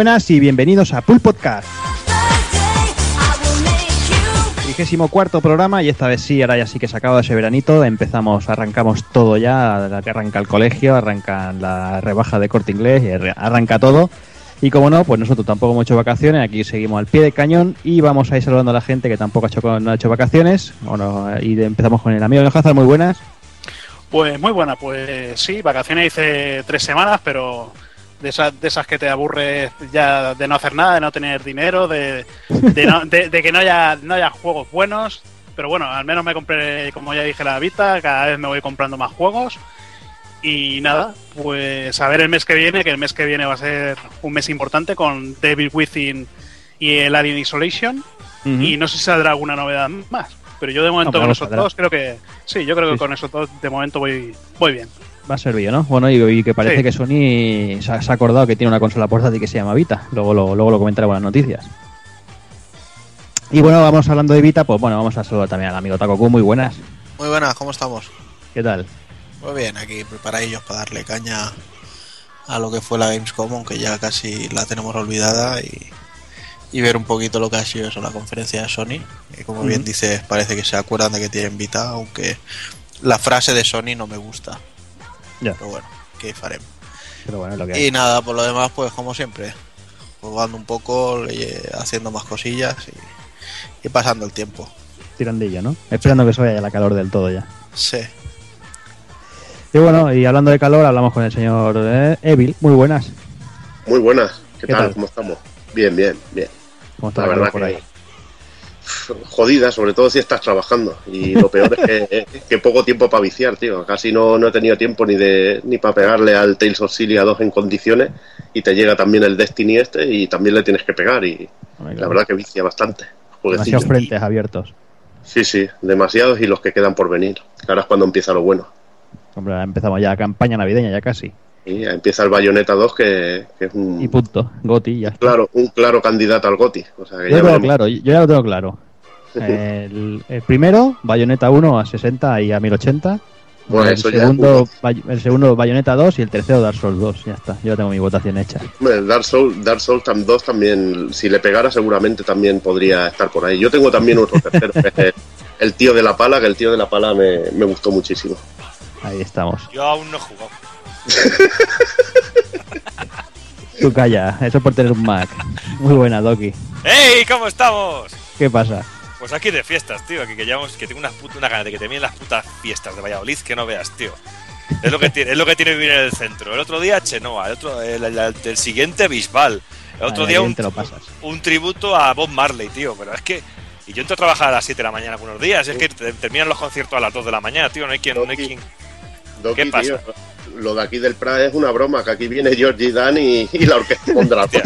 Buenas y bienvenidos a Pool Podcast. Vigésimo cuarto programa y esta vez sí, ahora ya sí que se acaba ese veranito, empezamos, arrancamos todo ya, arranca el colegio, arranca la rebaja de corte inglés, arranca todo. Y como no, pues nosotros tampoco hemos hecho vacaciones, aquí seguimos al pie del cañón y vamos a ir saludando a la gente que tampoco ha hecho, no ha hecho vacaciones. Bueno, y empezamos con el amigo de Hazard, muy buenas. Pues muy buena, pues sí, vacaciones hice tres semanas, pero de esas, de esas que te aburres ya de no hacer nada, de no tener dinero, de, de, que no haya, no haya juegos buenos. Pero bueno, al menos me compré, como ya dije, la Vita, cada vez me voy comprando más juegos. Y nada, pues a ver el mes que viene, que el mes que viene va a ser un mes importante con Devil Within y el Alien Isolation. Y no sé si saldrá alguna novedad más. Pero yo de momento con esos dos creo que. Sí, yo creo que con esos dos de momento voy, voy bien va a servir, ¿no? Bueno, y, que parece que Sony se ha, acordado que tiene una consola portátil que se llama Vita. Luego, luego, luego lo comentaré buenas noticias. Y bueno, vamos hablando de Vita, pues bueno, vamos a saludar también al amigo Takoku. Muy buenas. Muy buenas, ¿cómo estamos? ¿Qué tal? Muy bien, aquí preparadillos para darle caña a lo que fue la Gamescom, aunque ya casi la tenemos olvidada y, ver un poquito lo que ha sido eso, la conferencia de Sony. Y como bien dices, parece que se acuerdan de que tienen Vita, aunque la frase de Sony no me gusta. Pero bueno, ¿qué faremos? y nada, por lo demás, pues como siempre, jugando un poco, haciendo más cosillas y, pasando el tiempo. Tirandilla, ¿no? Esperando que se vaya la calor del todo ya. Sí. Y bueno, y hablando de calor, hablamos con el señor eh, Evil. Muy buenas. Muy buenas. ¿Qué, tal? ¿Cómo estamos? Bien, bien, bien. ¿Cómo está la, verdad por ahí? Jodida, sobre todo si estás trabajando. Y lo peor es que, poco tiempo para viciar, tío. Casi no, no he tenido tiempo ni de ni para pegarle al Tales of Cilia 2 en condiciones. Y te llega también el Destiny este y también le tienes que pegar. Y la verdad que vicia bastante. Demasiados frentes abiertos. Sí, sí, demasiados y los que quedan por venir. Ahora es cuando empieza lo bueno. Hombre, empezamos ya campaña navideña, ya casi. Y empieza el Bayonetta 2, que, es un. Y punto, Goti, ya. Claro, un claro candidato al Goti. O sea, yo, ya claro, yo ya lo tengo claro. El, primero, Bayonetta 1 a 60 y a 1080. el, segundo, el segundo, Bayonetta 2 y el tercero, Dark Souls 2. Ya está, yo tengo mi votación hecha. Dark Souls, Dark Souls 2 también, si le pegara, seguramente también podría estar por ahí. Yo tengo también otro tercero, el tío de la pala, que el tío de la pala me, me gustó muchísimo. Ahí estamos. Yo aún no he jugado. Tú calla, eso por tener un Mac. Muy buena, Doki. ¡Hey! ¿Cómo estamos? ¿Qué pasa? Pues aquí de fiestas, tío. Aquí que llevamos, que tengo una, puta, una gana de que te vienen las putas fiestas de Valladolid que no veas, tío. Es lo que tiene, es lo que tiene vivir en el centro. El otro día Chenoa, el otro, el, siguiente Bisbal. El otro día un, un, tributo a Bob Marley, tío. Pero es que. Y yo entro a trabajar a las 7 de la mañana algunos días. Es que terminan los conciertos a las 2 de la mañana, tío. No hay quien. no hay quien... ¿Qué pasa? lo de aquí del Prado es una broma, que aquí viene Georgie Dan y, y la orquesta pondrá.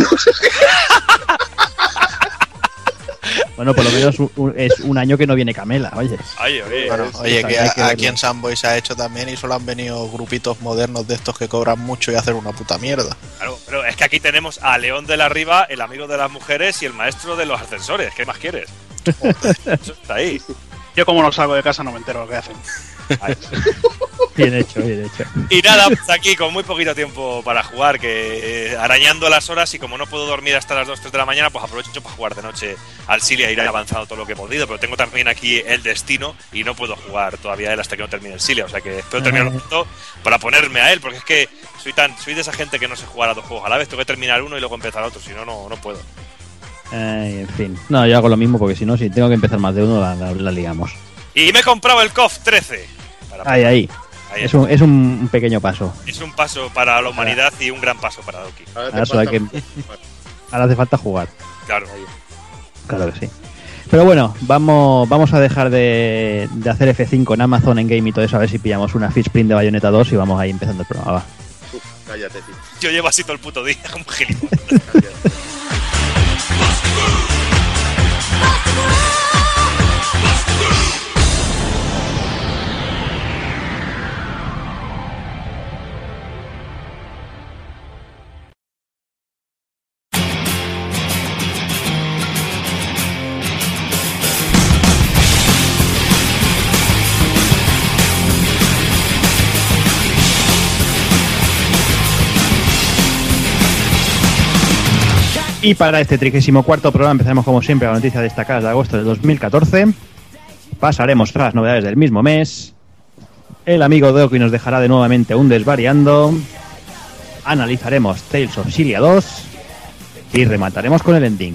Bueno, por lo menos es un año que no viene Camela, oye. oye, que, aquí en Samboy se ha hecho también y solo han venido grupitos modernos de estos que cobran mucho y hacen una puta mierda. Claro, pero es que aquí tenemos a León de la Riva, el amigo de las mujeres y el maestro de los ascensores. ¿Qué más quieres? Eso está ahí. Yo como no salgo de casa no me entero lo que hacen. bien hecho, bien hecho. Y nada, pues aquí con muy poquito tiempo para jugar, que eh, arañando las horas y como no puedo dormir hasta las 2, 3 de la mañana, pues aprovecho para jugar de noche al Silia, ir avanzando todo lo que he podido, pero tengo también aquí el destino y no puedo jugar todavía él hasta que no termine el Silia, o sea que espero terminar pronto para ponerme a él, porque es que soy tan soy de esa gente que no se jugar a dos juegos a la vez, tengo que terminar uno y luego empezar otro, si no, no, puedo. en fin, no, yo hago lo mismo porque si no, si tengo que empezar más de uno, la, la liamos. Y me he comprado el KOF 13. ahí, ahí. es, un, es un pequeño paso. Es un paso para la humanidad y un gran paso para Doki. Ahora, que... Ahora hace falta jugar. Claro. Claro que sí. Pero bueno, vamos, vamos a dejar de, de, hacer F5 en Amazon, en Game y todo eso, a ver si pillamos una Fishprint de Bayonetta 2 y vamos ahí empezando el programa. Va. cállate, tío. Yo llevo así todo el puto día, como Y para este 34 programa empezaremos como siempre la noticia destacada de agosto de 2014. Pasaremos a las novedades del mismo mes. El amigo Doki nos dejará de nuevamente un desvariando. Analizaremos Tales of Syria 2 y remataremos con el ending.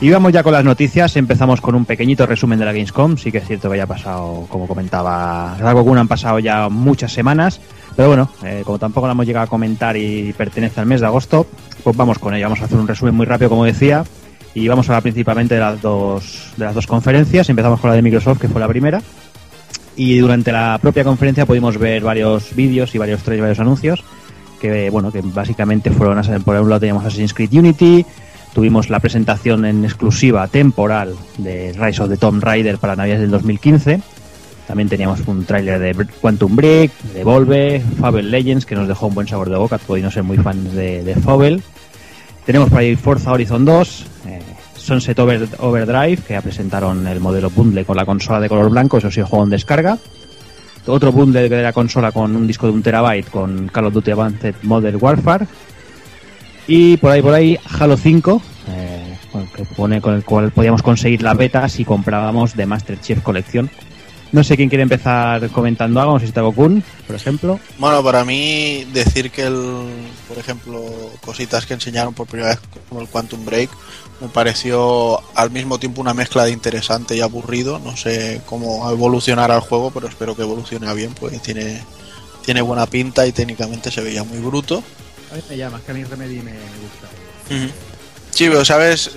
Y vamos ya con las noticias. Empezamos con un pequeñito resumen de la Gamescom. Sí que es cierto que haya pasado, como comentaba Dragon han pasado ya muchas semanas. Pero bueno, eh, como tampoco la hemos llegado a comentar y pertenece al mes de agosto, pues vamos con ello. Vamos a hacer un resumen muy rápido, como decía. Y vamos a hablar principalmente de las dos, de las dos conferencias. Empezamos con la de Microsoft, que fue la primera. Y durante la propia conferencia pudimos ver varios vídeos y varios trailers, varios anuncios. Que bueno, que básicamente fueron, por un lado teníamos Assassin's Creed Unity, Tuvimos la presentación en exclusiva temporal de Rise of the Tomb Raider para Navidades del 2015. También teníamos un tráiler de Quantum Break, de Volve, Fable Legends, que nos dejó un buen sabor de boca, no ser muy fans de, de Fable. Tenemos para ir Forza Horizon 2, eh, Sunset Overdrive, que ya presentaron el modelo bundle con la consola de color blanco, eso sí, el juego en descarga. Otro bundle de la consola con un disco de un terabyte con Call of Duty Advanced Modern Warfare, y por ahí, por ahí, Halo 5, eh, que pone con el cual podíamos conseguir la beta si comprábamos de Master Chief Colección. No sé quién quiere empezar comentando algo, no sé si Gokun, por ejemplo. Bueno, para mí decir que, el, por ejemplo, cositas que enseñaron por primera vez como el Quantum Break, me pareció al mismo tiempo una mezcla de interesante y aburrido. No sé cómo evolucionará el juego, pero espero que evolucione bien, porque tiene, tiene buena pinta y técnicamente se veía muy bruto. A mí me llama, que a mí Remedy me, gusta. Sí, pero sabes,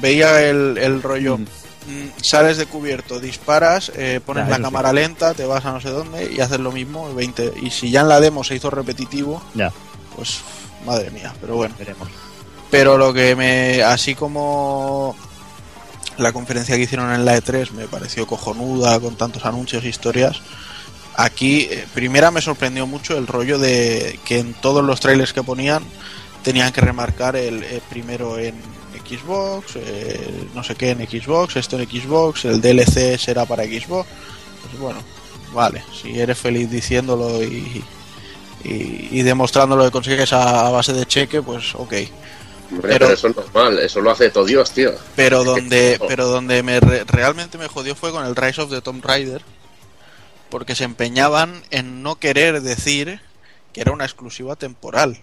veía el, rollo. Mm, sales de cubierto, disparas, eh, pones la cámara lenta, te vas a no sé dónde y haces lo mismo. 20. Y si ya en la demo se hizo repetitivo, ya. pues madre mía, pero bueno. Veremos. Pero lo que me. Así como la conferencia que hicieron en la E3 me pareció cojonuda con tantos anuncios e historias. Aquí, eh, primera me sorprendió mucho el rollo de que en todos los trailers que ponían tenían que remarcar el, eh, primero en Xbox, eh, no sé qué en Xbox, esto en Xbox, el DLC será para Xbox. Pues bueno, vale, si eres feliz diciéndolo y, y, demostrándolo que consigues a, base de cheque, pues ok. pero, eso es normal, eso lo hace todo Dios, tío. Pero donde, pero donde me realmente me jodió fue con el Rise of the Tomb Raider porque se empeñaban en no querer decir que era una exclusiva temporal.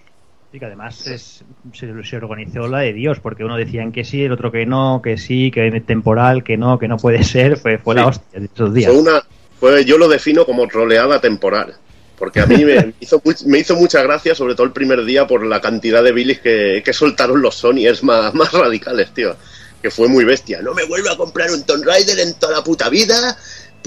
Y que además se, se, organizó la de Dios, porque uno decían que sí, el otro que no, que sí, que temporal, que no, que no puede ser, fue, fue la hostia de esos días. Fue una, fue, yo lo defino como roleada temporal, porque a mí me, hizo, me hizo mucha gracia, sobre todo el primer día, por la cantidad de bilis que, que soltaron los Sonyers más, más radicales, tío. Que fue muy bestia. No me vuelvo a comprar un Tomb Raider en toda la puta vida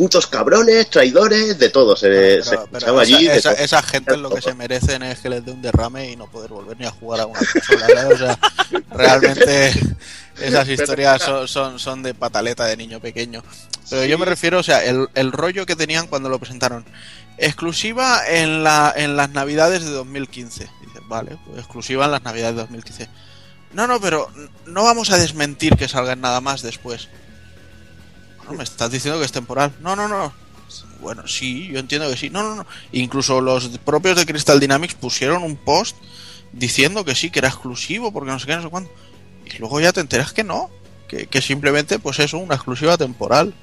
putos cabrones, traidores, de todo. Se, esa, allí. Esa, gente lo que se merecen es que les dé un derrame y no poder volver ni a jugar a una consola. O sea, realmente esas historias son, son, de pataleta de niño pequeño. Pero yo me refiero, o sea, el, el rollo que tenían cuando lo presentaron. Exclusiva en, la, en las navidades de 2015. Dices, vale, pues exclusiva en las navidades de 2015. No, no, pero no vamos a desmentir que salgan nada más después me estás diciendo que es temporal. No, no, no. Bueno, sí, yo entiendo que sí. No, no, no. Incluso los propios de Crystal Dynamics pusieron un post diciendo que sí, que era exclusivo, porque no sé qué, no sé cuándo. Y luego ya te enteras que no. Que, que simplemente, pues eso, una exclusiva temporal.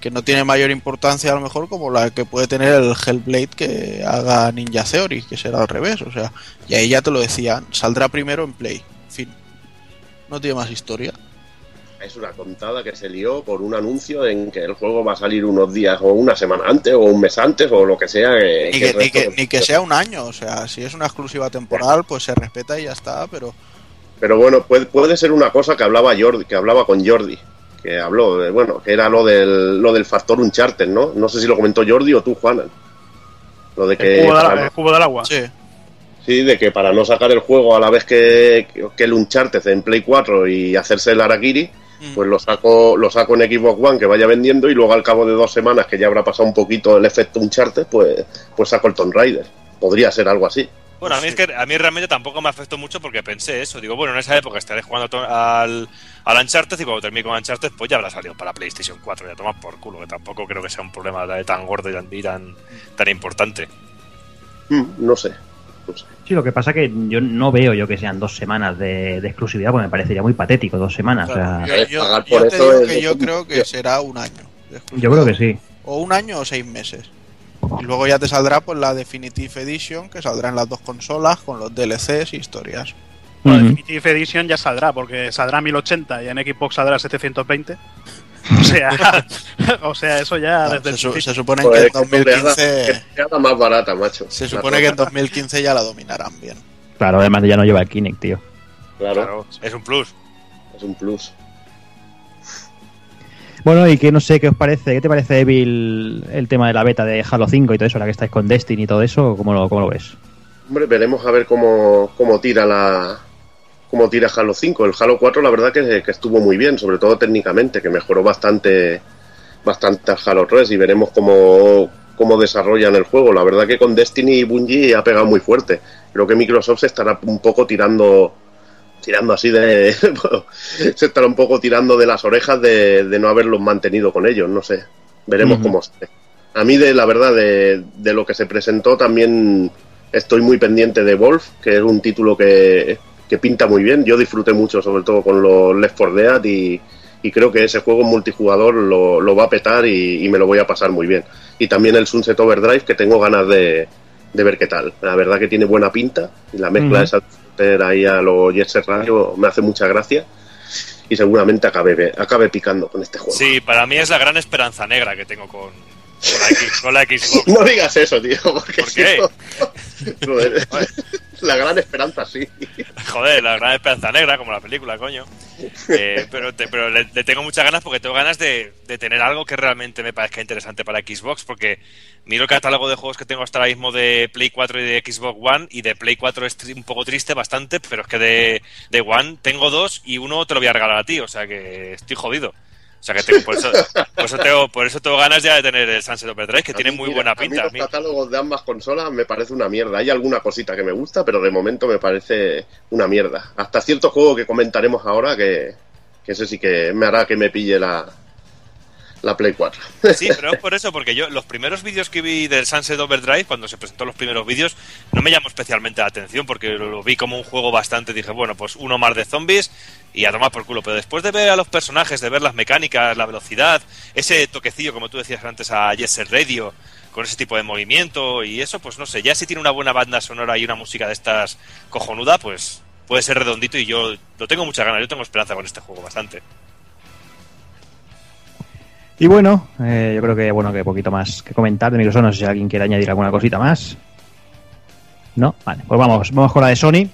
Que no tiene mayor importancia a lo mejor como la que puede tener el Hellblade que haga Ninja Theory, que será al revés. O sea, y ahí ya te lo decían, saldrá primero en Play. En fin, no tiene más historia. Es una contada que se lió por un anuncio en que el juego va a salir unos días o una semana antes o un mes antes o lo que sea. Que, ni, que, ni, que, ni que sea un año, o sea, si es una exclusiva temporal, pues se respeta y ya está, pero... Pero bueno, puede, puede ser una cosa que hablaba Jordi, que hablaba con Jordi, que habló, de, bueno, que era lo del, lo del factor Uncharted, ¿no? No sé si lo comentó Jordi o tú, Juana. Lo de que... El cubo, de la, el cubo del agua. Sí. Sí, de que para no sacar el juego a la vez que, que el Uncharted en Play 4 y hacerse el Arakiri. Pues lo saco, lo saco en Xbox One que vaya vendiendo y luego al cabo de dos semanas que ya habrá pasado un poquito el efecto Uncharted, pues, pues saco el Tomb Raider. Podría ser algo así. Bueno, a mí es que a mí realmente tampoco me afectó mucho porque pensé eso. Digo, bueno, en esa época estaré jugando al, al Uncharted y cuando termine con Uncharted, pues ya habrá salido para PlayStation 4. Ya tomas por culo, que tampoco creo que sea un problema de- tan gordo y tan, y tan, tan importante. Mm, no sé. Sí, lo que pasa que yo no veo yo que sean dos semanas de, de exclusividad, porque me parecería muy patético, dos semanas. Claro, o sea, yo, yo- pagar yo por te eso digo es- que yo creo que será un año. yo creo que sí. O un año o seis meses. Y luego ya te saldrá pues la Definitive Edition, que saldrá en las dos consolas con los DLCs y historias. La. Definitive Edition ya saldrá, porque saldrá 1080 y en Xbox saldrá 720. O sea, o sea eso ya desde se, el supone Joder, que en que empleada- 2015 que más barata, macho. se La supone que en cosa. 2015 ya la dominarán bien. Claro, además ya no lleva el Kinect, tío. Claro, Claro, es un plus. es un plus. Bueno, y que no sé qué os parece, ¿qué te parece, Evil, el tema de la beta de Halo 5 y todo eso, ahora que estáis con Destiny y todo eso? ¿Cómo lo, cómo lo ves? Hombre, veremos a ver cómo, cómo tira la cómo tira Halo 5. El Halo 4 la verdad que, que estuvo muy bien, sobre todo técnicamente, que mejoró bastante bastante al Halo 3 y veremos cómo, cómo desarrollan el juego. La verdad que con Destiny y Bungie ha pegado muy fuerte. Creo que Microsoft se estará un poco tirando tirando así de se estará un poco tirando de las orejas de, de no haberlos mantenido con ellos, no sé. Veremos cómo sale. A mí de la verdad de, de lo que se presentó también estoy muy pendiente de Wolf, que es un título que, que pinta muy bien. Yo disfruté mucho, sobre todo con los Left 4 Dead, y, y creo que ese juego multijugador lo, lo va a petar y, y me lo voy a pasar muy bien. Y también el Sunset Overdrive, que tengo ganas de, de ver qué tal. La verdad que tiene buena pinta, y la mezcla esa de meter ahí a los Jet Set Radio me hace mucha gracia. Y seguramente acabe, acabe picando con este juego. Sí, para mí es la gran esperanza negra que tengo con, con la, X- con la Xbox. No digas eso, tío, porque ¿Por qué? no- Joder, la gran esperanza, sí. Joder, la gran esperanza negra, como la película, coño. Eh, pero te- pero le, le tengo muchas ganas porque tengo ganas de, de tener algo que realmente me parezca interesante para Xbox. Porque miro el catálogo de juegos que tengo hasta ahora mismo de Play 4 y de Xbox One. Y de Play 4 es un poco triste, bastante. Pero es que de, de One tengo dos y uno te lo voy a regalar a ti. O sea que estoy jodido. O sea que tengo, por, eso, por, eso tengo, por eso tengo ganas ya de tener el Sunset Overdrive, que A tiene mí, muy buena a mí pinta. los a mí. catálogos de ambas consolas me parece una mierda. Hay alguna cosita que me gusta, pero de momento me parece una mierda. Hasta cierto juego que comentaremos ahora que, que ese sí que me hará que me pille la, la Play 4. Sí, pero es por eso, porque yo los primeros vídeos que vi del Sunset Overdrive, cuando se presentó los primeros vídeos, no me llamó especialmente la atención porque lo, vi como un juego bastante, dije, bueno, pues uno más de zombies y a tomar por culo. Pero después de ver a los personajes, de ver las mecánicas, la velocidad, ese toquecillo, como tú decías antes, a Yes Set Radio, con ese tipo de movimiento y eso, pues no sé, ya si tiene una buena banda sonora y una música de estas cojonuda, pues puede ser redondito y yo lo tengo muchas ganas, yo tengo esperanza con este juego bastante. Y bueno, eh, yo creo que bueno que poquito más que comentar de Microsoft. No sé si alguien quiere añadir alguna cosita más. No, vale, pues vamos, vamos con la de Sony.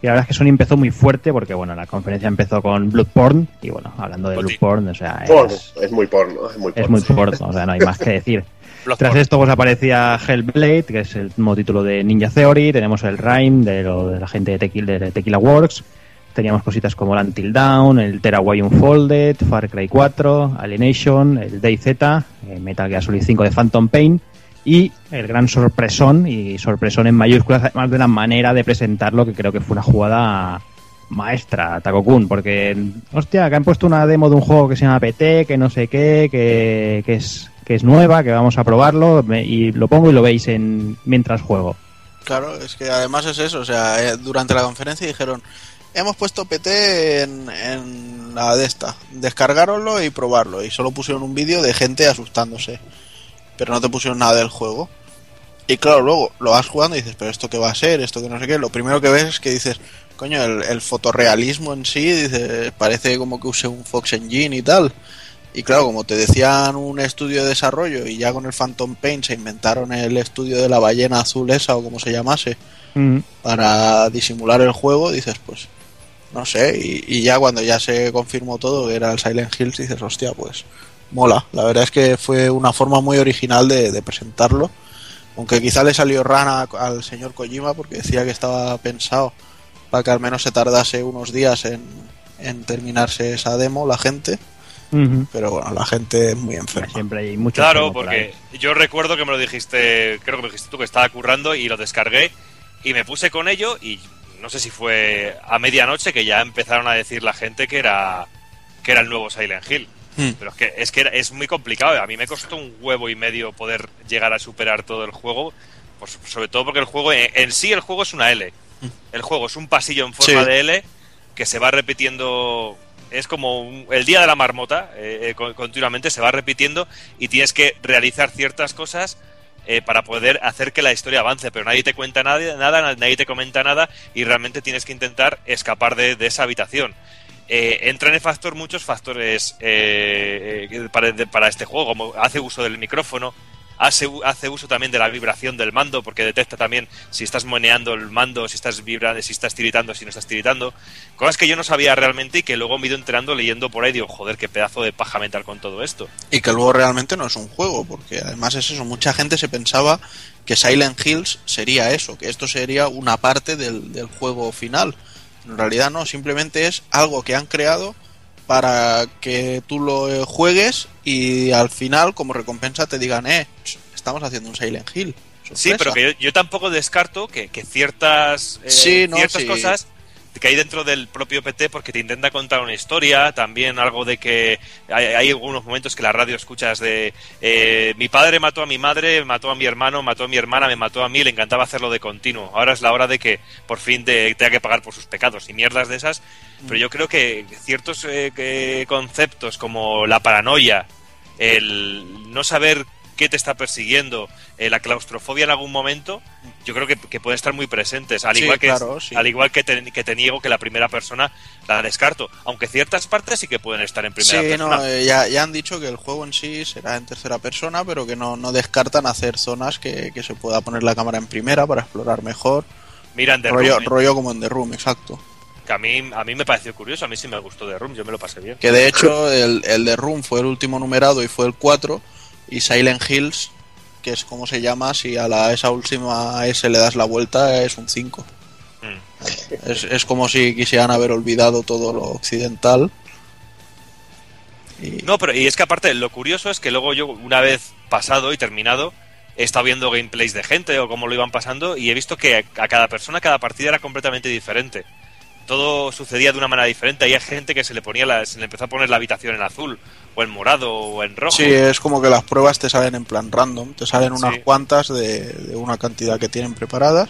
Y la verdad es que Sony empezó muy fuerte porque bueno, la conferencia empezó con Bloodborne y bueno, hablando de Oti. Bloodborne, o sea, Porno, es, es muy porno, es muy porno. es muy porno, o sea, no hay más que decir. Tras esto pues aparecía Hellblade, que es el nuevo título de Ninja Theory, tenemos el Rhyme de, lo- de la gente de Tequila, de Tequila Works, teníamos cositas como el Until Down, el Teraway Unfolded, Far Cry 4, Alienation, el DayZ, eh, Metal Gear Solid 5 de Phantom Pain y el gran sorpresón, y sorpresón en mayúsculas, además de una manera de presentarlo que creo que fue una jugada maestra, Takokun, porque, hostia, que han puesto una demo de un juego que se llama PT, que no sé qué, que, que es que es nueva, que vamos a probarlo, y lo pongo y lo veis en mientras juego. Claro, es que además es eso, o sea, eh, durante la conferencia dijeron, hemos puesto PT en, en la de esta, descargaroslo y probarlo, y solo pusieron un vídeo de gente asustándose, pero no te pusieron nada del juego. Y claro, luego lo vas jugando y dices, pero esto qué va a ser, esto que no sé qué, lo primero que ves es que dices, coño, el, el fotorrealismo en sí, dice, parece como que use un Fox Engine y tal. Y claro, como te decían un estudio de desarrollo y ya con el Phantom Paint se inventaron el estudio de la ballena azul esa o como se llamase Mm. para disimular el juego, dices pues no sé, y, y ya cuando ya se confirmó todo que era el Silent Hills, dices hostia pues mola. La verdad es que fue una forma muy original de, de presentarlo. Aunque quizá le salió rana al señor Kojima porque decía que estaba pensado para que al menos se tardase unos días en, en terminarse esa demo la gente. Pero bueno, la gente es muy enferma. Siempre hay mucho Claro, por porque yo recuerdo que me lo dijiste, creo que me dijiste tú que estaba currando y lo descargué y me puse con ello y no sé si fue a medianoche que ya empezaron a decir la gente que era que era el nuevo Silent Hill. Hmm. Pero es que es que era- es muy complicado. A mí me costó un huevo y medio poder llegar a superar todo el juego, pues, sobre todo porque el juego en, en sí el juego es una L. El juego es un pasillo en forma Sí. de L que se va repitiendo. Es como un- el día de la marmota, eh, eh, con- continuamente se va repitiendo y tienes que realizar ciertas cosas eh, para poder hacer que la historia avance, pero nadie te cuenta nada, nada, nadie te comenta nada y realmente tienes que intentar escapar de, esa habitación. Eh, entran en factor muchos factores eh, eh, para, para este juego, como hace uso del micrófono, hace, hace uso también de la vibración del mando, porque detecta también si estás moneando el mando, si estás vibrando, si estás tiritando, si no estás tiritando. Cosas que yo no sabía realmente y que luego me he ido enterando leyendo por ahí. Digo, joder, qué pedazo de paja mental con todo esto. Y que luego realmente no es un juego, porque además es eso, mucha gente se pensaba que Silent Hills sería eso, que esto sería una parte del, del juego final. En realidad no, simplemente es algo que han creado para que tú lo juegues y al final como recompensa te digan, eh, estamos haciendo un Silent Hill. Sí, pero que yo, yo tampoco descarto que, que ciertas, eh, Sí, no, ciertas sí. cosas que hay dentro del propio PT porque te intenta contar una historia, también algo de que hay, algunos momentos que la radio escuchas de eh, mi padre mató a mi madre, mató a mi hermano, mató a mi hermana, me mató a mí, le encantaba hacerlo de continuo. Ahora es la hora de que por fin te- tenga que pagar por sus pecados y mierdas de esas. Pero yo creo que ciertos eh, conceptos como la paranoia, el no saber qué te está persiguiendo, eh, la claustrofobia en algún momento, yo creo que, que pueden estar muy presentes. Al Sí, igual que claro, sí. al igual que te, que te niego que la primera persona la descarto, aunque ciertas partes sí que pueden estar en primera Sí, persona. no, eh, ya, ya han dicho que el juego en sí será en tercera persona, pero que no, no descartan hacer zonas que, que se pueda poner la cámara en primera para explorar mejor. Mira en The rollo, Room, ¿eh? rollo como en The Room, exacto. que a mí, a mí me pareció curioso, a mí sí me gustó The Room, yo me lo pasé bien. Que de hecho el, el The Room fue el último numerado y fue el 4, y Silent Hills, que es como se llama, si a la, esa última S le das la vuelta, es un 5. Mm. Es, es como si quisieran haber olvidado todo lo occidental. Y, No, pero y es que aparte, lo curioso es que luego yo, una vez pasado y terminado, he estado viendo gameplays de gente o cómo lo iban pasando y he visto que a cada persona, cada partida era completamente diferente. Todo sucedía de una manera diferente. Hay gente que se le ponía la- se le empezó a poner la habitación en azul, o en morado, o en rojo. Sí, es como que las pruebas te salen en plan random, te salen unas Sí. cuantas de, de una cantidad que tienen preparadas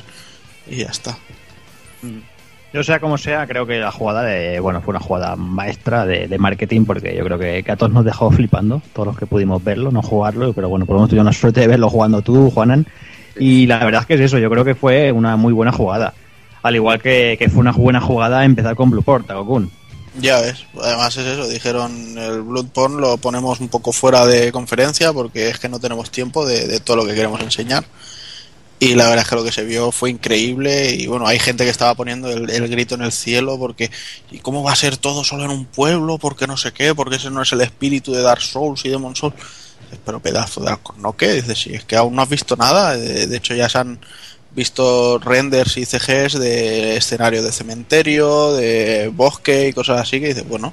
y ya está. Yo sea como sea, creo que la jugada de, bueno, fue una jugada maestra de, de marketing porque yo creo que, que a todos nos dejó flipando, todos los que pudimos verlo, no jugarlo, pero bueno, por lo menos tuvimos la suerte de verlo jugando tú, Juanan. Y la verdad es que es eso, yo creo que fue una muy buena jugada. Al igual que, que fue una buena jugada empezar con Blueport, Agokun. Ya ves, además es eso, dijeron el Bloodborne lo ponemos un poco fuera de conferencia porque es que no tenemos tiempo de, todo lo que queremos enseñar. Y la verdad es que lo que se vio fue increíble y bueno, hay gente que estaba poniendo el, grito en el cielo porque ¿y cómo va a ser todo solo en un pueblo? Porque no sé qué, porque ese no es el espíritu de Dark Souls y Demon Souls. Pero pedazo de ¿no qué? Dices, si es que aún no has visto nada, de, de hecho ya se han visto renders y CGs de escenario de cementerio, de bosque y cosas así que dices, bueno,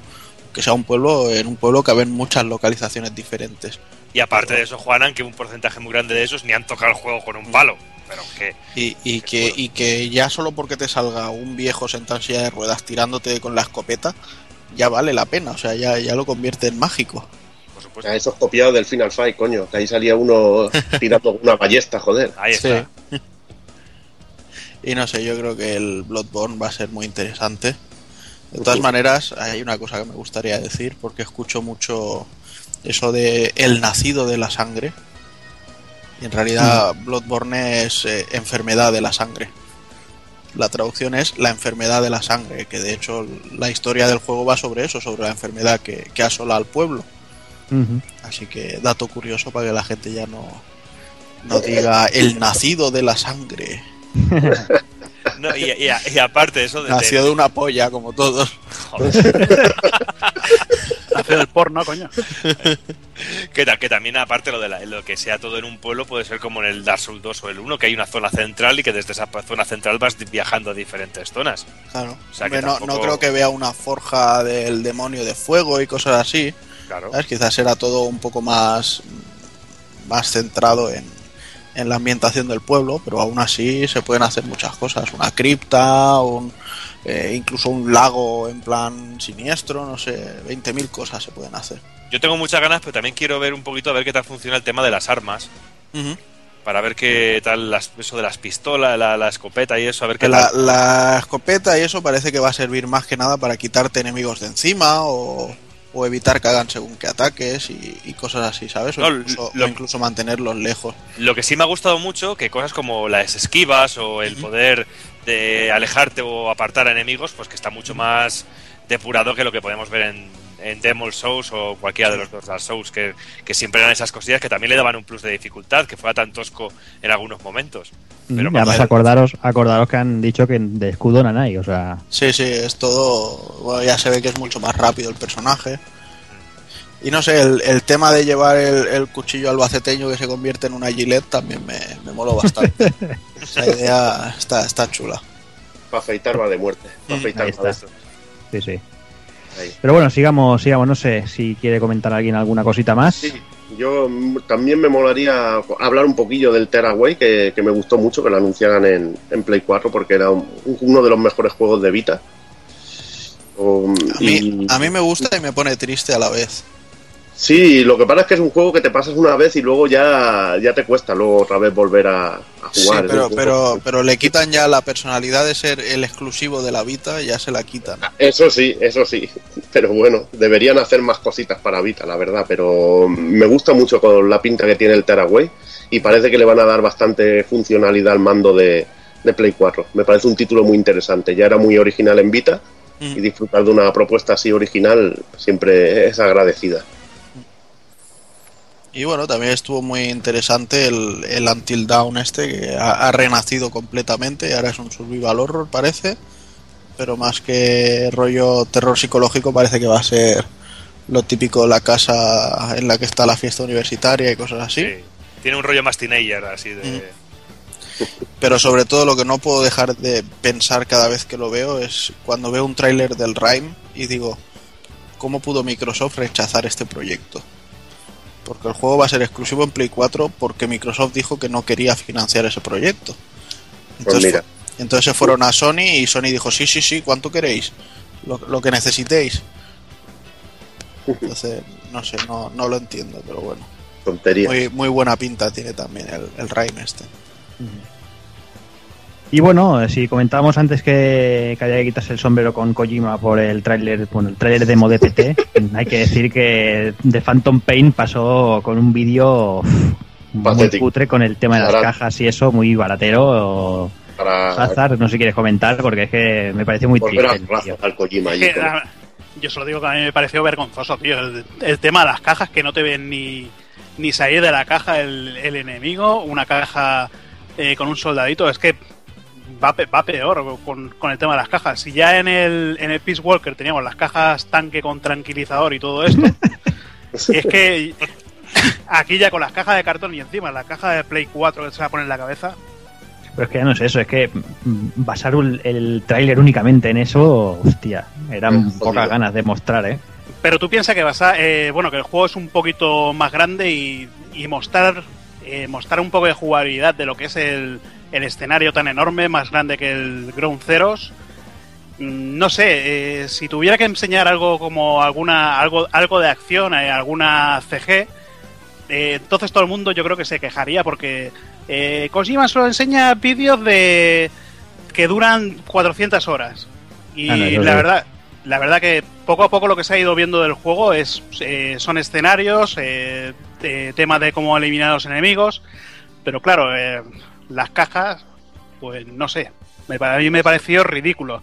que sea un pueblo, en un pueblo que haben muchas localizaciones diferentes. Y aparte de eso, Juanan, que un porcentaje muy grande de esos ni han tocado el juego con un palo. Pero que Y, y que, y que ya solo porque te salga un viejo sentado en silla de ruedas tirándote con la escopeta, ya vale la pena, o sea, ya, ya lo convierte en mágico. por supuesto, eso es copiado del Final Fight, coño. Que ahí salía uno tirando una ballesta, joder. ahí Sí. Y no sé, yo creo que el Bloodborne va a ser muy interesante. De todas maneras, hay una cosa que me gustaría decir, porque escucho mucho eso de el nacido de la sangre. Y en realidad Bloodborne es eh, enfermedad de la sangre. la traducción es la enfermedad de la sangre, que de hecho la historia del juego va sobre eso, sobre la enfermedad que, que asola al pueblo. Así que dato curioso para que la gente ya no, no diga el nacido de la sangre. No, y, y- y aparte eso de, Nació de una polla, como todos. Joder. Hacer el porno, coño. que, ta- que también aparte lo de la- lo que sea todo en un pueblo puede ser como en el Dark Souls 2 o el 1 que hay una zona central y que desde esa zona central vas viajando a diferentes zonas Claro. O sea, que Hombre, no, tampoco- no creo que vea una forja del demonio de fuego y cosas así. claro ¿sabes? Quizás era todo un poco más, más centrado en, en la ambientación del pueblo, pero aún así se pueden hacer muchas cosas. Una cripta, un, eh, incluso un lago en plan siniestro, no sé, 20.000 cosas se pueden hacer. yo tengo muchas ganas pero también quiero ver un poquito a ver qué tal funciona el tema de las armas para ver qué tal las, eso de las pistolas la, la escopeta y eso a ver qué La, tal la escopeta y eso parece que va a servir más que nada para quitarte enemigos de encima o, o evitar que hagan según qué ataques y, y cosas así, ¿sabes? O, No, incluso, lo- o incluso mantenerlos lejos. Lo que sí me ha gustado mucho, que cosas como las esquivas o el poder de alejarte o apartar a enemigos, pues que está mucho más depurado que lo que podemos ver en, en Demon's Souls o cualquiera de los dos Dark Souls, que, que siempre eran esas cosillas que también le daban un plus de dificultad, que fuera tan tosco en algunos momentos. Pero y además acordaros, acordaros que han dicho que de escudo no hay, o sea, Sí, sí, es todo. Bueno, ya se ve que es mucho más rápido el personaje. Y no sé, el, el tema de llevar el, el cuchillo albaceteño que se convierte en una gilet también me, me moló bastante. Esa idea está, está chula. Para afeitar va de muerte. Pa' Mm, afeitar va de- está. sí, sí. ahí. Pero bueno, sigamos, sigamos, no sé si quiere comentar alguien alguna cosita más. Sí, yo también me molaría hablar un poquillo del Terraway, que, que me gustó mucho que lo anunciaran en, en Play 4, porque era un- uno de los mejores juegos de Vita. Um, A mí, y- a mí me gusta y me pone triste a la vez. Sí, lo que pasa es que es un juego que te pasas una vez y luego ya, ya te cuesta luego otra vez volver a, a Sí, jugar. Es pero, pero, pero le quitan ya la personalidad de ser el exclusivo de la Vita, ya se la quitan. Eso sí, eso sí. Pero bueno, deberían hacer más cositas para Vita, la verdad. Pero me gusta mucho con la pinta que tiene el Terraway y parece que le van a dar bastante funcionalidad al mando de, de Play 4. Me parece un título muy interesante. Ya era muy original en Vita y Mm. disfrutar de una propuesta así original siempre es agradecida. Y bueno, también estuvo muy interesante el, el Until Dawn este, que ha, ha renacido completamente ahora es un survival horror, parece. Pero más que rollo terror psicológico, parece que va a ser lo típico de la casa en la que está la fiesta universitaria y cosas así. Sí. Tiene un rollo más teenager, así de... Pero sobre todo lo que no puedo dejar de pensar cada vez que lo veo es cuando veo un tráiler del Rime y digo, ¿cómo pudo Microsoft rechazar este proyecto? Porque el juego va a ser exclusivo en Play 4 porque Microsoft dijo que no quería financiar ese proyecto. Pues mira. fu- entonces se fueron a Sony y Sony dijo, sí, sí, sí, ¿cuánto queréis? Lo, lo que necesitéis. Entonces, no sé, no, no lo entiendo, pero bueno. Tontería. Muy, muy buena pinta tiene también el, el Rime este. Y bueno, si comentábamos antes que, que había que quitarse el sombrero con Kojima por el tráiler, bueno, el tráiler demo de PT, hay que decir que The Phantom Pain pasó con un vídeo muy cutre con el tema de las cajas y eso, muy baratero. Para Hazard, no sé si quieres comentar, porque es que me parece muy triste. al Kojima. allí con- yo solo digo que a mí me pareció vergonzoso, tío. El, el tema de las cajas que no te ven ni, ni salir de la caja el, el enemigo, una caja eh, con un soldadito, es que va, pe- va peor con, con el tema de las cajas. Si ya en el, en el Peace Walker teníamos las cajas tanque con tranquilizador y todo esto, es que aquí ya con las cajas de cartón y encima la caja de Play 4 que se va a poner en la cabeza, Pero es que ya no es eso, es que basar un- el tráiler únicamente en eso, hostia, eran pocas ganas de mostrar, ¿eh? Pero tú piensas que vas a, eh, bueno, que el juego es un poquito más grande y, y mostrar, eh, mostrar un poco de jugabilidad de lo que es el, el escenario tan enorme, más grande que el Ground Zeroes. Mm, No sé, eh, si tuviera que enseñar algo como alguna, algo, algo de acción, eh, alguna CG, eh, entonces todo el mundo yo creo que se quejaría porque eh, Kojima solo enseña vídeos de que duran 400 horas. Y Ah, no, la verdad, la verdad que poco a poco lo que se ha ido viendo del juego es eh, son escenarios, eh, de- tema de cómo eliminar a los enemigos, pero claro, eh, las cajas, pues no sé. Me, a mí me pareció ridículo.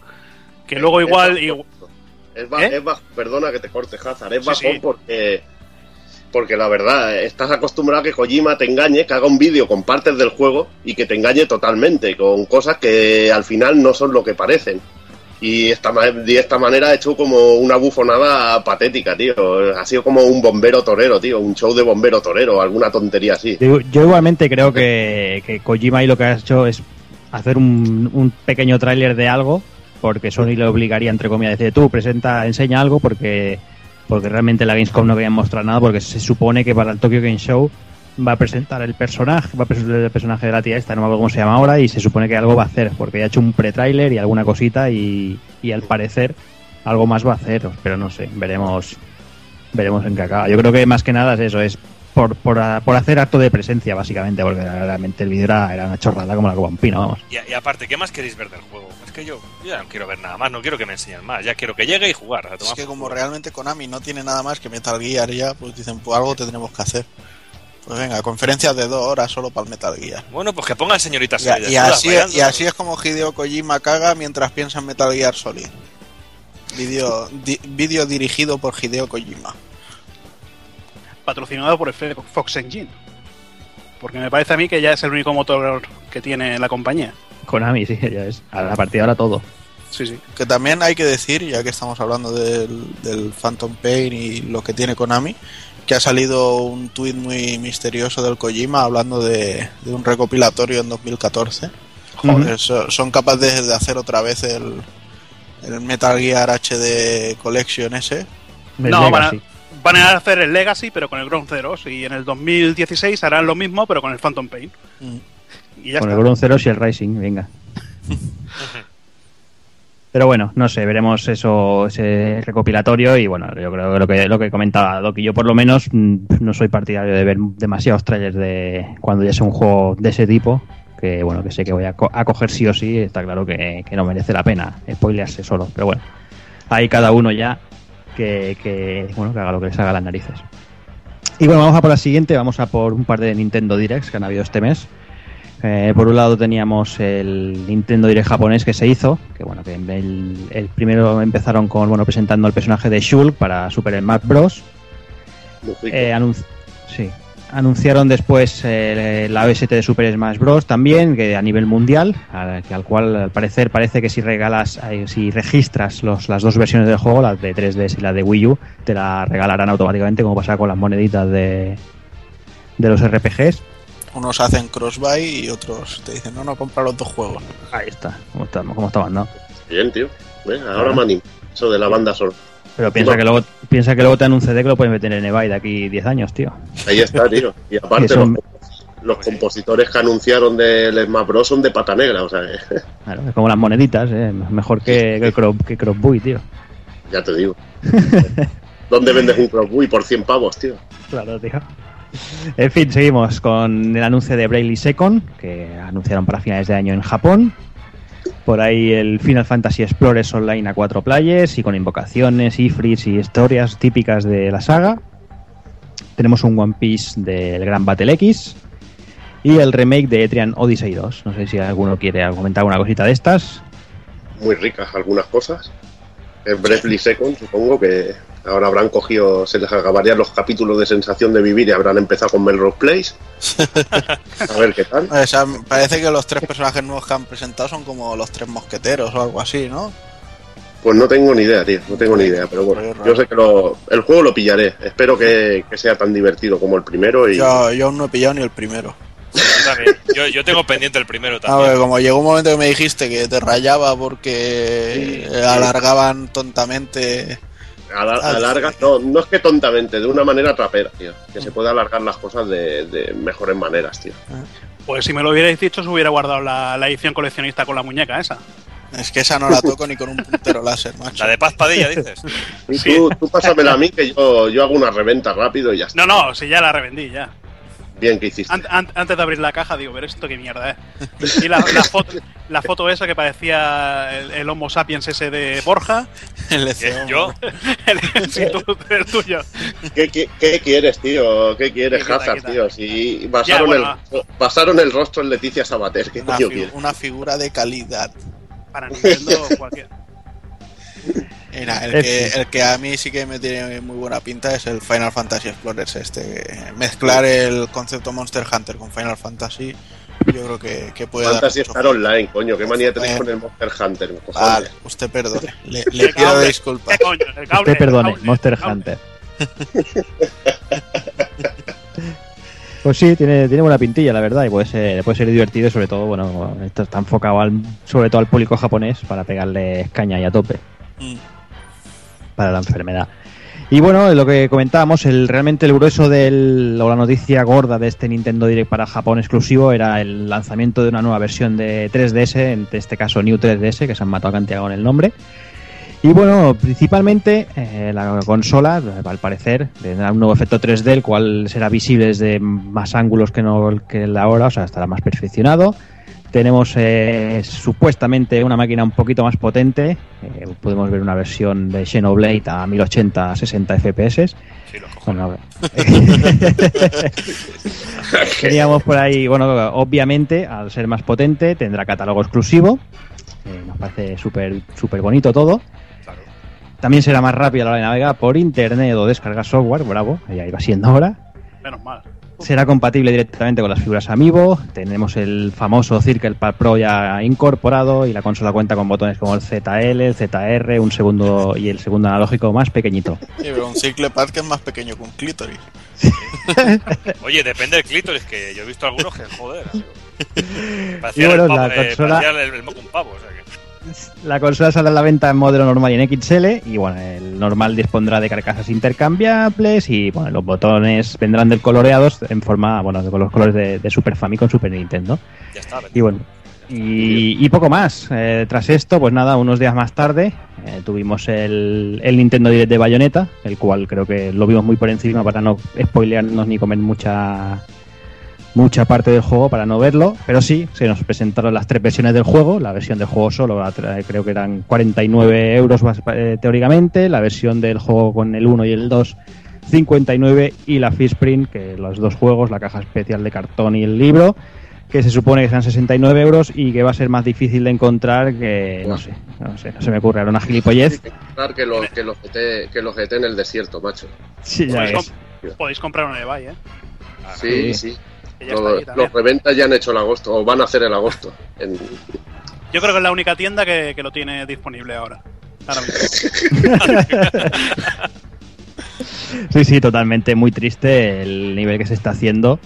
Que luego igual... Es, igual- ¿Eh? es ba- perdona que te corte, Hazard. Es Sí, bajón sí. porque. Porque la verdad, estás acostumbrado a que Kojima te engañe, que haga un vídeo con partes del juego y que te engañe totalmente, con cosas que al final no son lo que parecen. Y esta, de esta manera ha hecho como una bufonada patética, tío. Ha sido como un bombero torero, tío. Un show de bombero torero, alguna tontería así. Yo, yo igualmente creo que, que Kojima ahí lo que ha hecho es hacer un, un pequeño tráiler de algo, porque Sony le obligaría, entre comillas, a decir, tú presenta, enseña algo, porque porque realmente la Gamescom no querían mostrar nada, porque se supone que para el Tokyo Game Show va a presentar el personaje, va a presentar el personaje de la tía esta, no me acuerdo cómo se llama ahora, y se supone que algo va a hacer, porque ya ha hecho un pre-trailer y alguna cosita, y, y al parecer algo más va a hacer, pero no sé, veremos veremos en qué acaba. Yo creo que más que nada es eso, es por, por, por hacer acto de presencia, básicamente, porque realmente el vídeo era, era una chorrada como la copa un pino, vamos. Y, y aparte, ¿qué más queréis ver del juego? Es que yo, yo ya no quiero ver nada más, no quiero que me enseñen más, ya quiero que llegue y jugar. a Es que como realmente Konami no tiene nada más que Metal Gear ya, pues dicen, pues algo tendremos que hacer. Pues venga, conferencias de dos horas solo para el Metal Gear. Bueno, pues que pongan señoritas Y, a- ahí y desnudas así, y así es como Hideo Kojima caga mientras piensa en Metal Gear Solid. Vídeo di- vídeo dirigido por Hideo Kojima. patrocinado por el Fox Engine. Porque me parece a mí que ya es el único motor que tiene la compañía. Konami, sí, ya es. A la partida ahora todo. Sí, sí. Que también hay que decir, ya que estamos hablando del, del Phantom Pain y lo que tiene Konami, que ha salido un tuit muy misterioso del Kojima hablando de, de un recopilatorio en 2014. Joder, so- son capaces de hacer otra vez el, el Metal Gear HD Collection ese. No, van a, van a hacer el Legacy, pero con el Ground Zeroes. Y en el 2016 harán lo mismo, pero con el Phantom Pain. Mm. Y ya Con está. el Bron Zeros y el Rising, venga. Pero bueno, no sé, veremos eso, ese recopilatorio y bueno, yo creo que lo que, lo que comentaba Doc, y yo por lo menos mm, no soy partidario de ver demasiados trailers de cuando ya sea un juego de ese tipo, que bueno, que sé que voy a, co- a coger sí o sí, está claro que, que no merece la pena spoilearse solo, pero bueno, ahí cada uno ya que, que, bueno, que haga lo que les haga las narices. Y bueno, vamos a por la siguiente, vamos a por un par de Nintendo Directs que han habido este mes. Eh, por un lado teníamos el Nintendo Direct japonés que se hizo, que bueno, que el, el primero empezaron con bueno presentando el personaje de Shulk para Super Smash Bros. Eh, anun- sí. Anunciaron después eh, la OST de Super Smash Bros. también, que a nivel mundial, al, que al cual al parecer parece que si regalas, eh, si registras los, las dos versiones del juego, la de 3DS y la de Wii U, te la regalarán automáticamente, como pasa con las moneditas de, de los RPGs. Unos hacen cross-buy y otros te dicen, no, no, compra los dos juegos. Ahí está, como está, como está mandado. Bien, tío. Ve, Ahora me animo. Eso de la banda sonora. Pero piensa que luego piensa que luego te dan un CD que lo pueden meter en eBay de aquí 10 años, tío. Ahí está, tío. Y aparte, Eso- los, los compositores que anunciaron del Smash Bros. son de pata negra, o sea, Claro, es como las moneditas, ¿eh? mejor que, que, que Crossbuy, tío. ya te digo. ¿Dónde vendes un Crossbuy por 100 pavos, tío? Claro, tío. En fin, seguimos con el anuncio de Bravely Second, que anunciaron para finales de año en Japón. Por ahí el Final Fantasy Explorers Online a cuatro players y con invocaciones, ifrits y historias típicas de la saga. Tenemos un One Piece del Gran Battle X y el remake de Etrian Odyssey 2. No sé si alguno quiere comentar alguna cosita de estas. Muy ricas algunas cosas. El Bravely Second, supongo que ahora habrán cogido, se les acabarían los capítulos de sensación de vivir y habrán empezado con Melrose Place. A ver qué tal. O sea, parece que los tres personajes nuevos que han presentado son como los tres mosqueteros o algo así, ¿no? Pues no tengo ni idea, tío, no tengo ni idea, pero bueno, yo sé que lo- el juego lo pillaré. Espero que, que sea tan divertido como el primero y Yo, yo aún no he pillado ni el primero. Yo también. Yo, yo tengo pendiente el primero A también. ver, como llegó un momento que me dijiste que te rayaba porque Sí. alargaban tontamente. Alar- Ah, alarga, no, no es que tontamente, de una manera trapera, tío. Que se puede alargar las cosas de, de mejores maneras, tío. Pues si me lo hubierais dicho, se hubiera guardado la, la edición coleccionista con la muñeca esa. Es que esa no la toco ni con un puntero láser, macho. La de Paz Padilla, dices. Y Sí. tú, tú pásamela a mí que yo, yo hago una reventa rápido y ya está. No, no, si ya la revendí, ya. Bien que hiciste. Ant- ant- antes de abrir la caja, digo, pero esto qué mierda es. Y la, la foto, la foto esa que parecía el, el Homo sapiens ese de Borja. El. Yo, El, sí, tú- el tuyo. ¿Qué, qué, qué quieres, tío? ¿Qué quieres, Hazard, quita. tío? Si basaron, Ya, bueno. el, basaron el rostro en Leticia Sabater, ¿qué Una, coño fi- quieres? una figura de calidad. Para Nintendo cualquier. Mira, el, que, fin. el que a mí sí que me tiene muy buena pinta es el Final Fantasy Explorers este. Mezclar el concepto Monster Hunter con Final Fantasy, yo creo que, que puede Fantasy dar mucho Star Online, coño. ¿Qué manía tenéis Eh. con el Monster Hunter? Vale, usted perdone. Le, le disculpas. ¿Qué coño? Gauntlet, Usted perdone, Monster. Hunter. Pues sí, tiene, tiene buena pintilla, la verdad, y puede ser, puede ser divertido sobre todo, bueno, esto está enfocado al, sobre todo al público japonés para pegarle caña y a tope Mm. Para la enfermedad. Y bueno, lo que comentábamos, el, realmente el grueso del, o la noticia gorda de este Nintendo Direct para Japón exclusivo era el lanzamiento de una nueva versión de 3DS, en este caso New 3DS, que se han matado a cantidad con el nombre. Y bueno, principalmente eh, la consola, al parecer, tendrá un nuevo efecto 3D, el cual será visible desde más ángulos que, no, que el de ahora, o sea, estará más perfeccionado. Tenemos eh, supuestamente una máquina un poquito más potente. eh, podemos ver una versión de Xenoblade a 1080 a 60 FPS. Sí, lo. Bueno, teníamos por ahí, bueno, obviamente, al ser más potente, tendrá catálogo exclusivo. Eh, nos parece súper súper bonito todo. Claro. También será más rápida a la hora de navegar por internet o descargar software, bravo, ya iba siendo ahora. Menos mal. Será compatible directamente con las figuras Amiibo. Tenemos el famoso Circle Pad Pro ya incorporado y la consola cuenta con botones como el ZL, el ZR, un segundo y el segundo analógico más pequeñito. Sí, pero un cicle pad que es más pequeño que un clítoris. Oye, depende del clítoris, que yo he visto algunos que, joder, amigo. Y Parecía bueno, el, pavo, la eh, consola- parecía el, el moco un pavo, o sea que... La consola saldrá a la venta en modelo normal y en XL y bueno, el normal dispondrá de carcasas intercambiables y bueno, los botones vendrán del coloreados en forma, bueno, de- con los colores de, de Super Famicom, Super Nintendo. Ya está. Y bueno, y, y poco más. Eh, tras esto, pues nada, unos días más tarde eh, tuvimos el, el Nintendo Direct de Bayonetta, el cual creo que lo vimos muy por encima para no spoilearnos ni comer mucha mucha parte del juego para no verlo, pero sí, se nos presentaron las tres versiones del juego, la versión del juego solo la creo que eran 49 euros más, eh, teóricamente, la versión del juego con el 1 y el 2 59 y la Fishprint, que los dos juegos, la caja especial de cartón y el libro, que se supone que sean 69 euros y que va a ser más difícil de encontrar que, no sé, no sé, no se me ocurre ahora una gilipollez. Que lo, que lo GT, que lo GT en el desierto, macho. Sí, ya Podéis, ves. com- podéis comprar un eBay, ¿eh? Sí, Sí. sí. Los, reventas ya han hecho el agosto, o van a hacer el agosto. En- Yo creo que es la única tienda que, que lo tiene disponible ahora. Ahora mismo. Sí, sí, totalmente muy triste el nivel que se está haciendo.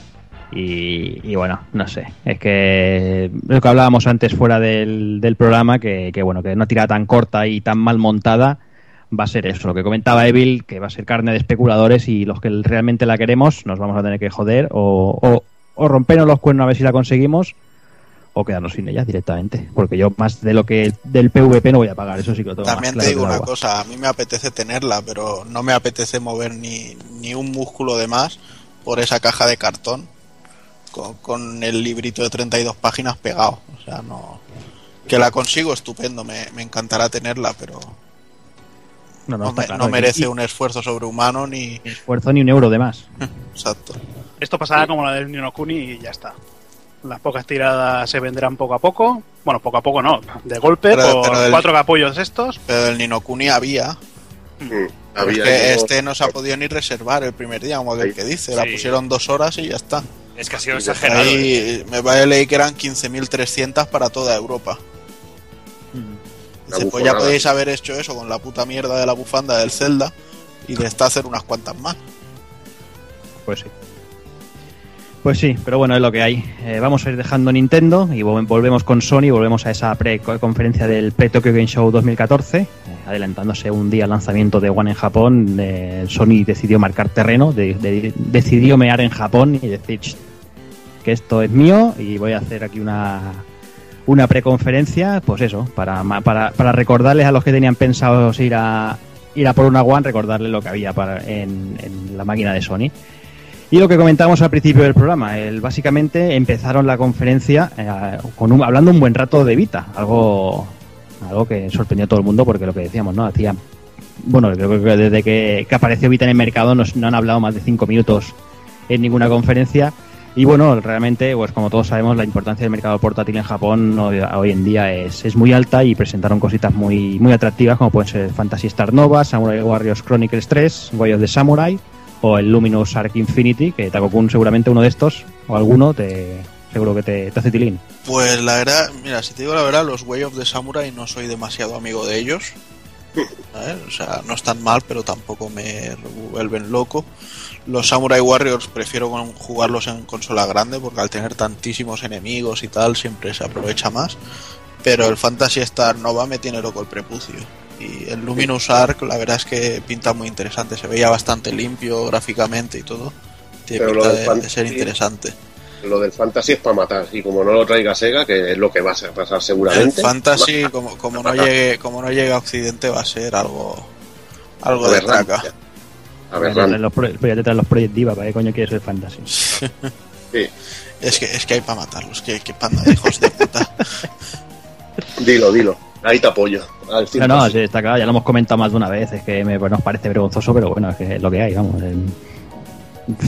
Y, y bueno, no sé. Es que lo que hablábamos antes fuera del, del programa, que, que bueno, que una tirada tan corta y tan mal montada va a ser eso. Lo que comentaba Evil, que va a ser carne de especuladores y los que realmente la queremos nos vamos a tener que joder o, o, o rompernos los cuernos a ver si la conseguimos o quedarnos sin ella directamente. Porque yo más de lo que del PvP no voy a pagar, eso sí que lo tengo También más te claro digo que el una agua. cosa, a mí me apetece tenerla, pero no me apetece mover ni, ni un músculo de más por esa caja de cartón con, con el librito de 32 páginas pegado. O sea, no... Que la consigo, estupendo, me, me encantará tenerla, pero No, no, no, está me- claro. no Y- merece y- un esfuerzo sobrehumano ni... esfuerzo ni un euro de más. Exacto. Esto pasará como la del Nino Kuni y ya está. Las pocas tiradas se venderán poco a poco. Bueno, poco a poco no, de golpe, Pero- por pero el- cuatro capullos estos. Pero del había. Mm, pero había es que este no se ha podido ni reservar el primer día, como aquel Sí. que dice. La Sí. pusieron dos horas y ya está. Es que ha sido exagerado. ¿eh? Ahí me va a leer que eran 15.300 para toda Europa. Dice, Una pues ya podéis haber hecho eso con la puta mierda de la bufanda del Zelda y de esta hacer unas cuantas más. Pues sí. Pues sí, pero bueno, es lo que hay. Eh, vamos a ir dejando Nintendo y vol- volvemos con Sony, volvemos a esa pre-conferencia del pre-Tokyo Game Show 2014, eh, adelantándose un día al lanzamiento de One en Japón. eh, Sony decidió marcar terreno, de- de- decidió mear en Japón y decir "Ch, que esto es mío y voy a hacer aquí una, una preconferencia, pues eso, para, para, para recordarles a los que tenían pensado ir a, ir a por una One, recordarles lo que había para, en la máquina de Sony. Y lo que comentábamos al principio del programa, el, básicamente empezaron la conferencia eh, con un- hablando un buen rato de Vita, algo, algo que sorprendió a todo el mundo porque lo que decíamos, ¿no? Hacía, bueno, creo que desde que, que apareció Vita en el mercado nos- no han hablado más de cinco minutos en ninguna conferencia. Y bueno, realmente, pues como todos sabemos, la importancia del mercado portátil en Japón hoy, en día es, es muy alta y presentaron cositas muy, muy atractivas como pueden ser Fantasy Star Nova, Samurai Warriors Chronicles 3, Way the Samurai o el Luminous Arc Infinity, que Takokun seguramente uno de estos o alguno te seguro que te, hace tilín. Pues la verdad, mira, si te digo la verdad, los Way of the Samurai no soy demasiado amigo de ellos. O sea, no están mal, pero tampoco me vuelven loco. Los Samurai Warriors prefiero jugarlos en consola grande porque al tener tantísimos enemigos y tal siempre se aprovecha más. Pero el Fantasy Star Nova me tiene loco el prepucio. Y el Luminous Arc la verdad es que pinta muy interesante. Se veía bastante limpio gráficamente y todo. Tiene Pero lo pinta del de, ser interesante. Lo del fantasy es para matar. Y como no lo traiga Sega, que es lo que va a pasar El seguramente. Fantasy, como, como no llegue, como no llegue a Occidente, va a ser algo, algo de traca. Los, pro- voy a detrás los Project Diva, ¿para qué coño quieres el Fantasy? Sí. Es que, es que hay para matarlos, que, que panda de hijos de puta. Dilo, dilo. Ahí te apoyo. Al No, no, 100%. sí, está claro, ya lo hemos comentado más de una vez, es que me, pues, nos parece vergonzoso, pero bueno, es que es lo que hay, vamos. eh,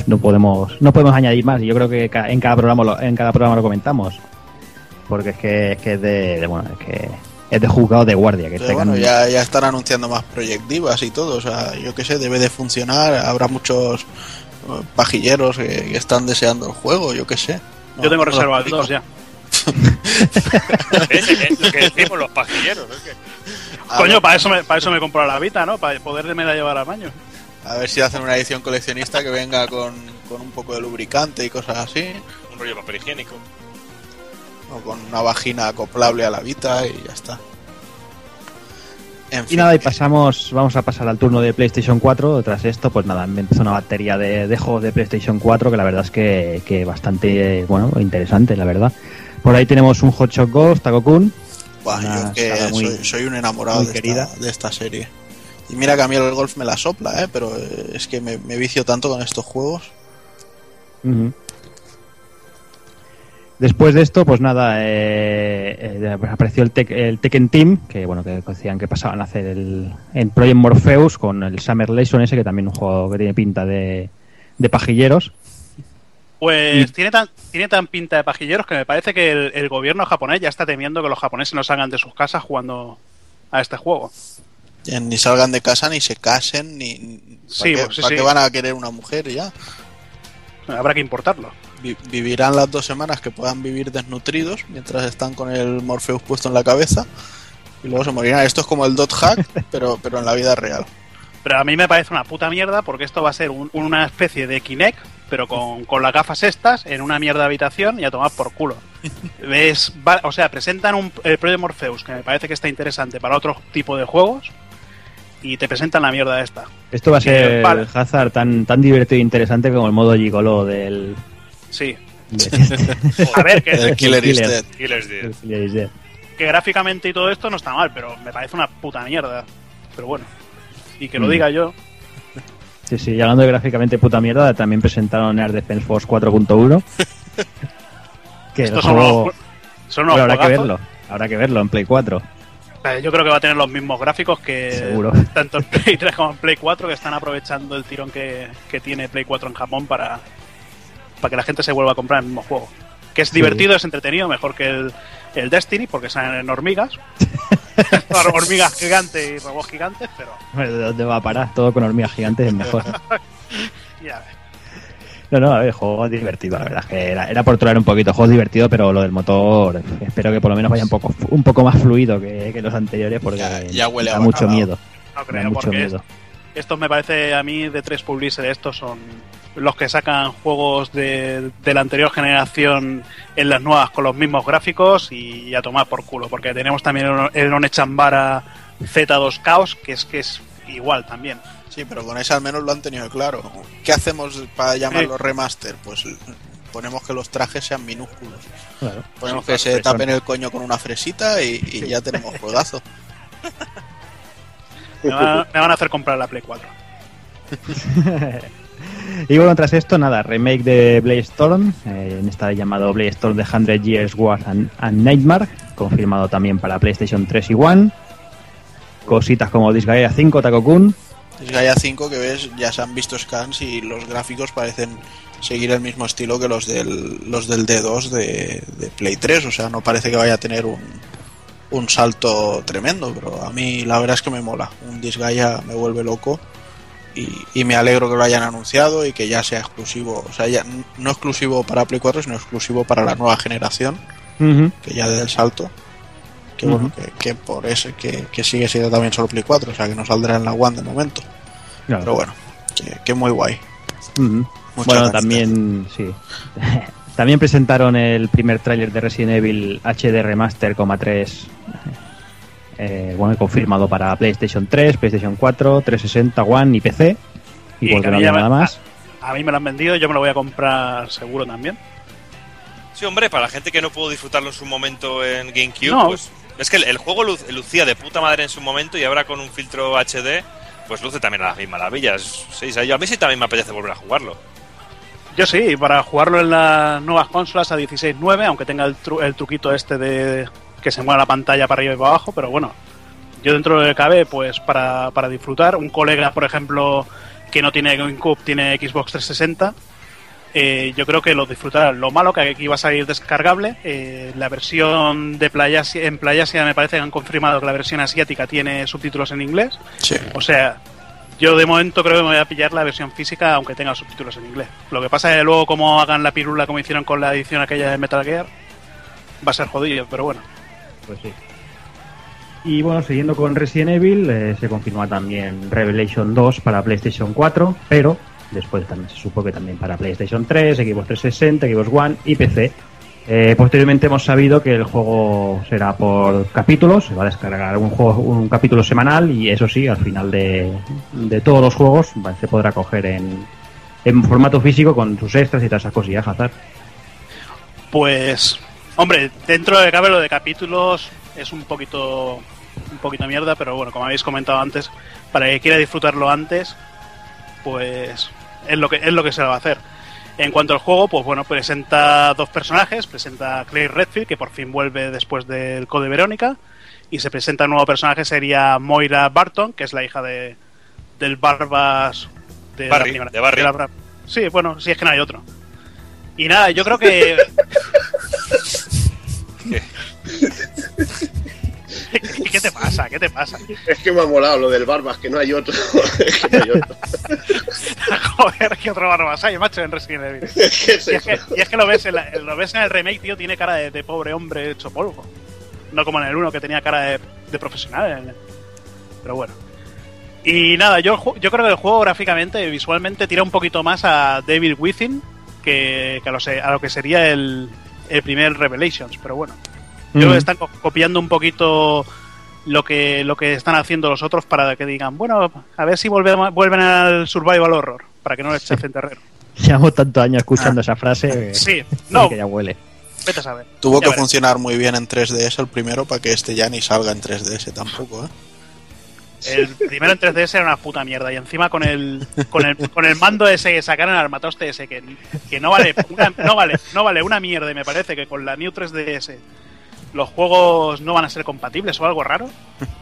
no podemos no podemos añadir más, y yo creo que en cada programa lo, en cada programa lo comentamos. Porque es que es, que es de, de, bueno, es que es de juzgado de guardia, que Pero bueno, ya, ya están anunciando más Project Divas y todo. O sea, yo que sé, debe de funcionar. Habrá muchos eh, pajilleros que, que están deseando el juego, yo que sé. No, Yo tengo lo reservados ya. ¿Ves? Es lo que decimos los pajilleros. ¿no? Que- A Coño, ver, para eso me, para eso me compro la Vita, ¿no? Para poderme la llevar al baño. a ver si hacen una edición coleccionista que venga con, con un poco de lubricante y cosas así. Un rollo de papel higiénico. O con una vagina acoplable a la Vita y ya está. En Y fin, nada, y que- pasamos, vamos a pasar al turno de PlayStation 4. Tras esto, pues nada, me empezó una batería de, de juegos de PlayStation 4 que la verdad es que, que bastante, eh, bueno, interesante, la verdad. Por ahí tenemos un Hot Shot Ghost, Takokun. Yo que muy- soy, soy un enamorado de querida. esta, de esta serie. Y mira que a mí el golf me la sopla, ¿eh? pero eh, es que me, me vicio tanto con estos juegos. Después de esto, pues nada, eh, eh, apareció el, Tek- el Tekken Team, que bueno, que decían que pasaban a hacer el, en Project Morpheus con el Summer Leison ese, que también es un juego que tiene pinta de, de pajilleros. Pues Y- tiene tan, tiene tan pinta de pajilleros que me parece que el, el gobierno japonés ya está temiendo que los japoneses no salgan de sus casas jugando a este juego. Ni salgan de casa, ni se casen, ni... ¿Para Sí, qué, pues sí, para sí. qué van a querer una mujer ya? Habrá que importarlo. Vi- vivirán las dos semanas que puedan vivir desnutridos mientras están con el Morpheus puesto en la cabeza y luego se morirán. Esto es como el dot hack, pero, pero en la vida real. Pero a mí me parece una puta mierda porque esto va a ser un- una especie de Kinect, pero con, con las gafas estas, en una mierda de habitación y a tomar por culo. ¿Ves? Va- o sea, presentan un, el Project Morpheus, que me parece que está interesante para otro tipo de juegos, y te presentan la mierda esta. Esto va a ser vale. Hazard tan, tan divertido e interesante como el modo gigolo del... Sí. de- A ver, que, El Killer is Killer. Dead. Killer is Dead. que gráficamente y todo esto no está mal, pero me parece una puta mierda. Pero bueno. Y que lo Mm. diga yo. Sí, sí, y hablando de gráficamente puta mierda, también presentaron Air Defense Force 4.1. que el Estos son unos, son unos habrá que verlo, habrá que verlo en Play 4. Eh, Yo creo que va a tener los mismos gráficos que Seguro. tanto en Play 3 como en Play 4, que están aprovechando el tirón que, que tiene Play 4 en Japón para, para que la gente se vuelva a comprar el mismo juego. Que es Sí. divertido, es entretenido, mejor que el, el Destiny, porque salen hormigas. hormigas gigantes y robots gigantes, pero ¿De dónde va a parar? Todo con hormigas gigantes es mejor. ya. No, no, a ver, juego divertido, la verdad. es que era, era por traer un poquito, juego divertido, pero lo del motor, espero que por lo menos vaya un poco, un poco más fluido que, que los anteriores, porque Ya- ya huele da a mucho miedo. No Da creo, mucho porque miedo. estos me parece a mí de tres publishers, estos son los que sacan juegos de, de la anterior generación en las nuevas con los mismos gráficos y a tomar por culo, porque tenemos también el, Onechambara Z2 Chaos, que es que es igual también. Sí, pero con ese al menos lo han tenido claro. ¿Qué hacemos para llamarlo remaster? Pues ponemos que los trajes sean minúsculos. Claro. Ponemos Sí, que se tapen son- el coño con una fresita y, y ya tenemos juegazo. Me van, me van a hacer comprar la Play 4. Y bueno, tras esto, nada, remake de Blaze Storm, eh, en esta llamado Blaze Storm de 100 Years War and, and Nightmare, confirmado también para PlayStation 3 y One. Cositas como Disgaea 5, Takokun, Disgaea 5 que ves, ya se han visto scans y los gráficos parecen seguir el mismo estilo que los del, los del D2 de, de Play 3, o sea, no parece que vaya a tener un, un salto tremendo, pero a mí la verdad es que me mola. Un Disgaea me vuelve loco y, y me alegro que lo hayan anunciado y que ya sea exclusivo, o sea, ya no exclusivo para Play 4, sino exclusivo para la nueva generación, que ya desde el salto. Que bueno, que, que por eso que, que sigue siendo también solo Play 4, o sea que no saldrá en la One de momento. Claro. Pero bueno, que, que muy guay. Muchas Bueno, gracias. también, sí. también presentaron el primer tráiler de Resident Evil HD Remaster, 3 eh, bueno, confirmado para PlayStation 3, PlayStation 4, 360, One y PC. Y, Y que no había nada más. A mí me lo han vendido, yo me lo voy a comprar seguro también. Sí, hombre, para la gente que no pudo disfrutarlo en su momento en GameCube, No. pues es que el, el juego lu- lucía de puta madre en su momento y ahora con un filtro HD, pues luce también a las mismas maravillas. Sí, a mí sí también me apetece volver a jugarlo. Yo sí, para jugarlo en las nuevas consolas a 16.9, aunque tenga el, tru- el truquito este de que se mueva la pantalla para arriba y para abajo, pero bueno, yo dentro de lo que cabe, pues para, para disfrutar. Un colega, por ejemplo, que no tiene GameCube, tiene Xbox 360, eh, yo creo que lo disfrutará. Lo malo que aquí va a salir descargable, eh, la versión de Playasia, en Playasia me parece que han confirmado que la versión asiática tiene subtítulos en inglés. Sí. O sea, yo de momento creo que me voy a pillar la versión física aunque tenga subtítulos en inglés. Lo que pasa es que luego como hagan la pirula como hicieron con la edición aquella de Metal Gear, va a ser jodido, pero bueno. Pues sí. Y bueno, siguiendo con Resident Evil, eh, se confirma también Revelation 2 para PlayStation 4, pero después también se supo que también para PlayStation 3, Xbox 360, Xbox One y PC. Eh, posteriormente hemos sabido que el juego será por capítulos, se va a descargar un juego, un capítulo semanal y eso sí, al final de, de todos los juegos se podrá coger en, en formato físico con sus extras y todas esas cosillas, Hazard. Pues, hombre, dentro de cabe lo de capítulos es un poquito un poquito mierda, pero bueno, como habéis comentado antes, para el que quiera disfrutarlo antes, pues es lo que es lo que se va a hacer. En cuanto al juego, pues bueno, presenta dos personajes, presenta a Clay Redfield, que por fin vuelve después del Code Verónica, y se presenta un nuevo personaje, sería Moira Barton, que es la hija de del Barbas de la Barry, primera- de Barry. la sí, bueno, si es que no hay otro. Y nada, yo creo que ¿Y qué te pasa? ¿Qué te pasa? Es que me ha molado lo del Barbas, que no hay otro. Es que no hay otro. Joder, qué otro barbas hay, macho, en Resident Evil. Es que Y es que, eso. y es que lo, ves en la- lo ves en el remake, tío, tiene cara de, de pobre hombre hecho polvo. No como en el uno que tenía cara de, de profesional. en el- Pero bueno. Y nada, yo, creo que el juego gráficamente, visualmente, tira un poquito más a David Within que, que a, lo, se- a lo que sería el, el primer Revelations. Pero bueno. Yo creo que están co- copiando un poquito lo que lo que están haciendo los otros para que digan, bueno, a ver si volvemos- vuelven al survival horror, para que no les echen terrero. Llevamos tantos años escuchando esa frase Sí, no. no, que ya huele. vete a saber. Tuvo Ya que funcionar muy bien en 3DS el primero para que este ya ni salga en 3DS tampoco, ¿eh? El primero en 3DS era una puta mierda y encima con el con el, con el mando ese que sacaron al armatoste ese que, que no vale una, no vale no vale una mierda y me parece que con la New 3DS los juegos no van a ser compatibles o algo raro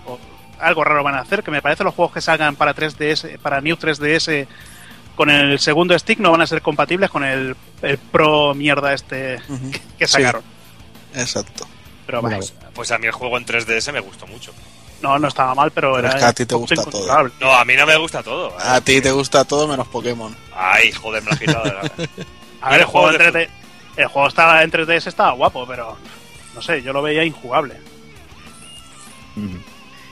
o algo raro van a hacer que me parece los juegos que salgan para 3DS para New 3DS con el segundo stick no van a ser compatibles con el, el Pro mierda este que Sí. sacaron Exacto. pero Bueno, Pues a mí el juego en 3DS me gustó mucho. No no estaba mal pero, Pero era es que a ti te gusta todo. incontrolable. No, a mí no me gusta todo. A ti te gusta todo menos Pokémon. Ay, joder, me lo has quitado de la... A ver, el el juego, juego en de 3D el juego estaba en 3DS estaba guapo, pero no sé, yo lo veía injugable.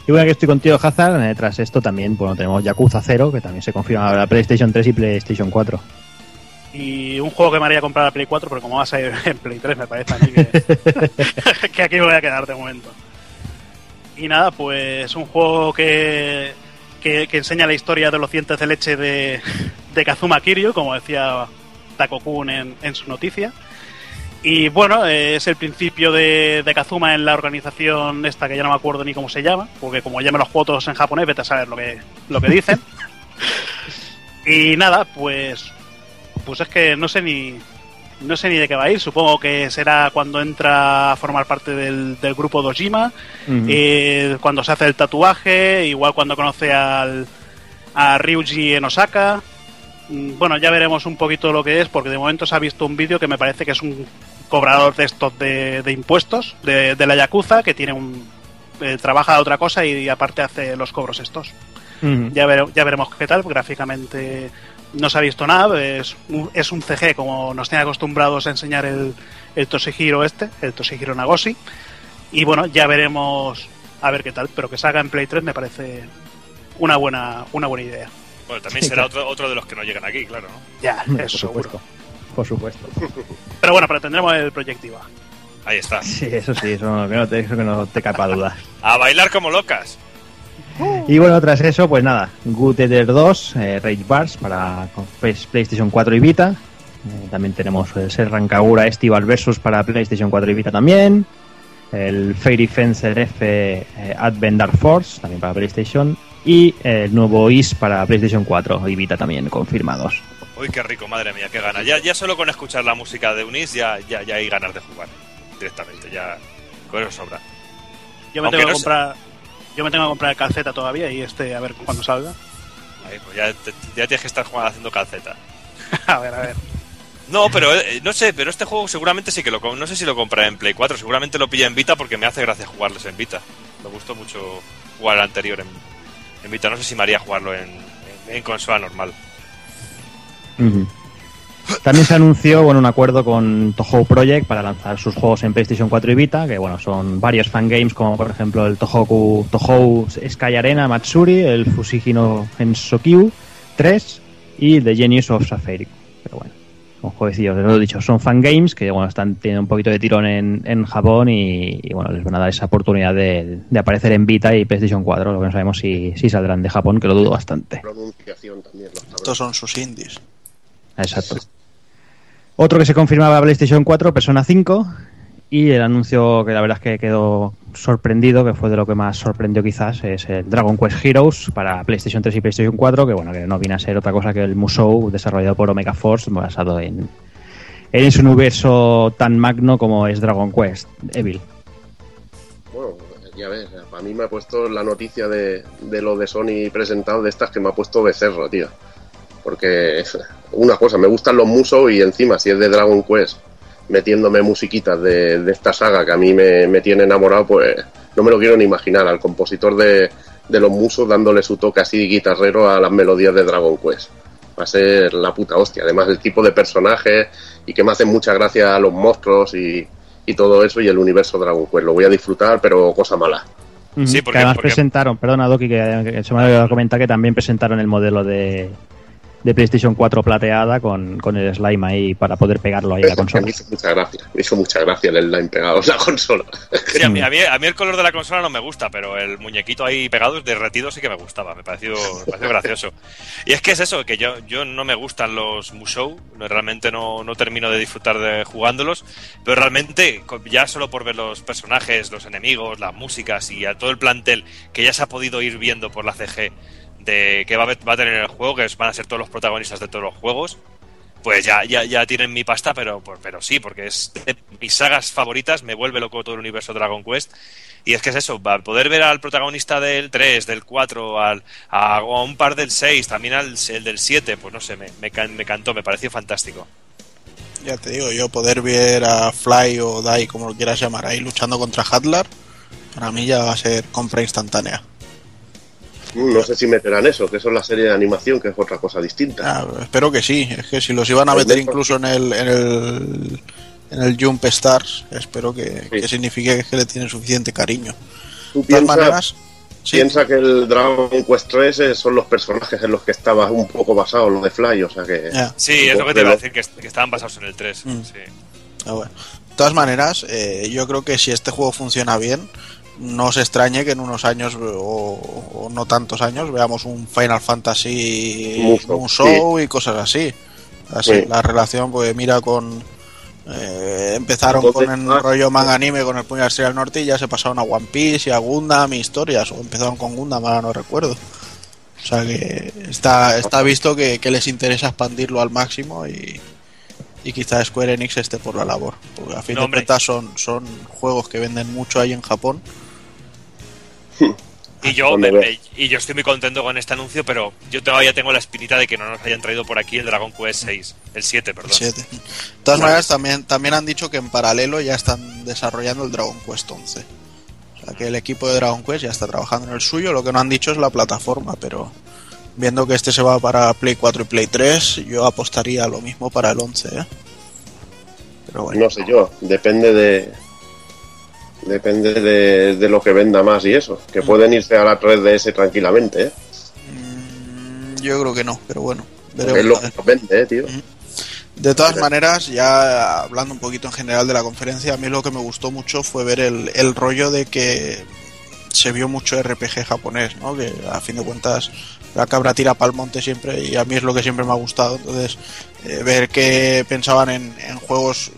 Y bueno, que estoy contigo, Hazard. eh, tras esto también bueno, tenemos Yakuza 0, que también se confirma para PlayStation 3 y PlayStation 4. Y un juego que me haría comprar a Play 4, pero como va a salir en Play 3, me parece a mí que, que aquí me voy a quedar de momento. Y nada, pues un juego que, que, que enseña la historia de los dientes de leche de, de Kazuma Kiryu, como decía Takokun en, en su noticia. Y bueno, eh, es el principio de, de Kazuma en la organización esta que ya no me acuerdo ni cómo se llama, porque como me los juego todos en japonés, vete a saber lo que, lo que dicen. y nada, pues pues es que no sé ni no sé ni de qué va a ir. Supongo que será cuando entra a formar parte del, del grupo Dojima, eh, cuando se hace el tatuaje, igual cuando conoce al a Ryuji en Osaka. Mm, Bueno, ya veremos un poquito lo que es, porque de momento se ha visto un vídeo que me parece que es un cobrador de estos de, de impuestos de, de la Yakuza, que tiene un eh, trabaja de otra cosa y, aparte hace los cobros estos. Ya, vere- ya veremos qué tal, gráficamente no se ha visto nada, es un, es un CG como nos tiene acostumbrados a enseñar el, el Toshihiro este, el Toshihiro Nagoshi. Y bueno, ya veremos a ver qué tal, pero que salga en Play 3 me parece una buena, una buena idea. Bueno, también Sí, será claro. otro, otro de los que no llegan aquí, claro, ¿no? Ya, Por eso seguro. supuesto. Por supuesto. Pero bueno, pero tendremos el Projectiva. Ahí está. Sí, eso sí, eso que no te, eso que no te capa dudas. A bailar como locas. Y bueno, tras eso, pues nada, Good Eater 2, eh, Rage Bars para PlayStation 4 y Vita. Eh, también tenemos el Ser Rancagura Estival Versus para PlayStation 4 y Vita también. El Fairy Fencer F eh, Advent Dark Force también para PlayStation. Y el nuevo Is para PlayStation 4 y Vita también confirmados. Uy, qué rico, madre mía, qué gana. Ya, ya solo con escuchar la música de Unis ya, ya, ya hay ganas de jugar directamente, ya con eso sobra. Yo me Aunque tengo que no comprar. Yo me tengo que comprar calceta todavía y este a ver cuándo salga. Ahí, pues ya, te- ya tienes que estar jugando haciendo calceta. a ver, a ver. No, pero eh, no sé, pero este juego seguramente sí que lo no sé si lo compré en Play 4, seguramente lo pillé en Vita porque me hace gracia jugarles en Vita. Me gustó mucho jugar el anterior en, en Vita, no sé si me haría jugarlo en, en- en consola normal. Ujú. También se anunció bueno, un acuerdo con Toho Project para lanzar sus juegos en PlayStation 4 y Vita, que bueno, son varios fangames como por ejemplo el Tohoku, Toho Sky Arena Matsuri, el Fusihino Hensokyu 3 y The Genius of Safari. Pero bueno, son jueguecillos, lo he dicho, son fangames que bueno, están teniendo un poquito de tirón en, en Japón y, y, bueno, les van a dar esa oportunidad de, de aparecer en Vita y PlayStation 4, lo que no sabemos si, si saldrán de Japón, que lo dudo bastante. Pronunciación también. Los cabrones. Estos son sus indies. Exacto. Otro que se confirmaba PlayStation 4, Persona 5, y el anuncio que la verdad es que quedó sorprendido, que fue de lo que más sorprendió quizás, es el Dragon Quest Heroes para PlayStation 3 y PlayStation 4, que bueno, que no viene a ser otra cosa que el Musou desarrollado por Omega Force, basado en, en ese universo tan magno como es Dragon Quest, Evil. Bueno, ya ves, para mí me ha puesto la noticia de, de lo de Sony presentado de estas que me ha puesto becerro, tío. Porque una cosa, me gustan los musos y encima si es de Dragon Quest metiéndome musiquitas de, de esta saga que a mí me, me tiene enamorado, pues no me lo quiero ni imaginar. Al compositor de, de los musos dándole su toque así guitarrero a las melodías de Dragon Quest. Va a ser la puta hostia. Además, el tipo de personajes y que me hacen mucha gracia a los monstruos y, y todo eso y el universo Dragon Quest. Lo voy a disfrutar, pero cosa mala. Sí, porque- que además porque- presentaron, perdona Doki, que, que se me ha olvidado comentar que también presentaron el modelo de, de PlayStation 4 plateada con, con el slime ahí para poder pegarlo ahí a la consola. me hizo mucha gracia. Me hizo mucha gracia el slime pegado en la consola. Sí, a mí, a, mí, a mí el color de la consola no me gusta, pero el muñequito ahí pegado, derretido, sí que me gustaba. Me pareció, me pareció gracioso. Y es que es eso, que yo, yo no me gustan los Musou, realmente no, no termino de disfrutar de jugándolos, pero realmente, ya solo por ver los personajes, los enemigos, las músicas y a todo el plantel que ya se ha podido ir viendo por la CG de que va a, tener el juego, que van a ser todos los protagonistas de todos los juegos, pues ya, ya, ya tienen mi pasta, pero, pero sí, porque es de mis sagas favoritas, me vuelve loco todo el universo Dragon Quest. Y es que es eso, poder ver al protagonista del 3, del 4, al, a, un par del 6, también al el del 7, pues no sé, me, me, me cantó, me pareció fantástico. Ya te digo, yo poder ver a Fly o Dai, como lo quieras llamar, ahí luchando contra Hadlar, para mí ya va a ser compra instantánea. No sé si meterán eso, que eso es la serie de animación, que es otra cosa distinta. Ah, espero que sí, es que si los iban a meter incluso en el, en el, en el Jump Stars, espero que, Sí. que signifique que le tienen suficiente cariño. Tú De todas piensa, maneras, sí, piensa que el Dragon Quest 3 eh, son los personajes en los que estaba un poco basado, lo de Fly, o sea que... Sí, es lo que te iba a decir, que, est- que estaban basados en el 3. Mm. sí. Ah, bueno. De todas maneras, eh, yo creo que si este juego funciona bien, no se extrañe que en unos años o, o no tantos años veamos un Final Fantasy Musou, Musou y cosas así. Así, Sí. la relación, pues mira con... eh, empezaron Entonces, con el ah, rollo manga anime con el puño de Estrella del Norte y ya se pasaron a One Piece y a Gundam y historias, o empezaron con Gundam, ahora no recuerdo. O sea que está, está visto que, que les interesa expandirlo al máximo y, y quizá Square Enix esté por la labor. Porque a fin No, de cuentas son, son juegos que venden mucho ahí en Japón. Y yo, me- y yo estoy muy contento con este anuncio, pero yo todavía tengo la espinita de que no nos hayan traído por aquí el Dragon Quest 6, el 7, perdón. Siete. De todas maneras, también, también han dicho que en paralelo ya están desarrollando el Dragon Quest 11. O sea, que el equipo de Dragon Quest ya está trabajando en el suyo. Lo que no han dicho es la plataforma, pero viendo que este se va para Play 4 y Play 3, yo apostaría a lo mismo para el 11. ¿eh? Pero bueno. No sé yo, depende de. Depende de, de lo que venda más y eso. Que pueden irse a la 3DS tranquilamente, ¿eh? Mm, yo creo que no, pero bueno. Veremos es lo que nos vende, ¿eh, tío? De todas maneras, ya hablando un poquito en general de la conferencia, a mí lo que me gustó mucho fue ver el, el rollo de que se vio mucho RPG japonés, ¿no? Que a fin de cuentas la cabra tira pa'l monte siempre y a mí es lo que siempre me ha gustado. Entonces, eh, ver que pensaban en, en juegos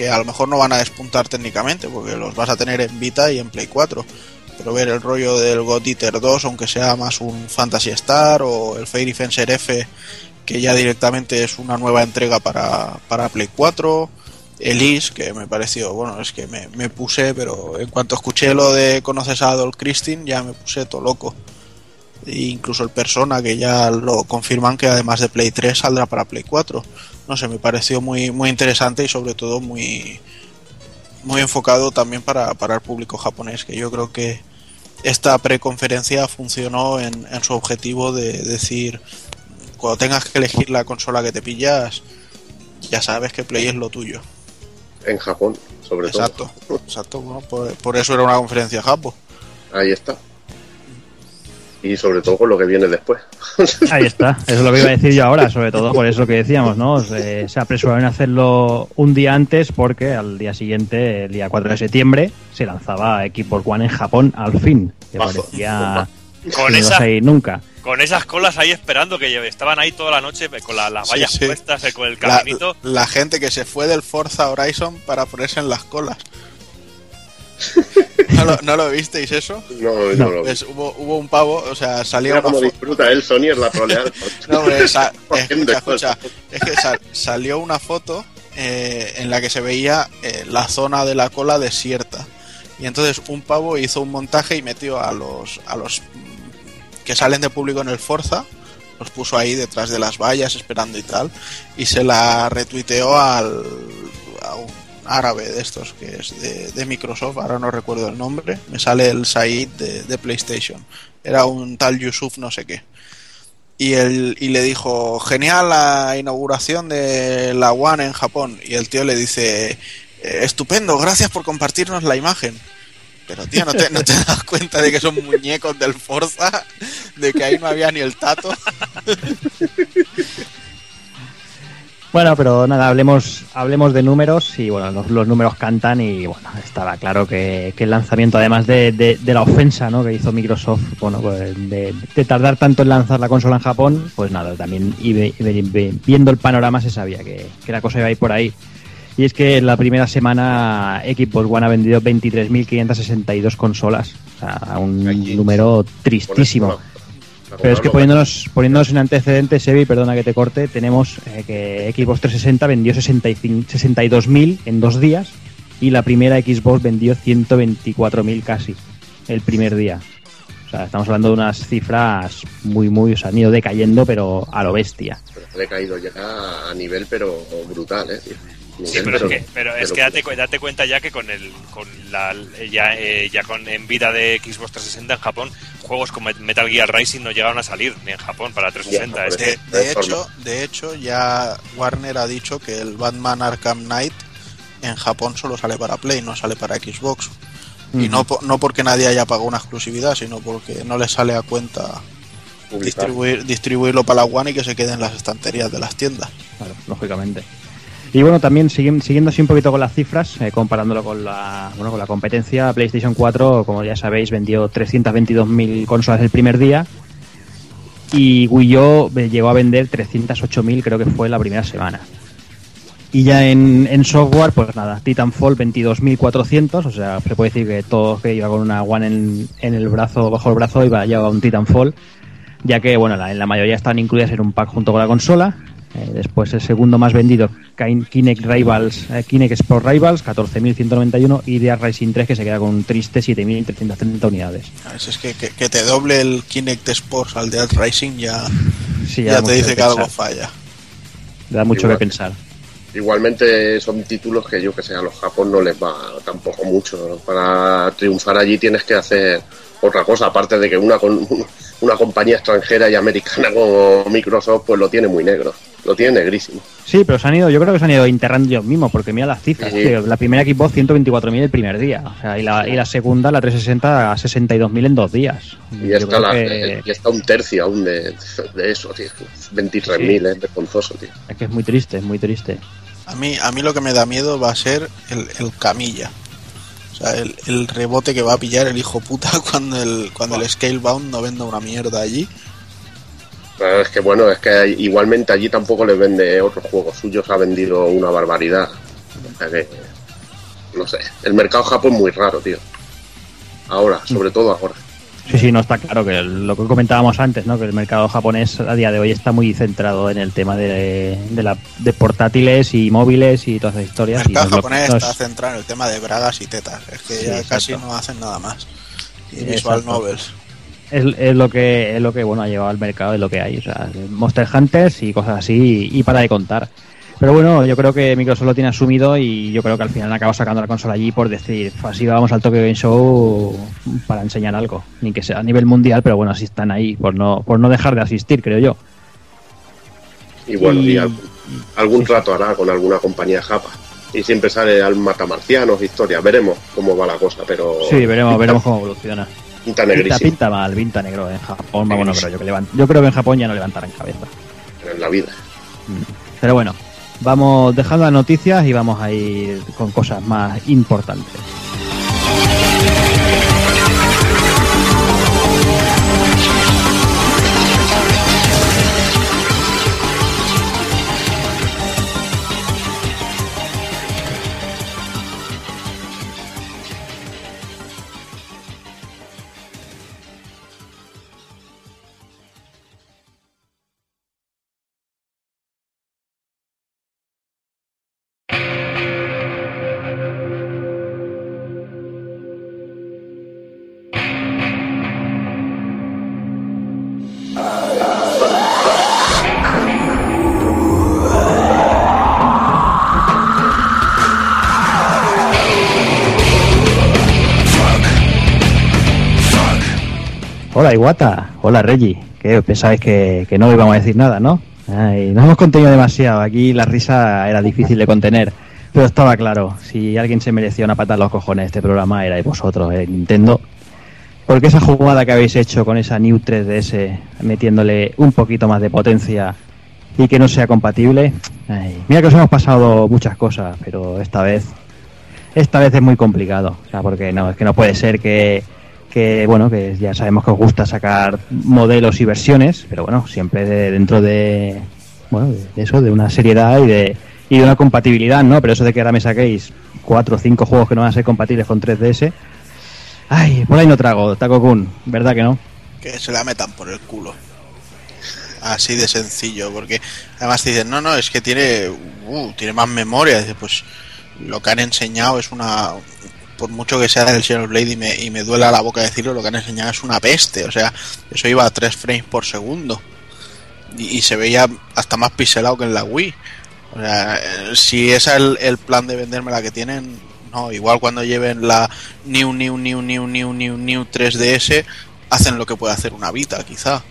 que a lo mejor no van a despuntar técnicamente, porque los vas a tener en Vita y en Play 4. Pero ver el rollo del God Eater 2, aunque sea más un Fantasy Star o el Fairy Fencer F, que ya directamente es una nueva entrega para, para Play 4. Elise, que me pareció, bueno, es que me, puse, pero en cuanto escuché lo de conoces a Adol Christine, ya me puse todo loco. E incluso el Persona, que ya lo confirman que además de Play 3 saldrá para Play 4. No sé, me pareció muy, muy interesante y sobre todo muy, muy enfocado también para, para el público japonés, que yo creo que esta preconferencia funcionó en, en su objetivo de decir, cuando tengas que elegir la consola que te pillas, ya sabes que Play es lo tuyo. En Japón, sobre Exacto, exacto. bueno, por, por eso era una conferencia Japo. todo. Ahí está. Y sobre todo con lo que viene después. Ahí está, eso es lo que iba a decir yo ahora, sobre todo por eso que decíamos, ¿no? Se, se apresuraron a hacerlo un día antes porque al día siguiente, el día 4 de septiembre, se lanzaba Xbox One en Japón al fin, que Bajo. parecía Con, que no esa, ibas a ir nunca. con esas colas ahí esperando que estaban ahí toda la noche con la- las vallas sí. puestas, eh, con el La, caminito. la gente que se fue del Forza Horizon para ponerse en las colas. ¿No lo, no lo visteis eso? No, no, No, lo Pues hubo, hubo un pavo, o sea, salió Mira una cómo fo- disfruta él, Sony, es la troleada. No, hombre, escucha, escucha, es que sal- salió una foto eh, en la que se veía eh, la zona de la cola desierta. Y entonces un pavo hizo un montaje y metió a los, a los que salen de público en el Forza, los puso ahí detrás de las vallas esperando y tal, y se la retuiteó al, a un árabe de estos que es de, Microsoft, ahora no recuerdo el nombre, me sale el Said de, PlayStation, era un tal Yusuf no sé qué y, el, y le dijo, genial la inauguración de la One en Japón. Y el tío le dice, "Eh, estupendo, gracias por compartirnos la imagen. Pero tío, ¿no te, ¿no te das cuenta de que son muñecos del Forza? De que ahí no había ni el tato. Bueno, pero nada, hablemos, hablemos de números y bueno, los, los números cantan y bueno, estaba claro que, que el lanzamiento, además de, de- de la ofensa ¿no? que hizo Microsoft, bueno, pues de, de tardar tanto en lanzar la consola en Japón, pues nada, también y ve- ve- ve- viendo el panorama se sabía que, que la cosa iba a ir por ahí. Y es que en la primera semana Xbox One ha vendido 23.562 consolas, o sea, un número tristísimo. Pero es que poniéndonos, poniéndonos en antecedentes, Sebi, perdona que te corte, tenemos eh, que Xbox 360 vendió 65 62.000 en dos días y la primera Xbox vendió 124.000 casi el primer día. O sea, estamos hablando de unas cifras muy, muy, o sea, han ido decayendo, pero a lo bestia. Le he caído ya a nivel, pero brutal, ¿eh? Sí, pero, es que, pero es que date, cu- date cuenta ya que con el con la ya, eh, ya con en vida de Xbox 360 en Japón juegos como Metal Gear Rising no llegaron a salir ni en Japón para 360 Ya. De, de hecho, de hecho, ya Warner ha dicho que el Batman Arkham Knight en Japón solo sale para Play, no sale para Xbox. Y no, no porque nadie haya pagado una exclusividad, sino porque no le sale a cuenta publicar. distribuir, distribuirlo para la One y que se quede en las estanterías de las tiendas. Claro, lógicamente. Y bueno, también siguiendo, así un poquito con las cifras, eh, comparándolo con la, bueno, con la competencia, PlayStation 4, como ya sabéis, vendió 322.000 consolas el primer día y Wii U llegó a vender 308.000, creo que fue la primera semana. Y ya en, en software, pues nada, Titanfall 22.400, o sea, se puede decir que todo que iba con una One en, en el brazo, bajo el brazo, iba llevaba un Titanfall, ya que, bueno, la, en la mayoría estaban incluidas en un pack junto con la consola. Eh, después el segundo más vendido, Kin- Kinect Rivals, eh, Kinect Sport Rivals, 14.191 y Dead Racing 3 que se queda con un triste 7.330 unidades. A ver, si es que, que, que te doble el Kinect Sports al Dead Racing ya, Sí, ya, te dice que que algo falla. Da mucho Igual. que pensar. Igualmente son títulos que yo que sé, a los Japón no les va tampoco mucho. Para triunfar allí tienes que hacer otra cosa, aparte de que una, con- una compañía extranjera y americana como Microsoft pues lo tiene muy negro, lo tiene negrísimo. Sí, pero se han ido, yo creo que se han ido enterrando ellos mismos, porque mira las cifras. Sí. tío. La primera Xbox 124.000 el primer día, o sea, y la, y la segunda, la 360, a 62.000 en dos días. Y está, la- que- y está un tercio aún de, de eso, tío. 23.000, es vergonzoso, tío. es que es muy triste, es muy triste. A mí, a mí lo que me da miedo va a ser el, el camilla. El, rebote que va a pillar el hijo puta cuando el, cuando el Scalebound no venda una mierda allí. Es que bueno, es que igualmente allí tampoco les vende otros juegos suyos, ha vendido una barbaridad. O sea que, no sé, el mercado Japón es muy raro, tío. Ahora, sobre todo ahora. Sí, sí, no está claro que lo que comentábamos antes, ¿no? Que el mercado japonés a día de hoy está muy centrado en el tema de, de, la, de portátiles y móviles y todas esas El historias. y mercado no es lo- japonés está es- centrado en el tema de bragas y tetas. Es que Sí, ya exacto. casi no hacen nada más. Y Sí, visual exacto. novels. es, es lo que es lo que bueno ha llevado al mercado, es lo que hay, o sea, Monster Hunters y cosas así y, y para de contar. Pero bueno, yo creo que Microsoft lo tiene asumido y yo creo que al final acaba sacando la consola allí por decir, "Pues así vamos al Tokyo Game Show para enseñar algo, ni que sea a nivel mundial, pero bueno, así están ahí por no por no dejar de asistir, creo yo. Y bueno, Y- y algún, algún trato hará con alguna compañía japa. Y siempre sale al matamarcianos, historia. Veremos cómo va la cosa, pero. Sí, veremos pinta- veremos cómo evoluciona. Pinta Pinta, negrísimo pinta mal, pinta negro en Japón, vamos, no creo yo que levant- yo creo que en Japón ya no levantarán cabeza. en la vida. Pero bueno, vamos dejando las noticias y vamos a ir con cosas más importantes. Hola Reggie, que pensáis que, no íbamos a decir nada, ¿no? Ay, nos hemos contenido demasiado, aquí la risa era difícil de contener, pero estaba claro, si alguien se merecía una patada en los cojones de este programa era vosotros, eh, Nintendo. Porque esa jugada que habéis hecho con esa New 3DS, metiéndole un poquito más de potencia y que no sea compatible, mira que os hemos pasado muchas cosas, pero esta vez, esta vez es muy complicado, o sea, porque no, es que no puede ser que que bueno, que ya sabemos que os gusta sacar modelos y versiones, pero bueno, siempre de- dentro de bueno, de eso, de una seriedad y de y de una compatibilidad, ¿no? Pero eso de que ahora me saquéis cuatro o cinco juegos que no van a ser compatibles con 3DS, ay, por ahí no trago, Taco Kun, ¿verdad que no? Que se la metan por el culo. Así de sencillo, porque además te dicen, no, no, es que tiene, uh, tiene más memoria. Pues lo que han enseñado es una, por mucho que sea del Xenoblade y me, y me duela la boca decirlo, lo que han enseñado es una peste. O sea, eso iba a 3 frames por segundo. Y, y se veía hasta más pixelado que en la Wii. O sea, eh, si ese es el, el plan de venderme la que tienen, no, igual cuando lleven la New, New, New, New, New, New, New 3DS, hacen lo que puede hacer una Vita, quizá.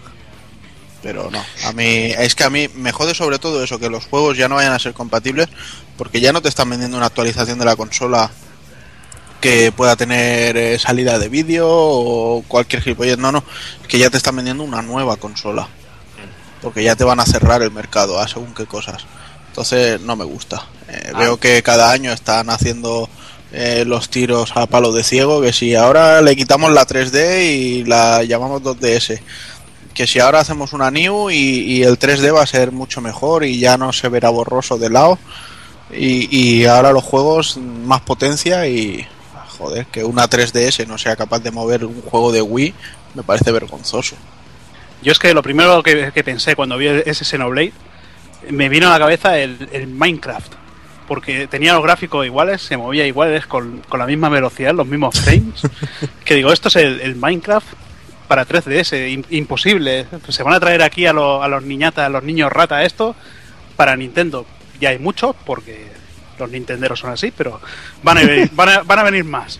Pero no, a mí, es que a mí me jode sobre todo eso, que los juegos ya no vayan a ser compatibles, porque ya no te están vendiendo una actualización de la consola que pueda tener eh, salida de vídeo o cualquier gilipollez, no, no, que ya te están vendiendo una nueva consola. Porque ya te van a cerrar el mercado a según qué cosas. Entonces no me gusta. Eh, Ah. Veo que cada año están haciendo eh, los tiros a palo de ciego, que si ahora le quitamos la 3D y la llamamos 2DS, que si ahora hacemos una New y, y el 3D va a ser mucho mejor y ya no se verá borroso de lado, y, y ahora los juegos más potencia y... Joder, que una 3DS no sea capaz de mover un juego de Wii me parece vergonzoso. Yo es que lo primero que, que pensé cuando vi ese Xenoblade me vino a la cabeza el, el Minecraft. Porque tenía los gráficos iguales, se movía iguales, con, con la misma velocidad, los mismos frames. que digo, esto es el, el Minecraft para 3DS, im- imposible. Se van a traer aquí a, los- a los niñatas, a los niños rata esto para Nintendo. Ya hay muchos, porque los nintenderos son así, pero van a, venir- van a, van a venir más.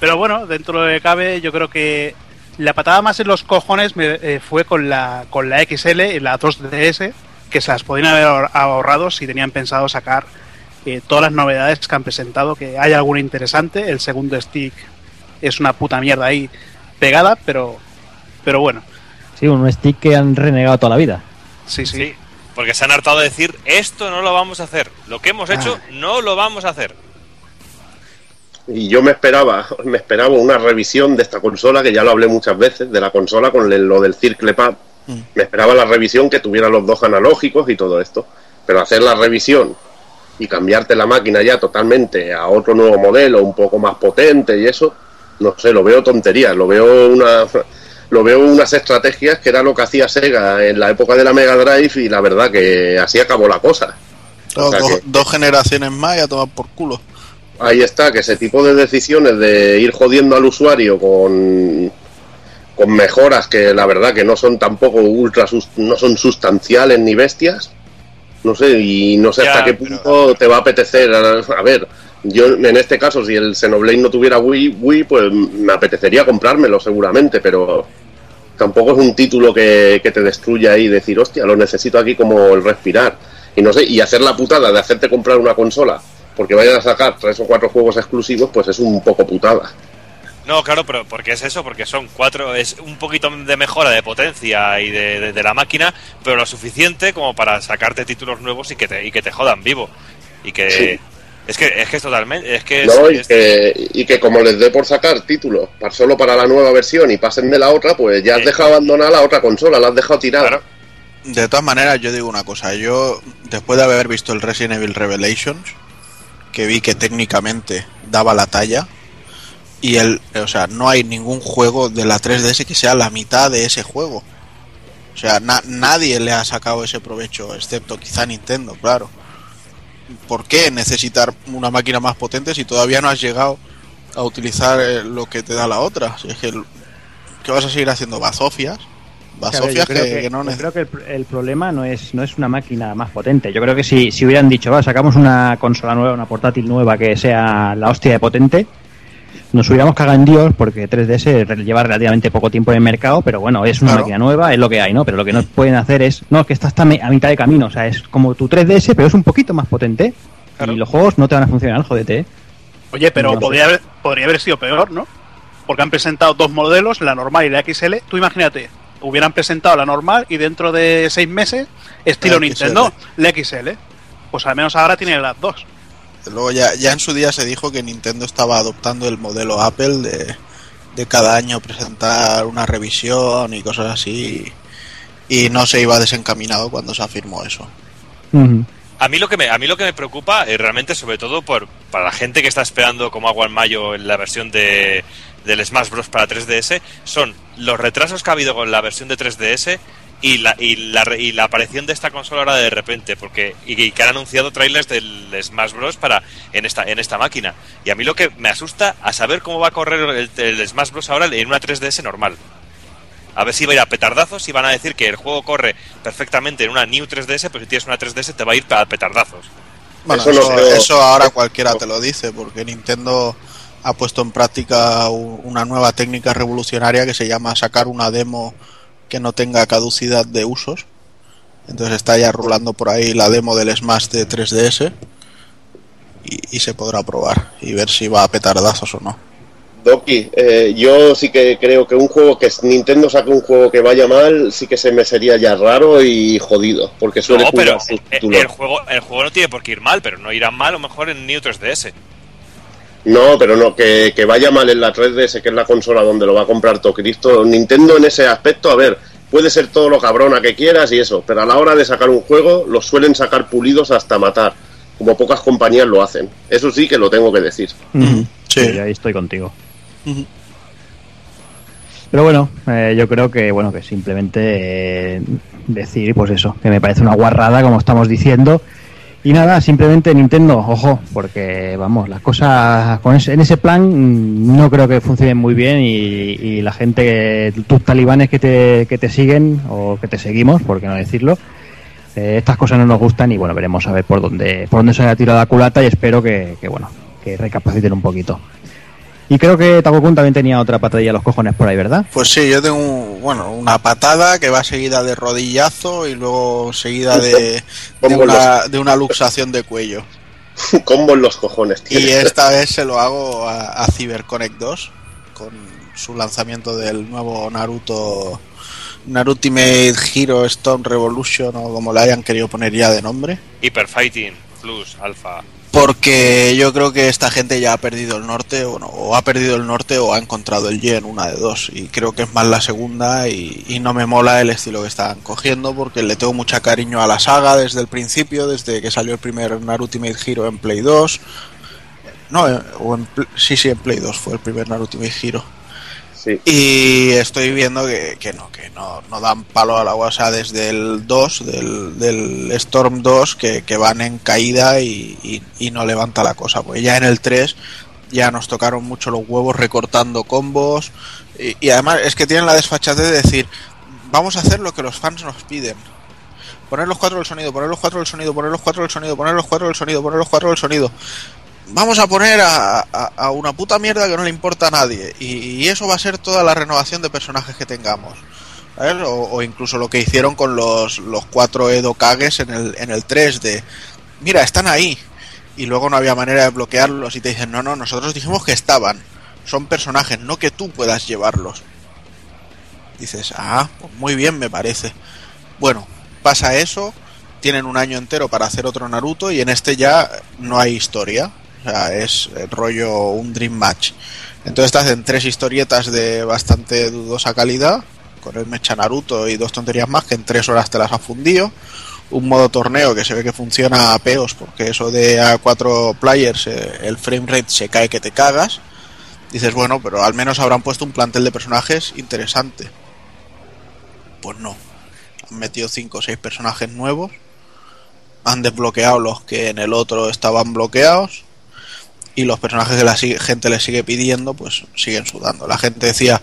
Pero bueno, dentro de lo que cabe, yo creo que la patada más en los cojones me, eh, fue con la, con la XL y la 2DS, que se las podían haber ahor- ahorrado si tenían pensado sacar eh, todas las novedades que han presentado, que hay alguna interesante. El segundo stick es una puta mierda ahí pegada, pero, pero bueno, Sí, un stick que han renegado toda la vida. sí, sí. Sí, porque se han hartado de decir, esto no lo vamos a hacer. Lo que hemos hecho, no lo vamos a hacer. Y yo me esperaba, me esperaba una revisión de esta consola, que ya lo hablé muchas veces, de la consola con lo del Circle Pad. Mm. Me esperaba la revisión que tuviera los dos analógicos y todo esto. Pero hacer la revisión y cambiarte la máquina ya totalmente a otro nuevo modelo, un poco más potente y eso, no sé, lo veo tontería, lo veo una lo veo unas estrategias que era lo que hacía Sega en la época de la Mega Drive y la verdad que así acabó la cosa. Dos, O sea dos- que- dos generaciones más y a tomar por culo. Ahí está, que ese tipo de decisiones de ir jodiendo al usuario con, con mejoras que la verdad que no son tampoco ultra, no son sustanciales ni bestias, no sé, y no sé Ya, hasta qué pero- punto te va a apetecer. A, a ver, yo en este caso, si el Xenoblade no tuviera Wii, Wii, pues me apetecería comprármelo seguramente, pero tampoco es un título que, que te destruya y decir, hostia, lo necesito aquí como el respirar. Y no sé, y hacer la putada de hacerte comprar una consola porque vayan a sacar tres o cuatro juegos exclusivos, pues es un poco putada. No, claro, pero porque es eso, porque son cuatro, es un poquito de mejora de potencia y de, de- de la máquina, pero lo suficiente como para sacarte títulos nuevos y que te, y que te jodan vivo. Y que Sí. Es que es que es totalmente, es que es, ¿no? Y, es- que, y que como les dé por sacar títulos para solo para la nueva versión y pasen de la otra, pues ya has dejado abandonada la otra consola, la has dejado tirada. claro, De todas maneras, yo digo una cosa. Yo, después de haber visto el Resident Evil Revelations, que vi que técnicamente daba la talla, y el, o sea, no hay ningún juego de la 3DS que sea la mitad de ese juego. O sea, na- nadie le ha sacado ese provecho, excepto quizá Nintendo, claro. ¿Por qué necesitar una máquina más potente si todavía no has llegado a utilizar eh, lo que te da la otra? Si es que, ¿qué vas a seguir haciendo? ¿Bazofias? Claro, Bazofias yo creo que, que, no yo creo que el, el problema no es, no es una máquina más potente. Yo creo que si, si hubieran dicho, va, sacamos una consola nueva, una portátil nueva que sea la hostia de potente, nos hubiéramos cagado en Dios porque 3DS re- lleva relativamente poco tiempo en el mercado, pero bueno, es una Claro. máquina nueva, es lo que hay, ¿no? Pero lo que no pueden hacer es, no, es que está me- a mitad de camino, o sea, es como tu 3DS, pero es un poquito más potente Claro. y los juegos no te van a funcionar, jodete. ¿eh? Oye, pero No podría, haber, podría haber sido peor, ¿no? Porque han presentado dos modelos, la normal y la XL. Tú imagínate, hubieran presentado la normal y dentro de seis meses, estilo La Nintendo, la XL. Pues al menos ahora tienen las dos. Luego ya, ya en su día se dijo que Nintendo estaba adoptando el modelo Apple de, de cada año presentar una revisión y cosas así y no se iba desencaminado cuando se afirmó eso. A mí lo que me, a mí lo que me preocupa, eh, realmente, sobre todo por, para la gente que está esperando como agua en mayo en la versión de, del Smash Bros. para 3DS, son los retrasos que ha habido con la versión de 3DS y la, y la, re- y la aparición de esta consola ahora de repente, porque y, y que han anunciado trailers del Smash Bros. para en esta, en esta máquina. Y a mí lo que me asusta a saber cómo va a correr el, el Smash Bros. ahora en una 3DS normal. A ver si va a ir a petardazos y van a decir que el juego corre perfectamente en una New 3DS, pero si tienes una 3DS te va a ir a petardazos. Bueno, Eso eso, no creo- eso ahora cualquiera te lo dice porque Nintendo ha puesto en práctica una nueva técnica revolucionaria que se llama sacar una demo que no tenga caducidad de usos. Entonces está ya rulando por ahí la demo del Smash de 3DS y, y se podrá probar y ver si va a petardazos o no. Doki, eh, yo sí que creo que un juego que Nintendo saque un juego que vaya mal, sí que se me sería ya raro y jodido, porque suele No, pero el juego, el juego no tiene por qué ir mal, pero no irá mal a lo mejor en New 3DS. No, pero no, que, que vaya mal en la 3DS, que es la consola donde lo va a comprar todo Cristo. Nintendo en ese aspecto, a ver, puede ser todo lo cabrona que quieras y eso, pero a la hora de sacar un juego, los suelen sacar pulidos hasta matar, como pocas compañías lo hacen. Eso sí que lo tengo que decir. Sí. Sí, ahí estoy contigo. Pero bueno, eh, yo creo que bueno que simplemente eh, decir pues eso, que me parece una guarrada como estamos diciendo. Y nada, simplemente Nintendo, ojo, porque vamos, las cosas con ese- en ese plan mm, no creo que funcionen muy bien y, la gente, tus talibanes que te, que te siguen o que te seguimos, por qué no decirlo, eh, estas cosas no nos gustan y bueno, veremos a ver por dónde, por dónde se ha tirado la culata y espero que, bueno, que recapaciten un poquito. Y creo que Takokun también tenía otra patadilla a los cojones por ahí, ¿verdad? Pues sí, yo tengo un- bueno, una patada que va seguida de rodillazo y luego seguida de, de, una, de una luxación de cuello. Combo en los cojones, tío. Y esta vez se lo hago a, a CyberConnect 2 con su lanzamiento del nuevo Naruto Narultimate Hero Storm Revolution o como le hayan querido poner ya de nombre. Hyper Fighting Plus Alpha. Porque yo creo que esta gente ya ha perdido el norte, bueno, o ha perdido el norte o ha encontrado el yen, una de dos. Y creo que es más la segunda y, y no me mola el estilo que están cogiendo porque le tengo mucha cariño a la saga desde el principio, desde que salió el primer Naruto Ultimate Hero en Play 2. No, eh, o en sí, sí, en Play 2 fue el primer Naruto Ultimate Hero. Y estoy viendo que, que no, que no, no dan palo al agua, o desde el 2, del, del Storm 2, que, que van en caída y, y- no levanta la cosa. Pues ya en el 3 ya nos tocaron mucho los huevos recortando combos y, y además es que tienen la desfachatez de decir, vamos a hacer lo que los fans nos piden. Poner los cuatro del sonido, poner los cuatro del sonido, poner los cuatro del sonido, poner los cuatro del sonido, poner los cuatro del sonido vamos a poner a, a- una puta mierda que no le importa a nadie. Y, eso va a ser toda la renovación de personajes que tengamos. o incluso lo que hicieron con los, los cuatro Edo Kages en el, en el 3 de, mira, están ahí. Y luego no había manera de bloquearlos y te dicen, no, no, nosotros dijimos que estaban. Son personajes, no que tú puedas llevarlos. Dices, ah, pues muy bien me parece. Bueno, pasa eso, tienen un año entero para hacer otro Naruto y en este ya no hay historia. O sea, es el rollo un Dream Match. Entonces te hacen tres historietas de bastante dudosa calidad, con el Mecha Naruto y dos tonterías más que en tres horas te las ha fundido. Un modo torneo que se ve que funciona a peos, porque eso de a cuatro players eh, el frame rate se cae que te cagas. Dices, bueno, pero al menos habrán puesto un plantel de personajes interesante. Pues no. Han metido cinco o seis personajes nuevos. Han desbloqueado los que en el otro estaban bloqueados. Y los personajes que la gente le sigue pidiendo, pues siguen sudando. La gente decía,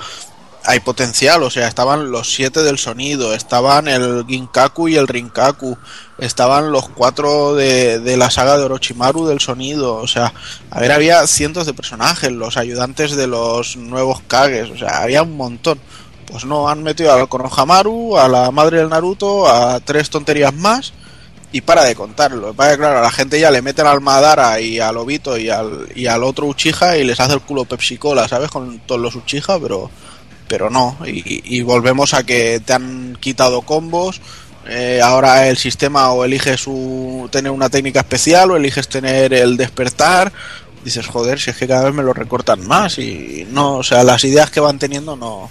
hay potencial, o sea, estaban los siete del sonido, estaban el Ginkaku y el Rinkaku, estaban los cuatro de, de la saga de Orochimaru del sonido, o sea, a ver, había cientos de personajes, los ayudantes de los nuevos Kages, o sea, había un montón. Pues no, han metido al Konohamaru, a la madre del Naruto, a tres tonterías más y para de contarlo. Lo que claro, a la gente ya le meten al Madara y al Obito y al, y al otro Uchiha y les hace el culo Pepsi Cola, ¿sabes? Con todos los Uchiha, pero, pero no. Y, y volvemos a que te han quitado combos. eh, ahora el sistema o eliges su, tener una técnica especial o eliges tener el despertar. Dices, joder, si es que cada vez me lo recortan más y no, o sea, las ideas que van teniendo no,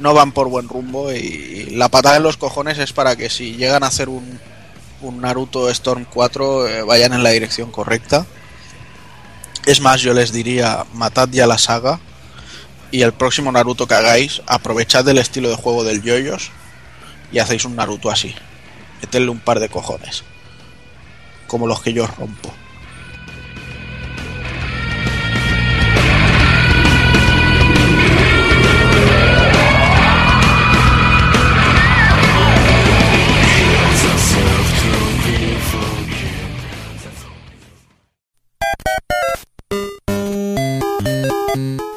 no van por buen rumbo y la patada en los cojones es para que si llegan a hacer un, un Naruto Storm 4 eh, vayan en la dirección correcta. Es más, yo les diría, matad ya la saga y el próximo Naruto que hagáis, aprovechad del estilo de juego del Yoyos y hacéis un Naruto así. Metedle un par de cojones. Como los que yo rompo.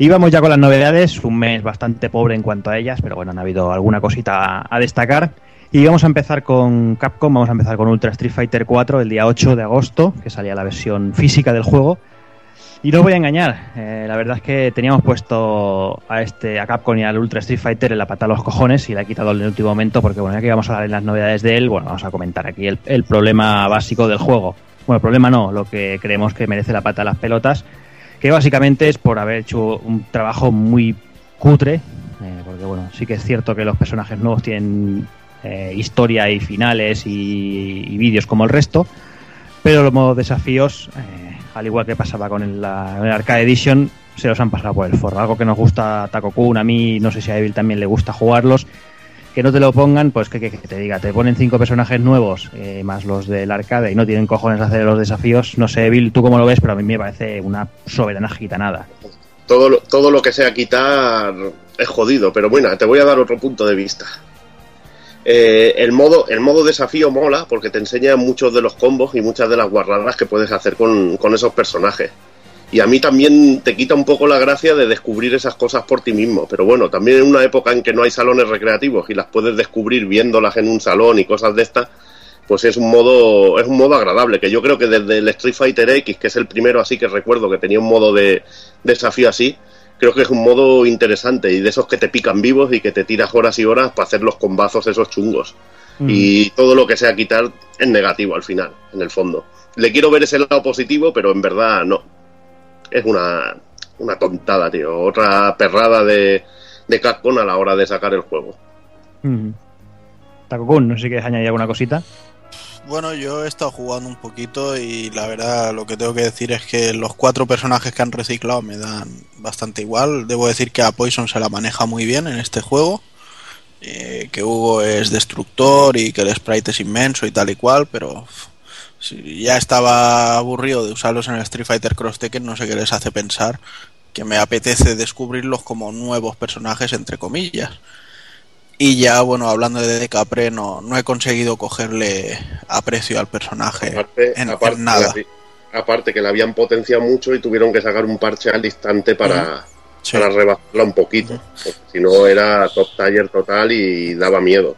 Y vamos ya con las novedades, un mes bastante pobre en cuanto a ellas, pero bueno, han habido alguna cosita a destacar. Y vamos a empezar con Capcom, vamos a empezar con Ultra Street Fighter 4 el día 8 de agosto, que salía la versión física del juego. Y no os voy a engañar, eh, la verdad es que teníamos puesto a este a Capcom y al Ultra Street Fighter en la pata a los cojones y la he quitado en el último momento porque bueno, ya que íbamos a hablar en las novedades de él, bueno, vamos a comentar aquí el, problema básico del juego. Bueno, el problema no, lo que creemos que merece la pata a las pelotas, que básicamente es por haber hecho un trabajo muy cutre, eh, porque bueno, sí que es cierto que los personajes nuevos tienen eh, historia y finales y, vídeos como el resto, pero los modos desafíos, eh, al igual que pasaba con el, la, Arcade Edition, se los han pasado por el forro. Algo que nos gusta a Taco Kun, a mí, no sé si a Evil también le gusta jugarlos. Que no te lo pongan, pues que, que- te diga, te ponen cinco personajes nuevos, eh, más los del arcade, y no tienen cojones de hacer los desafíos. No sé, Evil, tú cómo lo ves, pero a mí me parece una soberana gitanada. Todo, lo- todo lo que sea quitar es jodido, pero bueno, te voy a dar otro punto de vista. Eh, el, modo, el modo desafío mola porque te enseña muchos de los combos y muchas de las guarradas que puedes hacer con, con esos personajes. Y a mí también te quita un poco la gracia de descubrir esas cosas por ti mismo. Pero bueno, también en una época en que no hay salones recreativos y las puedes descubrir viéndolas en un salón y cosas de estas, pues es un modo es un modo agradable. Que yo creo que desde el Street Fighter X, que es el primero así que recuerdo que tenía un modo de desafío así, creo que es un modo interesante y de esos que te pican vivos y que te tiras horas y horas para hacer los combazos esos chungos. Y todo lo que sea quitar es negativo al final, en el fondo. Le quiero ver ese lado positivo, pero en verdad no. Es una, una tontada, tío. Otra perrada de, de Capcom a la hora de sacar el juego. Mm. Taco Kun, no sé si quieres añadir alguna cosita. Bueno, yo he estado jugando un poquito y la verdad lo que tengo que decir es que los cuatro personajes que han reciclado me dan bastante igual. Debo decir que a Poison se la maneja muy bien en este juego. eh, que Hugo es destructor y que el sprite es inmenso y tal y cual, pero si ya estaba aburrido de usarlos en el Street Fighter Cross Tekken, no sé qué les hace pensar que me apetece descubrirlos como nuevos personajes entre comillas. Y ya, bueno, hablando de Decapre, no, no he conseguido cogerle aprecio al personaje Aparte, en, aparte en nada. Que la- aparte que la habían potenciado mucho y tuvieron que sacar un parche al instante para, Sí. para rebajarla un poquito. Si no era top taller total y daba miedo,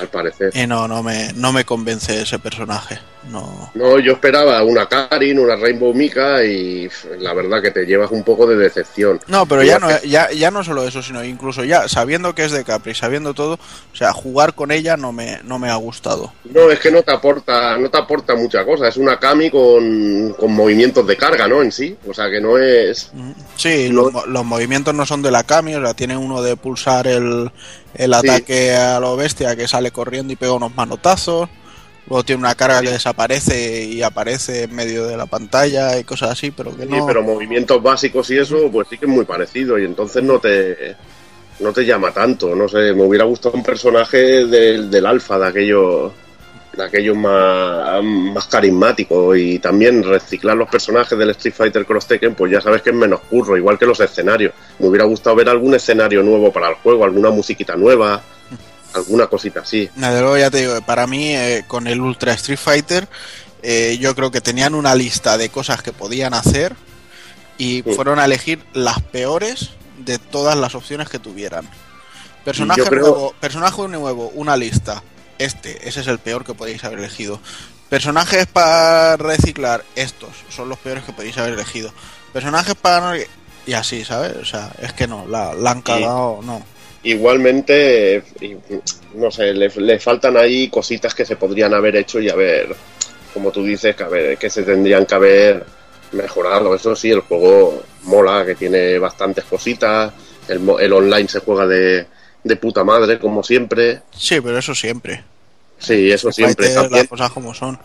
al parecer. Y no, no me, no me convence ese personaje. No. No, yo esperaba una Karin, una Rainbow Mika y la verdad que te llevas un poco de decepción. No, pero ya no, ya, ya no solo eso, sino incluso ya sabiendo que es de Capri, sabiendo todo, o sea, jugar con ella no me, no me ha gustado. No, es que no te aporta, no te aporta mucha cosa. Es una Kami con, con movimientos de carga, ¿no? En sí. O sea que no es. Sí, No. los, los movimientos no son de la Kami, o sea, tiene uno de pulsar el, el Sí. ataque a lo bestia que sale corriendo y pega unos manotazos. Luego tiene una carga que desaparece y aparece en medio de la pantalla y cosas así, pero que Sí, no. pero movimientos básicos y eso, pues sí que es muy parecido. Y entonces no te. No te llama tanto. No sé, me hubiera gustado un personaje del, del alfa, de aquellos. De aquellos más, más carismáticos. Y también reciclar los personajes del Street Fighter Cross Tekken, pues ya sabes que es menos curro, igual que los escenarios. Me hubiera gustado ver algún escenario nuevo para el juego, alguna musiquita nueva, alguna cosita así. Desde luego ya te digo, para mí eh, con el Ultra Street Fighter eh, yo creo que tenían una lista de cosas que podían hacer y Sí. fueron a elegir las peores de todas las opciones que tuvieran. Personaje creo- nuevo, personaje nuevo, una lista. Este, ese es el peor que podéis haber elegido. Personajes para reciclar, estos son los peores que podéis haber elegido. Personajes para y así, ¿sabes? O sea, es que no, la, la han cagado, no. Igualmente, eh, no sé, le, le faltan ahí cositas que se podrían haber hecho y haber, como tú dices, que, haber- que se tendrían que haber mejorado. Eso sí, el juego mola, que tiene bastantes cositas, el, el online se juega de, de puta madre, como siempre. Sí, pero eso siempre. Sí, eso siempre. También las cosas como son.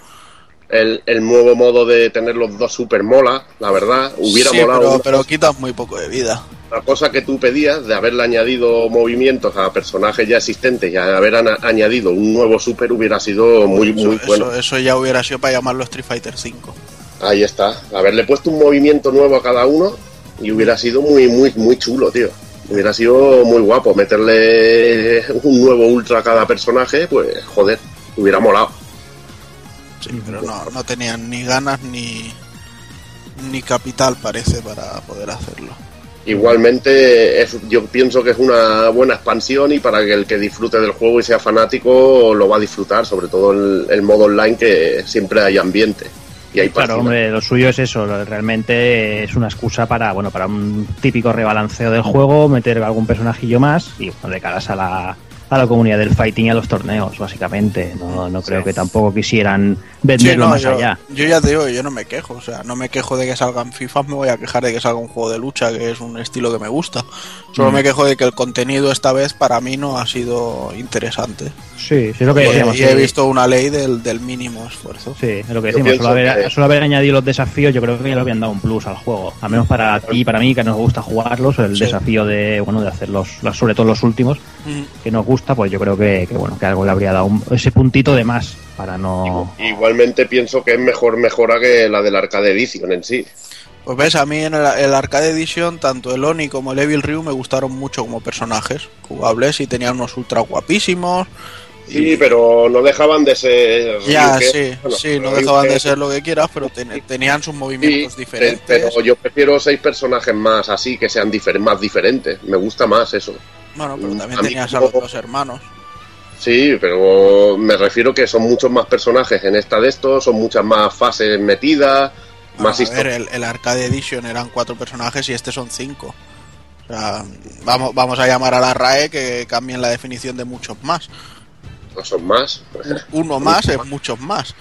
el, el nuevo modo de tener los dos super mola, la verdad. Hubiera Sí, molado pero, pero quitas muy poco de vida. Una cosa que tú pedías de haberle añadido movimientos a personajes ya existentes y haber añadido un nuevo super hubiera sido muy, muy eso, bueno. eso, eso ya hubiera sido para llamarlo Street Fighter 5. Ahí está. Haberle puesto un movimiento nuevo a cada uno y hubiera sido muy, muy, muy chulo, tío. Hubiera sido muy guapo meterle un nuevo ultra a cada personaje, pues joder, hubiera molado. Sí, pero no, no tenían ni ganas ni, ni capital, parece, para poder hacerlo. Igualmente, es- yo pienso que es una buena expansión y para que el que disfrute del juego y sea fanático lo va a disfrutar, sobre todo el, el modo online que siempre hay ambiente. Y hay Claro, hombre, lo suyo es eso, realmente es una excusa para, bueno, para un típico rebalanceo del juego, meter algún personajillo más y bueno, de caras a la, a la comunidad del fighting y a los torneos, básicamente. No, no creo que tampoco quisieran venderlo Sí, no, más yo, allá. yo ya te digo, yo no me quejo, o sea, no me quejo de que salgan FIFA, me voy a quejar de que salga un juego de lucha, que es un estilo que me gusta. Solo Mm. me quejo de que el contenido esta vez para mí no ha sido interesante. Sí, sí, es lo que decíamos. y he sí. visto una ley del, del mínimo esfuerzo. Sí, es lo que decimos. Solo haber, que- solo haber añadido los desafíos, yo creo que ya le habían dado un plus al juego. Al menos para ti y para mí, que nos gusta jugarlos, el Sí. desafío de, bueno, de hacer los, los- sobre todo los últimos, Mm. que nos gusta, pues yo creo que, que, bueno, que algo le habría dado un- ese puntito de más para no. Igualmente pienso que es mejor mejora que la del Arcade Edition en sí. Pues ves, a mí en el, el Arcade Edition, tanto el Oni como el Evil Ryu me gustaron mucho como personajes jugables y tenían unos ultra guapísimos. Sí, pero no dejaban de ser. Ya, que- sí, bueno, sí, no dejaban que- de ser lo que quieras, pero ten- tenían sus movimientos diferentes. pero yo prefiero seis personajes más así, que sean difer- más diferentes. Me gusta más eso. Bueno, pero también a mí tenías a los dos hermanos. Sí, pero me refiero que son muchos más personajes en esta de estos, son muchas más fases metidas, Bueno, más a ver, historia. el, el Arcade Edition eran cuatro personajes y este son cinco. O sea, vamos, vamos a llamar a la RAE que cambien la definición de muchos más. No son más. Uno más es muchos más.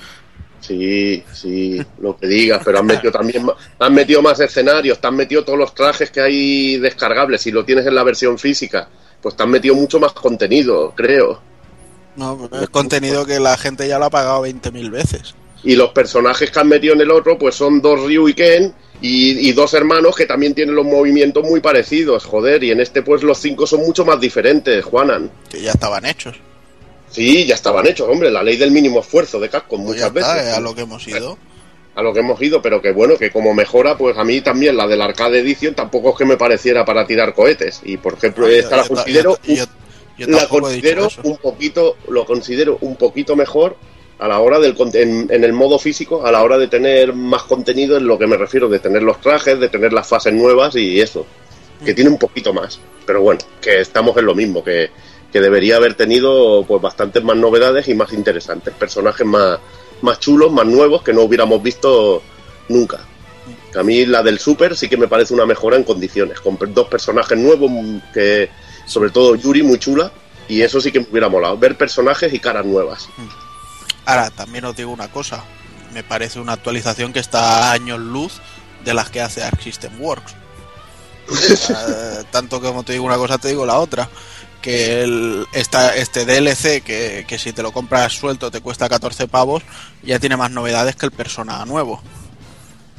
Sí, sí, lo que digas, pero han metido también han metido más escenarios, te han metido todos los trajes que hay descargables, si lo tienes en la versión física, pues te han metido mucho más contenido, creo. No, es contenido que la gente ya lo ha pagado 20.000 veces. Y los personajes que han metido en el otro, pues son dos Ryu y Ken y, y dos hermanos que también tienen los movimientos muy parecidos, joder, y en este pues los cinco son mucho más diferentes, Juanan. Que ya estaban hechos. Sí, ya estaban hechos, hombre, la ley del mínimo esfuerzo de Capcom Pues muchas está, veces. es a lo que hemos ido. a lo que hemos ido, pero que bueno, que como mejora, pues a mí también la del Arcade Edition tampoco es que me pareciera para tirar cohetes. Y por ejemplo, Ah, Yo- esta la yo considero, yo- la considero un poquito, lo considero un poquito mejor a la hora del en, en el modo físico, a la hora de tener más contenido en lo que me refiero, de tener los trajes, de tener las fases nuevas y eso, que Mm. tiene un poquito más. Pero bueno, que estamos en lo mismo, que, que debería haber tenido pues bastantes más novedades y más interesantes, personajes más, más chulos, más nuevos que no hubiéramos visto nunca. A mí la del Super sí que me parece una mejora en condiciones, con dos personajes nuevos, mm, que sobre todo Yuri muy chula, y eso sí que me hubiera molado, ver personajes y caras nuevas. Ahora, también os digo una cosa. Me parece una actualización que está a años luz de las que hace Arc System Works. Eh, tanto como te digo una cosa, te digo la otra. Que el, esta, este DLC, que, que si te lo compras suelto te cuesta 14 pavos, ya tiene más novedades que el Persona nuevo.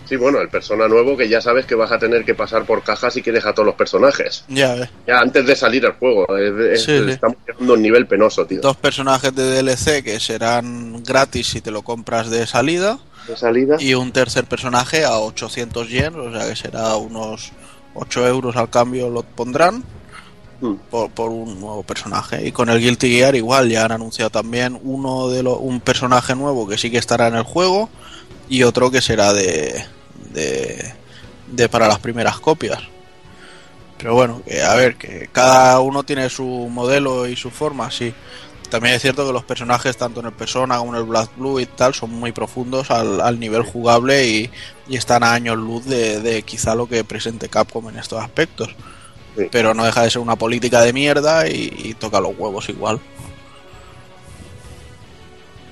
Sí, bueno, el persona nuevo que ya sabes que vas a tener que pasar por cajas si quieres a todos los personajes. Ya ves. Ya antes de salir el juego, es- es- Sí, sí. estamos llegando a un nivel penoso, tío. Dos personajes de DLC que serán gratis si te lo compras de salida. De salida. y un tercer personaje a 800 yen, o sea que será unos 8 euros al cambio lo pondrán Mm. por, por un nuevo personaje. Y con el Guilty Gear igual, ya han anunciado también uno de un personaje nuevo que sí que estará en el juego y otro que será de, de, para las primeras copias. Pero bueno, que a ver, que cada uno tiene su modelo y su forma, sí. También es cierto que los personajes, tanto en el Persona como en el Black Blue y tal, son muy profundos al, nivel jugable y, y están a años luz de, de quizá lo que presente Capcom en estos aspectos. Sí. Pero no deja de ser una política de mierda y, y toca los huevos igual.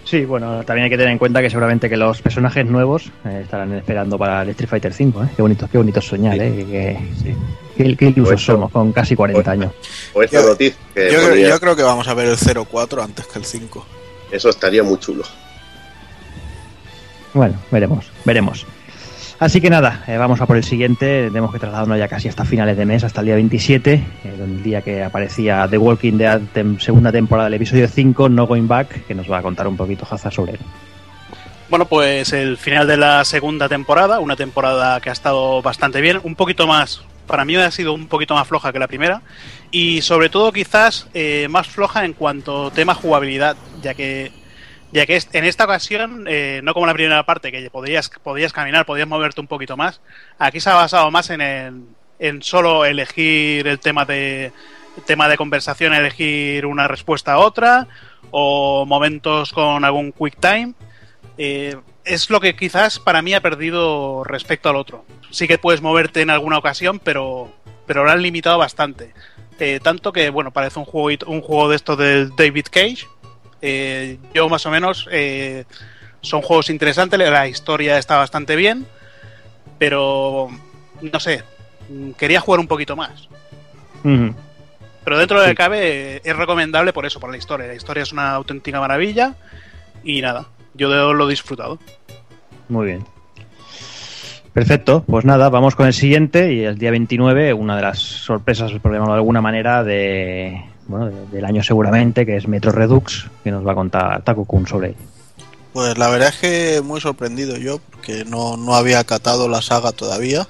Sí, bueno, también hay que tener en cuenta que seguramente que los personajes nuevos eh, estarán esperando para el Street Fighter V, ¿eh? Qué bonito, qué bonito soñar, Sí. ¿eh? Que, qué, qué ilusos somos con casi 40 Pues- años. O esta Yo- noticia, que Yo, creo- ponía- yo creo que vamos a ver el 04 antes que el 5. eso estaría muy chulo. Bueno, veremos, veremos. Así que nada, eh, vamos a por el siguiente. Tenemos que trasladarnos ya casi hasta finales de mes, hasta el día 27, eh, el día que aparecía The Walking Dead, tem- segunda temporada del episodio 5, No Going Back, que nos va a contar un poquito Hazard sobre él. Bueno, pues el final de la segunda temporada, una temporada que ha estado bastante bien, un poquito más, para mí ha sido un poquito más floja que la primera, y sobre todo quizás eh, más floja en cuanto tema jugabilidad, ya que ya que en esta ocasión, eh, no como la primera parte, que podías, podías caminar, podías moverte un poquito más, aquí se ha basado más en, en solo elegir el tema de tema de conversación, elegir una respuesta a otra, o momentos con algún quick time. Eh, es lo que quizás para mí ha perdido respecto al otro. Sí que puedes moverte en alguna ocasión, pero, pero lo han limitado bastante. Eh, tanto que, bueno, parece un juego, un juego de esto de David Cage. Eh, yo más o menos eh, son juegos interesantes, la historia está bastante bien, pero no sé, quería jugar un poquito más. Pero dentro de lo que cabe es recomendable por eso, por la historia. La historia es una auténtica maravilla y nada, yo lo he disfrutado. Muy bien. Perfecto, pues nada, vamos con el siguiente y el día 29, una de las sorpresas, por llamarlo de alguna manera, de, bueno, de- del año seguramente, que es Metro Redux, que nos va a contar Taku Kun sobre él. Pues la verdad es que muy sorprendido yo, porque no, no había catado la saga todavía.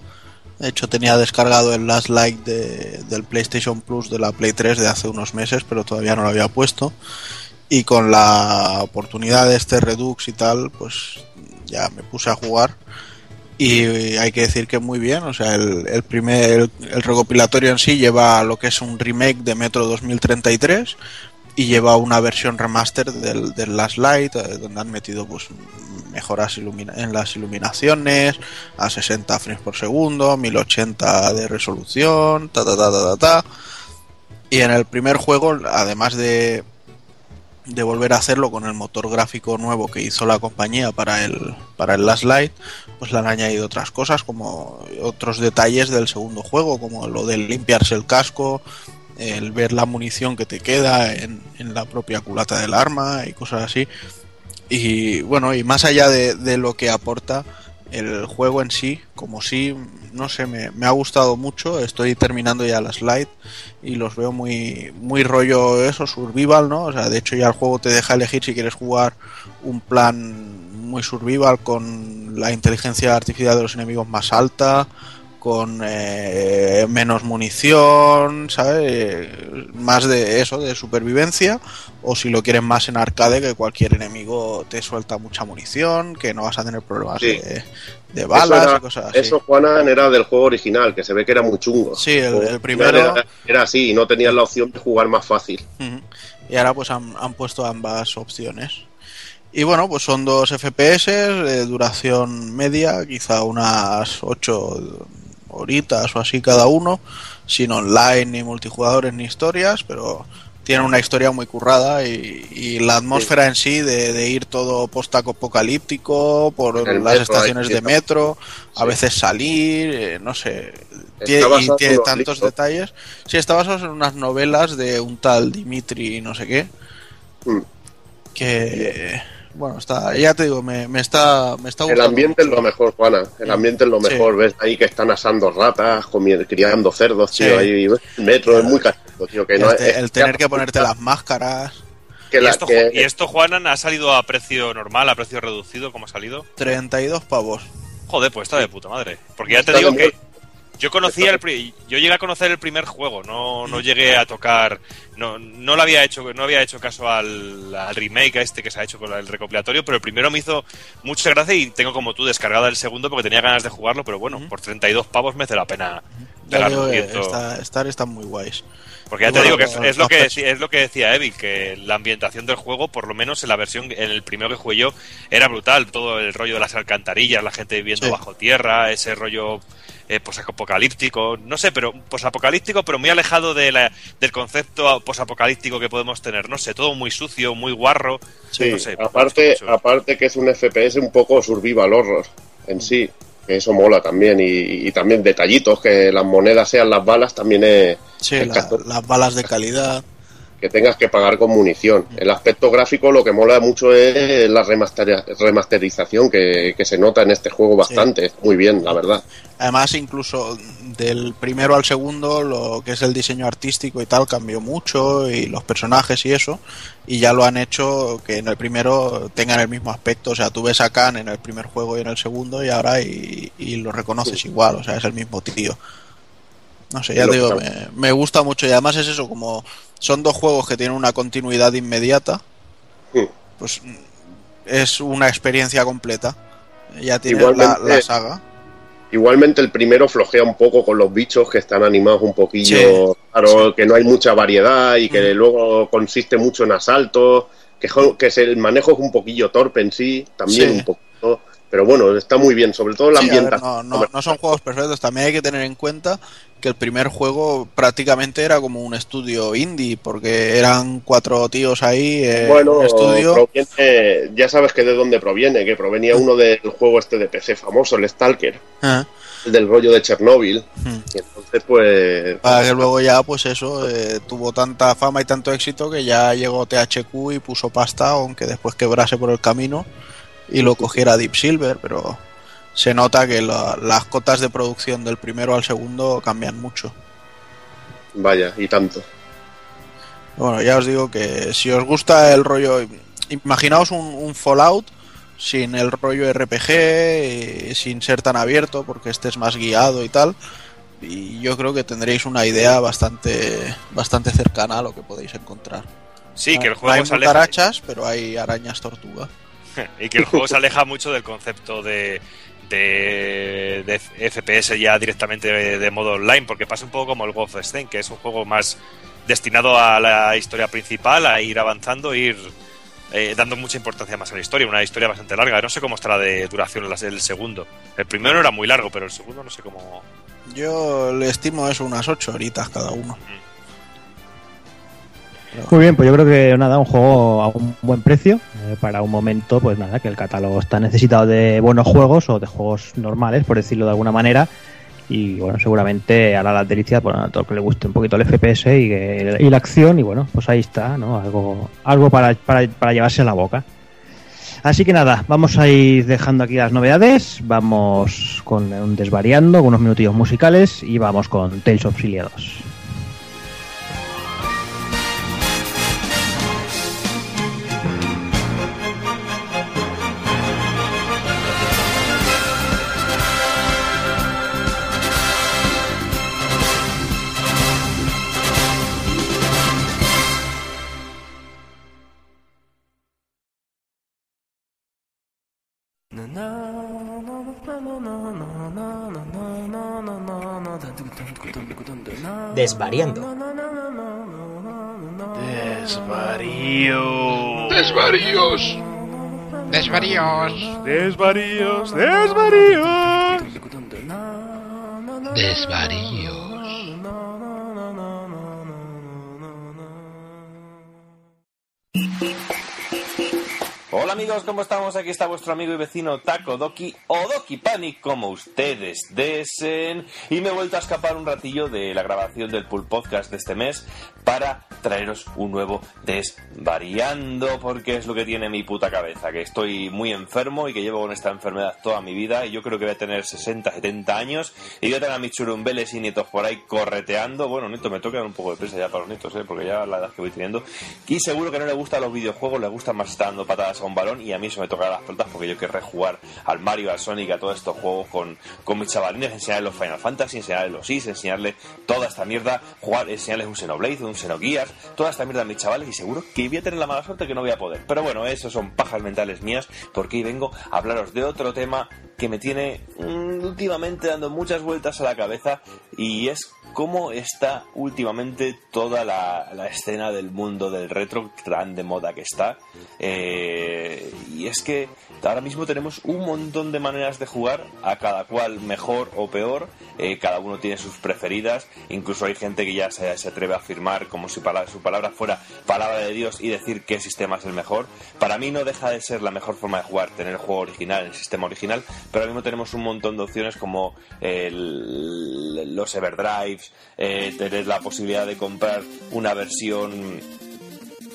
De hecho, tenía descargado el Last Light de- del PlayStation Plus de la Play 3 de hace unos meses, pero todavía no lo había puesto. Y con la oportunidad de este Redux y tal, pues ya me puse a jugar. Y hay que decir que muy bien, o sea, el, primer el, recopilatorio en sí lleva lo que es un remake de Metro 2033 y lleva una versión remaster del, del Last Light eh, donde han metido pues mejoras en las iluminaciones a 60 frames por segundo 1080 de resolución ta ta ta ta ta, ta. y en el primer juego además de de volver a hacerlo con el motor gráfico nuevo que hizo la compañía para el para el Last Light pues le han añadido otras cosas como otros detalles del segundo juego como lo de limpiarse el casco el ver la munición que te queda en, en la propia culata del arma y cosas así. Y bueno, y más allá de, de lo que aporta el juego en sí, como sí, no sé, me, me ha gustado mucho. Estoy terminando ya las light y los veo muy, muy rollo eso, survival, ¿no? O sea, de hecho ya el juego te deja elegir si quieres jugar un plan muy survival con la inteligencia artificial de los enemigos más alta, con eh, menos munición, ¿sabes? Más de eso, de supervivencia, o si lo quieres más en arcade, que cualquier enemigo te suelta mucha munición, que no vas a tener problemas Sí. de, de balas eso, era- y cosas así. eso, Juanan, era del juego original, que se ve que era muy chungo. Sí, el- primero- Era, era así, y no tenías la opción de jugar más fácil. Y ahora pues han, han puesto ambas opciones. Y bueno, pues son dos FPS de duración media, quizá unas 8 horitas o así cada uno, sin online, ni multijugadores, ni historias, pero tiene una historia muy currada y, y la atmósfera en sí de, de ir todo post-apocalíptico por las metro, estaciones de metro, a Sí. veces salir, eh, no sé, Está Tie- y tiene tantos detalles. Sí, está basado en unas novelas de un tal Dimitri no sé qué. Mm. Que bueno, está, ya te digo, me, me está me está El gustando ambiente es lo mejor, Juana. El ambiente es lo Sí. mejor. Ves ahí que están asando ratas, criando cerdos, tío. Sí. Ahí, ves, el metro es muy castigo, tío. Que no Este, es- el tener que ponerte las máscaras. que ¿Y, esto, que- ¿Y esto, Juanan, ha salido a precio normal, a precio reducido? ¿Cómo ha salido? 32 pavos. Joder, pues está de puta madre. Porque ya te digo que yo conocía el pri- yo llegué a conocer el primer juego, no, no llegué a tocar, no, no lo había hecho, no había hecho caso al, al remake a este que se ha hecho con el recopilatorio, pero el primero me hizo mucha gracia y tengo como tú descargada el segundo porque tenía ganas de jugarlo, pero bueno, por 32 pavos merece la pena está- estar están muy guays. Porque ya Y te bueno, digo que es, lo que es lo que decía Evil, que la ambientación del juego, por lo menos en la versión, en el primero que jugué yo, era brutal. Todo el rollo de las alcantarillas, la gente viviendo Sí. bajo tierra, ese rollo eh, posapocalíptico, no sé, pero posapocalíptico, pero muy alejado de la- del concepto posapocalíptico que podemos tener. No sé, todo muy sucio, muy guarro. Sí, no sé, aparte, mucho. aparte que es un FPS un poco survival horror en sí. Que eso mola también. Y, y también detallitos, que las monedas sean las balas, también es Sí, la- las balas de calidad. Que tengas que pagar con munición. El aspecto gráfico lo que mola mucho es la remasteri- remasterización que, que se nota en este juego bastante. Está Muy bien, la verdad. Además, incluso del primero al segundo, lo que es el diseño artístico y tal cambió mucho y los personajes y eso, y ya lo han hecho que en el primero tengan el mismo aspecto. O sea, tú ves a Khan en el primer juego y en el segundo y ahora y, y lo reconoces igual, o sea, es el mismo tío. No sé, ya te digo, me, me gusta mucho y además es eso, como son dos juegos que tienen una continuidad inmediata, pues mm, es una experiencia completa. Ya tienes la, saga. Igualmente el primero flojea un poco con los bichos que están animados un poquillo, Sí, claro, que no hay mucha variedad y que luego consiste mucho en asaltos, que, que el manejo es un poquillo torpe en sí, también Sí. un poquito. pero bueno, está muy bien, sobre todo la Sí, ambientación. no, no- no son juegos perfectos. También hay que tener en cuenta que el primer juego prácticamente era como un estudio indie, porque eran cuatro tíos ahí eh, en Bueno, un estudio. proviene- ya sabes que de dónde proviene, que provenía uno del juego este de PC famoso, el Stalker, Ah, el del rollo de Chernóbil. hmm. Y entonces, pues, Para que luego ya, pues eso, eh, tuvo tanta fama y tanto éxito que ya llegó THQ y puso pasta, aunque después quebrase por el camino y lo cogiera Deep Silver, pero se nota que la- las cotas de producción del primero al segundo cambian mucho. vaya, y tanto. Bueno, ya os digo que si os gusta el rollo, imaginaos un, un Fallout sin el rollo RPG, y sin ser tan abierto, porque este es más guiado y tal. Y yo creo que tendréis una idea bastante, bastante cercana a lo que podéis encontrar. Sí, que el No juego hay se aleja. cucarachas, pero hay arañas tortuga. y que el juego se aleja mucho del concepto de, de, de FPS ya directamente de, de modo online, porque pasa un poco como el Wolfenstein, que es un juego más destinado a la historia principal, a ir avanzando, ir eh, dando mucha importancia más a la historia, una historia bastante larga. No sé cómo estará de duración el segundo. El primero era muy largo, pero el segundo no sé cómo... Yo le estimo eso unas 8 horitas cada uno. Muy bien, pues yo creo que nada, un juego a un buen precio eh, para un momento, pues nada, que el catálogo está necesitado de buenos juegos o de juegos normales, por decirlo de alguna manera. Y bueno, seguramente hará las delicias bueno, a todo que le guste un poquito el FPS y, que- la acción. Y bueno, pues ahí está, ¿no? Algo, algo para, para, llevarse a la boca. Así que nada, vamos a ir dejando aquí las novedades. Vamos con un desvariando, con unos minutillos musicales y vamos con Tales of Filia 2. Desvariando. Desvarío. Desvaríos. Desvaríos. Desvaríos. Desvaríos. Desvaríos. Amigos, ¿cómo estamos? Aquí está vuestro amigo y vecino Taco Doki o Doki Panic, como ustedes deseen. Y me he vuelto a escapar un ratillo de la grabación del Pool Podcast de este mes para traeros un nuevo Desvariando, porque es lo que tiene mi puta cabeza, que estoy muy enfermo y que llevo con esta enfermedad toda mi vida. Y yo creo que voy a tener 60, 70 años y voy a tener a mis churumbeles y nietos por ahí correteando. Bueno, nietos, me toca un poco de presa ya para los nietos, ¿eh? porque ya la edad que voy teniendo. Y seguro que no le gustan los videojuegos, le gusta más estar dando patadas a un balón y a mí eso me tocará las pelotas porque yo querré jugar al Mario, al Sonic, a todos estos juegos con, con mis chavalines, enseñarles los Final Fantasy, enseñarles los Is, enseñarles toda esta mierda, jugar, enseñarles un Xenoblade, un Xenogears, toda esta mierda a mis chavales y seguro que voy a tener la mala suerte que no voy a poder. Pero bueno, eso son pajas mentales mías porque hoy vengo a hablaros de otro tema que me tiene mm, últimamente dando muchas vueltas a la cabeza y es cómo está últimamente toda la, la escena del mundo del retro tan de moda que está. Eh, y es que ahora mismo tenemos un montón de maneras de jugar, a cada cual mejor o peor. eh, cada uno tiene sus preferidas. Incluso hay gente que ya se, atreve a afirmar como si su palabra fuera palabra de Dios y decir qué sistema es el mejor. Para mí no deja de ser la mejor forma de jugar, tener el juego original, el sistema original, pero ahora mismo tenemos un montón de opciones como los Everdrives, eh, tener la posibilidad de comprar una versión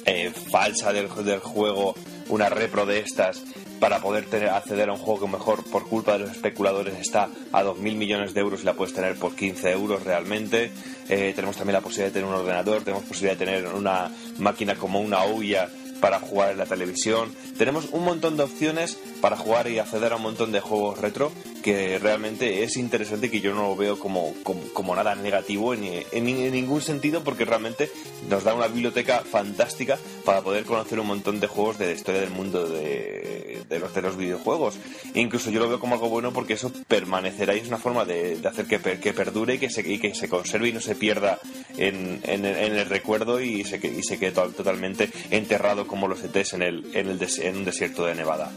eh, falsa del, del juego, una repro de estas, para poder tener, acceder a un juego que mejor por culpa de los especuladores está a 2.000 millones de euros y la puedes tener por 15 euros realmente. Eh, tenemos también la posibilidad de tener un ordenador, tenemos posibilidad de tener una máquina como una Ouya para jugar en la televisión. Tenemos un montón de opciones para jugar y acceder a un montón de juegos retro que realmente es interesante que yo no lo veo como, como, nada negativo en, en, en ningún sentido porque realmente nos da una biblioteca fantástica para poder conocer un montón de juegos de la historia del mundo de, de los, de los videojuegos. Incluso yo lo veo como algo bueno porque eso permanecerá y es una forma de, de hacer que, que perdure y que, se, y que se conserve y no se pierda en, en, el- recuerdo y se, y se quede to- totalmente enterrado como los ETs en, el, en, el des- en un desierto de Nevada.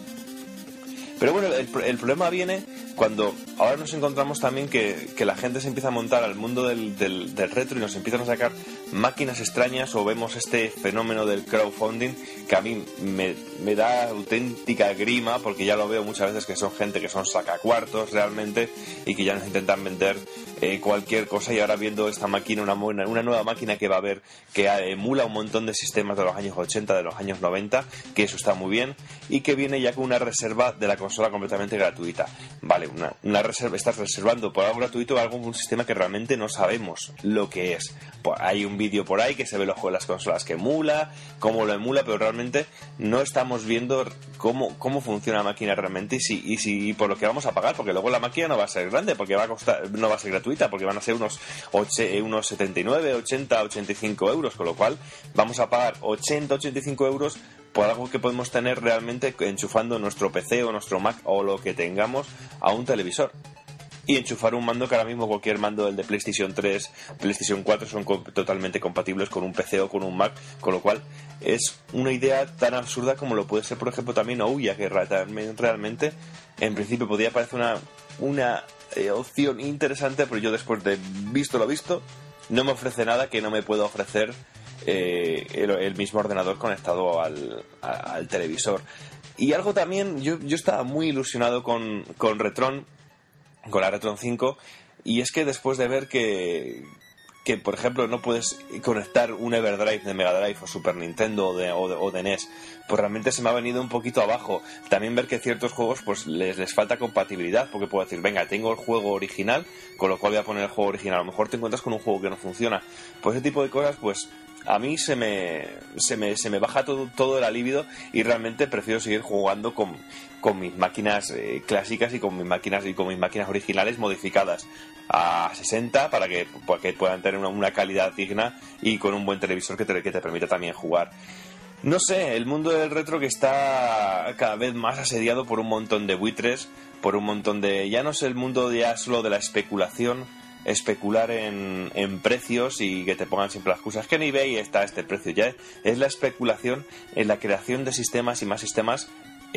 Pero bueno, el, el problema viene cuando ahora nos encontramos también que, que la gente se empieza a montar al mundo del, del- del retro y nos empiezan a sacar máquinas extrañas o vemos este fenómeno del crowdfunding que a mí me, da auténtica grima porque ya lo veo muchas veces que son gente que son sacacuartos realmente y que ya nos intentan vender eh, cualquier cosa y ahora viendo esta máquina, una, una nueva máquina que va a haber que eh, emula un montón de sistemas de los años 80, de los años 90, que eso está muy bien y que viene ya con una reserva de la consola completamente gratuita. Vale, una, una reserva, estás reservando por algo gratuito algo un sistema que realmente no sabemos lo que es. Pues hay un vídeo por ahí que se ve los juegos, las consolas que emula, cómo lo emula, pero realmente no estamos viendo cómo, cómo funciona la máquina realmente y si, y si por lo que vamos a pagar, porque luego la máquina no va a ser grande, porque va a costar, no va a ser gratuita, porque van a ser unos, oche- unos 79, 80, 85 euros, con lo cual vamos a pagar 80, 85 euros por algo que podemos tener realmente enchufando nuestro PC o nuestro Mac o lo que tengamos a un televisor y enchufar un mando que ahora mismo cualquier mando del de PlayStation 3, PlayStation 4 son totalmente compatibles con un PC o con un Mac, con lo cual es una idea tan absurda como lo puede ser, por ejemplo, también Ouya, que realmente en principio podría parecer una, una eh, opción interesante, pero yo después de visto lo visto, no me ofrece nada que no me pueda ofrecer eh, el, el mismo ordenador conectado al, al televisor. Y algo también, yo, yo estaba muy ilusionado con, con Retron, con la Retron 5 y es que después de ver que que por ejemplo no puedes conectar un Everdrive de Mega Drive o Super Nintendo o de, o de, o de NES pues realmente se me ha venido un poquito abajo. También ver que ciertos juegos pues les, les falta compatibilidad porque puedo decir venga tengo el juego original con lo cual voy a poner el juego original a lo mejor te encuentras con un juego que no funciona. Pues ese tipo de cosas pues a mí se me, se me, se me baja todo, todo el alivio y realmente prefiero seguir jugando con, con mis máquinas eh, clásicas y con mis máquinas y con mis máquinas originales modificadas a 60 para que, para que puedan tener una, calidad digna y con un buen televisor que te, que te permita también jugar. No sé, el mundo del retro que está cada vez más asediado por un montón de buitres, por un montón de... Ya no es el mundo ya solo de la especulación, especular en, en precios y que te pongan siempre las excusas que en eBay está este precio. Ya es la especulación en la creación de sistemas y más sistemas.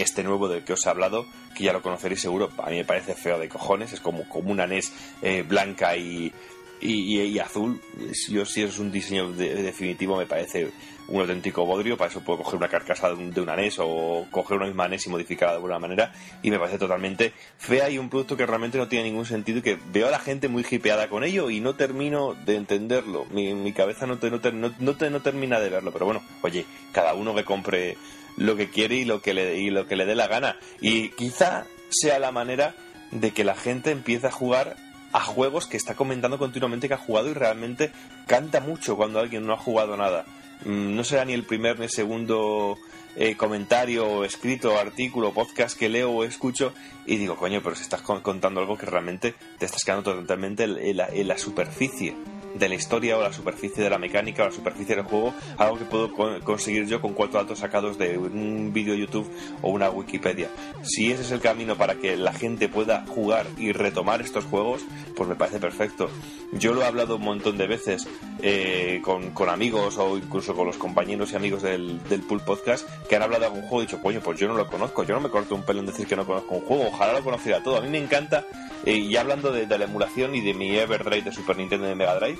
Este nuevo del que os he hablado, que ya lo conoceréis seguro, a mí me parece feo de cojones, es como, como una NES eh, blanca y, y, azul. Yo si es un diseño de- definitivo me parece un auténtico bodrio, para eso puedo coger una carcasa de, un- de una NES o coger una misma NES y modificarla de alguna manera y me parece totalmente fea y un producto que realmente no tiene ningún sentido y que veo a la gente muy hipeada con ello y no termino de entenderlo. Mi, mi cabeza no, te, no, te- no te- no termina de verlo, pero bueno, oye, cada uno que compre lo que quiere y lo que le, y lo que le dé la gana. Y quizá sea la manera de que la gente empiece a jugar a juegos que está comentando continuamente que ha jugado y realmente canta mucho cuando alguien no ha jugado nada. Mm, No será ni el primer ni el segundo eh, comentario, escrito, artículo, podcast que leo o escucho y digo, coño, pero si estás con- contando algo que realmente te estás quedando totalmente en la superficie de la historia o la superficie de la mecánica o la superficie del juego, algo que puedo con- conseguir yo con cuatro datos sacados de un vídeo de YouTube o una Wikipedia. Si ese es el camino para que la gente pueda jugar y retomar estos juegos, pues me parece perfecto. Yo lo he hablado un montón de veces eh, con, con amigos o incluso con los compañeros y amigos del, del Pool Podcast que han hablado de algún juego y dicho, coño, pues yo no lo conozco, yo no me corto un pelo en decir que no conozco un juego, ojalá lo conociera todo. A mí me encanta, eh, y hablando de, la emulación y de mi Everdrive de Super Nintendo de Mega Drive,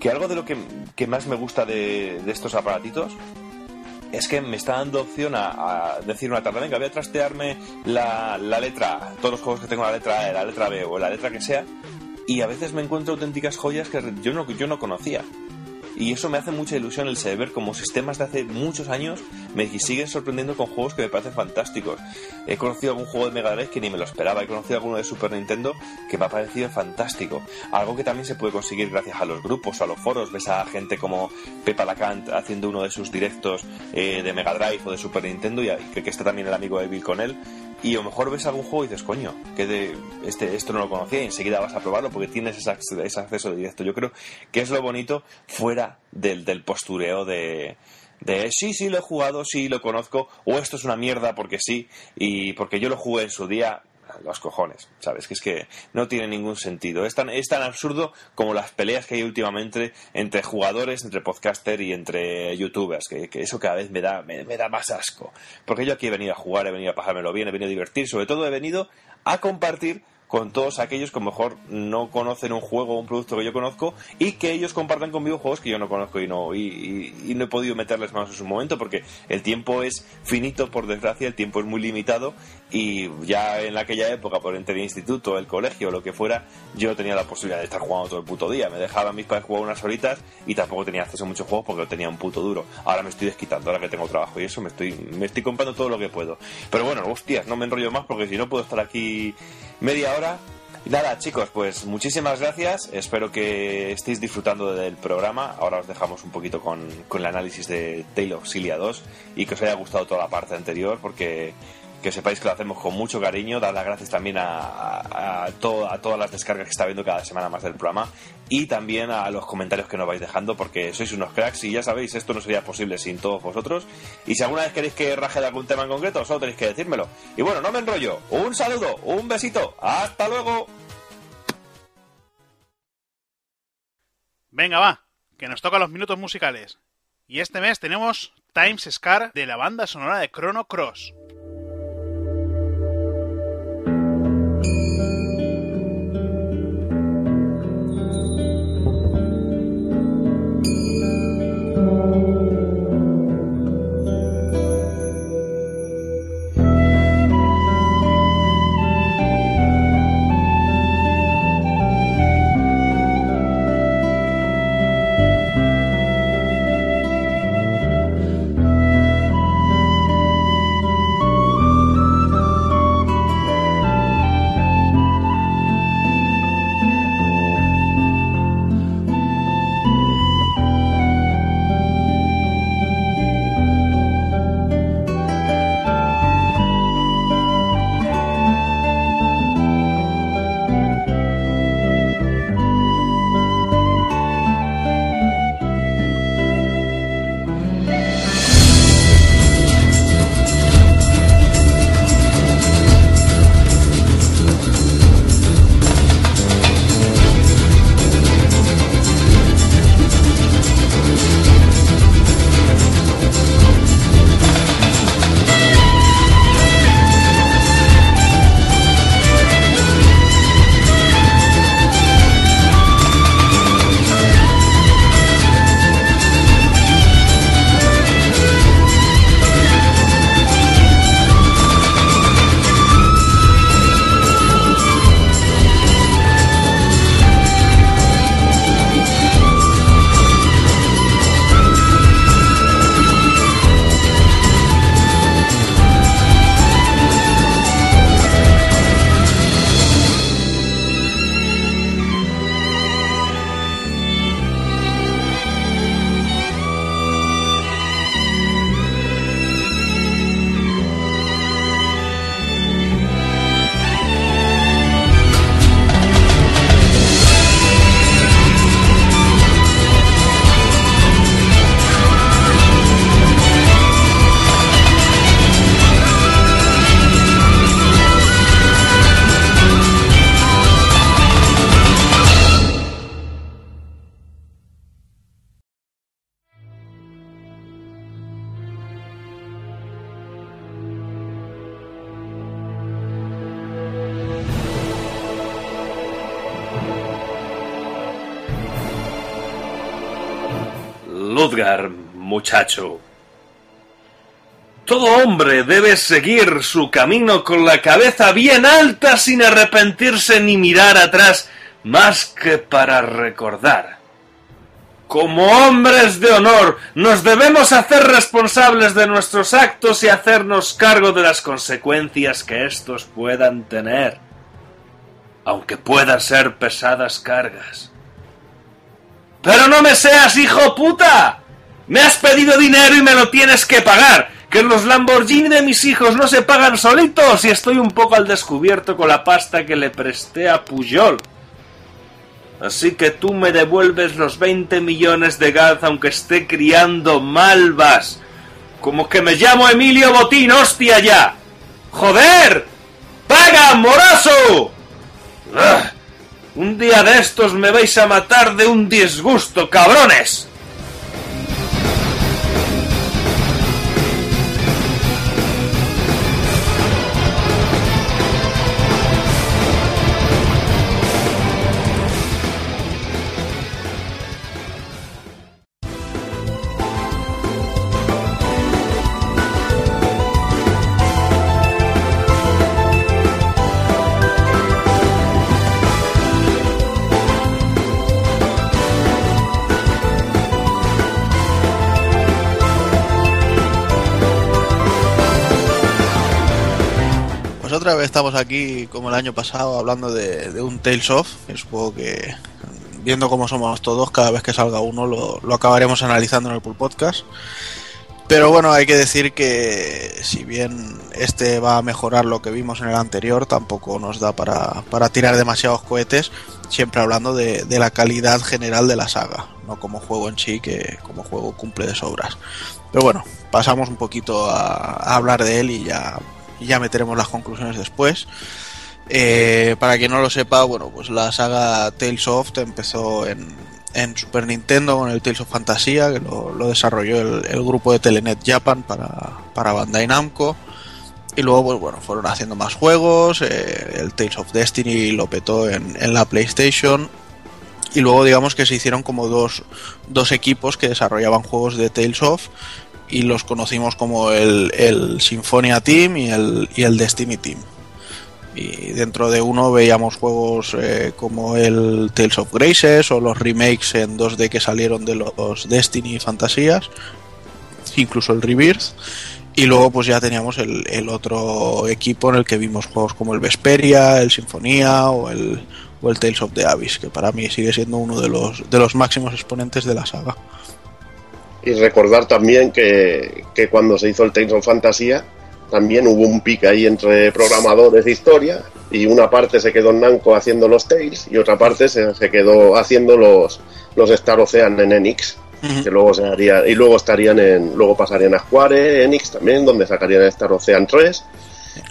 que algo de lo que, que más me gusta de, de estos aparatitos es que me está dando opción a, a decir una tarde, venga, voy a trastearme la, la letra todos los juegos que tengo la letra A, la letra B o la letra que sea, y a veces me encuentro auténticas joyas que yo no, yo no conocía. Y eso me hace mucha ilusión el saber como sistemas de hace muchos años me siguen sorprendiendo con juegos que me parecen fantásticos. He conocido algún juego de Mega Drive que ni me lo esperaba, he conocido alguno de Super Nintendo que me ha parecido fantástico. Algo que también se puede conseguir gracias a los grupos, a los foros. Ves a gente como Pepa Lacant haciendo uno de sus directos eh, de Mega Drive o de Super Nintendo y que, que está también el amigo de Bill con él. Y a lo mejor ves algún juego y dices, coño, que de este, esto no lo conocía y enseguida vas a probarlo porque tienes ese, ac- ese acceso directo. Yo creo que es lo bonito fuera del, del postureo de, de sí, sí lo he jugado, sí lo conozco, o esto es una mierda porque sí, y porque yo lo jugué en su día. Los cojones, ¿sabes? Que es que no tiene ningún sentido. Es tan, es tan absurdo como las peleas que hay últimamente entre jugadores, entre podcaster y entre youtubers, que, que eso cada vez me da, me, da más asco. Porque yo aquí he venido a jugar, he venido a pasármelo bien, he venido a divertir, sobre todo he venido a compartir con todos aquellos que a lo mejor no conocen un juego o un producto que yo conozco y que ellos compartan conmigo juegos que yo no conozco y no, y, y- no he podido meterles más en su momento porque el tiempo es finito, por desgracia, el tiempo es muy limitado y ya en aquella época, por entre el instituto, el colegio lo que fuera, yo tenía la posibilidad de estar jugando todo el puto día. Me dejaban mis padres jugar unas horitas y tampoco tenía acceso a muchos juegos porque lo tenía un puto duro. Ahora me estoy desquitando, ahora que tengo trabajo y eso me estoy, me estoy comprando todo lo que puedo. Pero bueno, hostias, no me enrollo más porque si no puedo estar aquí media hora. Nada, chicos, pues muchísimas gracias. Espero que estéis disfrutando del programa. Ahora os dejamos un poquito con, con el análisis de Tale of Cilia 2 y que os haya gustado toda la parte anterior porque que sepáis que lo hacemos con mucho cariño. Dar las gracias también a, a, a to- a todas las descargas que está viendo cada semana más del programa y también a los comentarios que nos vais dejando porque sois unos cracks y ya sabéis, esto no sería posible sin todos vosotros. Y si alguna vez queréis que raje de algún tema en concreto, solo tenéis que decírmelo. Y bueno, no me enrollo. Un saludo, un besito. Hasta luego. Venga, va, que nos tocan los minutos musicales. Y este mes tenemos Times Scar de la banda sonora de Chrono Cross. Muchacho. Todo hombre debe seguir su camino con la cabeza bien alta sin arrepentirse ni mirar atrás más que para recordar. Como hombres de honor, nos debemos hacer responsables de nuestros actos y hacernos cargo de las consecuencias que estos puedan tener, aunque puedan ser pesadas cargas. Pero no me seas hijo puta. Me has pedido dinero y me lo tienes que pagar. Que los Lamborghini de mis hijos no se pagan solitos y estoy un poco al descubierto con la pasta que le presté a Pujol. Así que tú me devuelves los 20 millones de Gaz aunque esté criando malvas. Como que me llamo Emilio Botín, hostia ya. ¡Joder! ¡Para ¡Saga, morazo! ¡Ah! Un día de estos me vais a matar de un disgusto, cabrones. Otra vez estamos aquí, como el año pasado, hablando de, un Tales of, que supongo que, viendo cómo somos todos, cada vez que salga uno lo, lo acabaremos analizando en el Pool Podcast. Pero bueno, hay que decir que si bien este va a mejorar lo que vimos en el anterior, tampoco nos da para, para tirar demasiados cohetes, siempre hablando de, de la calidad general de la saga, no como juego en sí, que como juego cumple de sobras. Pero bueno, pasamos un poquito a hablar de él y ya, y ya meteremos las conclusiones después. Eh, para quien no lo sepa, bueno, pues la saga Tales of empezó en, en Super Nintendo con el Tales of Fantasia, que lo, desarrolló el, el grupo de Telenet Japan para, para Bandai Namco. Y luego, pues bueno, fueron haciendo más juegos. eh, el Tales of Destiny lo petó en, en la PlayStation. Y luego, digamos que se hicieron como dos, dos equipos que desarrollaban juegos de Tales of. Y los conocimos como el, el Symphonia Team y el, y el Destiny Team. Y dentro de uno veíamos juegos eh, como el Tales of Graces o los remakes en 2D que salieron de los Destiny Fantasías, incluso el Rebirth. Y luego pues ya teníamos el, el otro equipo en el que vimos juegos como el Vesperia, el Sinfonía o el, o el Tales of the Abyss, que para mí sigue siendo uno de los, de los máximos exponentes de la saga. Y recordar también que, que cuando se hizo el Tales of Fantasía, también hubo un pique ahí entre programadores de historia y una parte se quedó en Namco haciendo los Tales y otra parte se, se quedó haciendo los, los Star Ocean en Enix. Que luego se haría, y luego estarían en, luego pasarían a Square, Enix también, donde sacarían el Star Ocean 3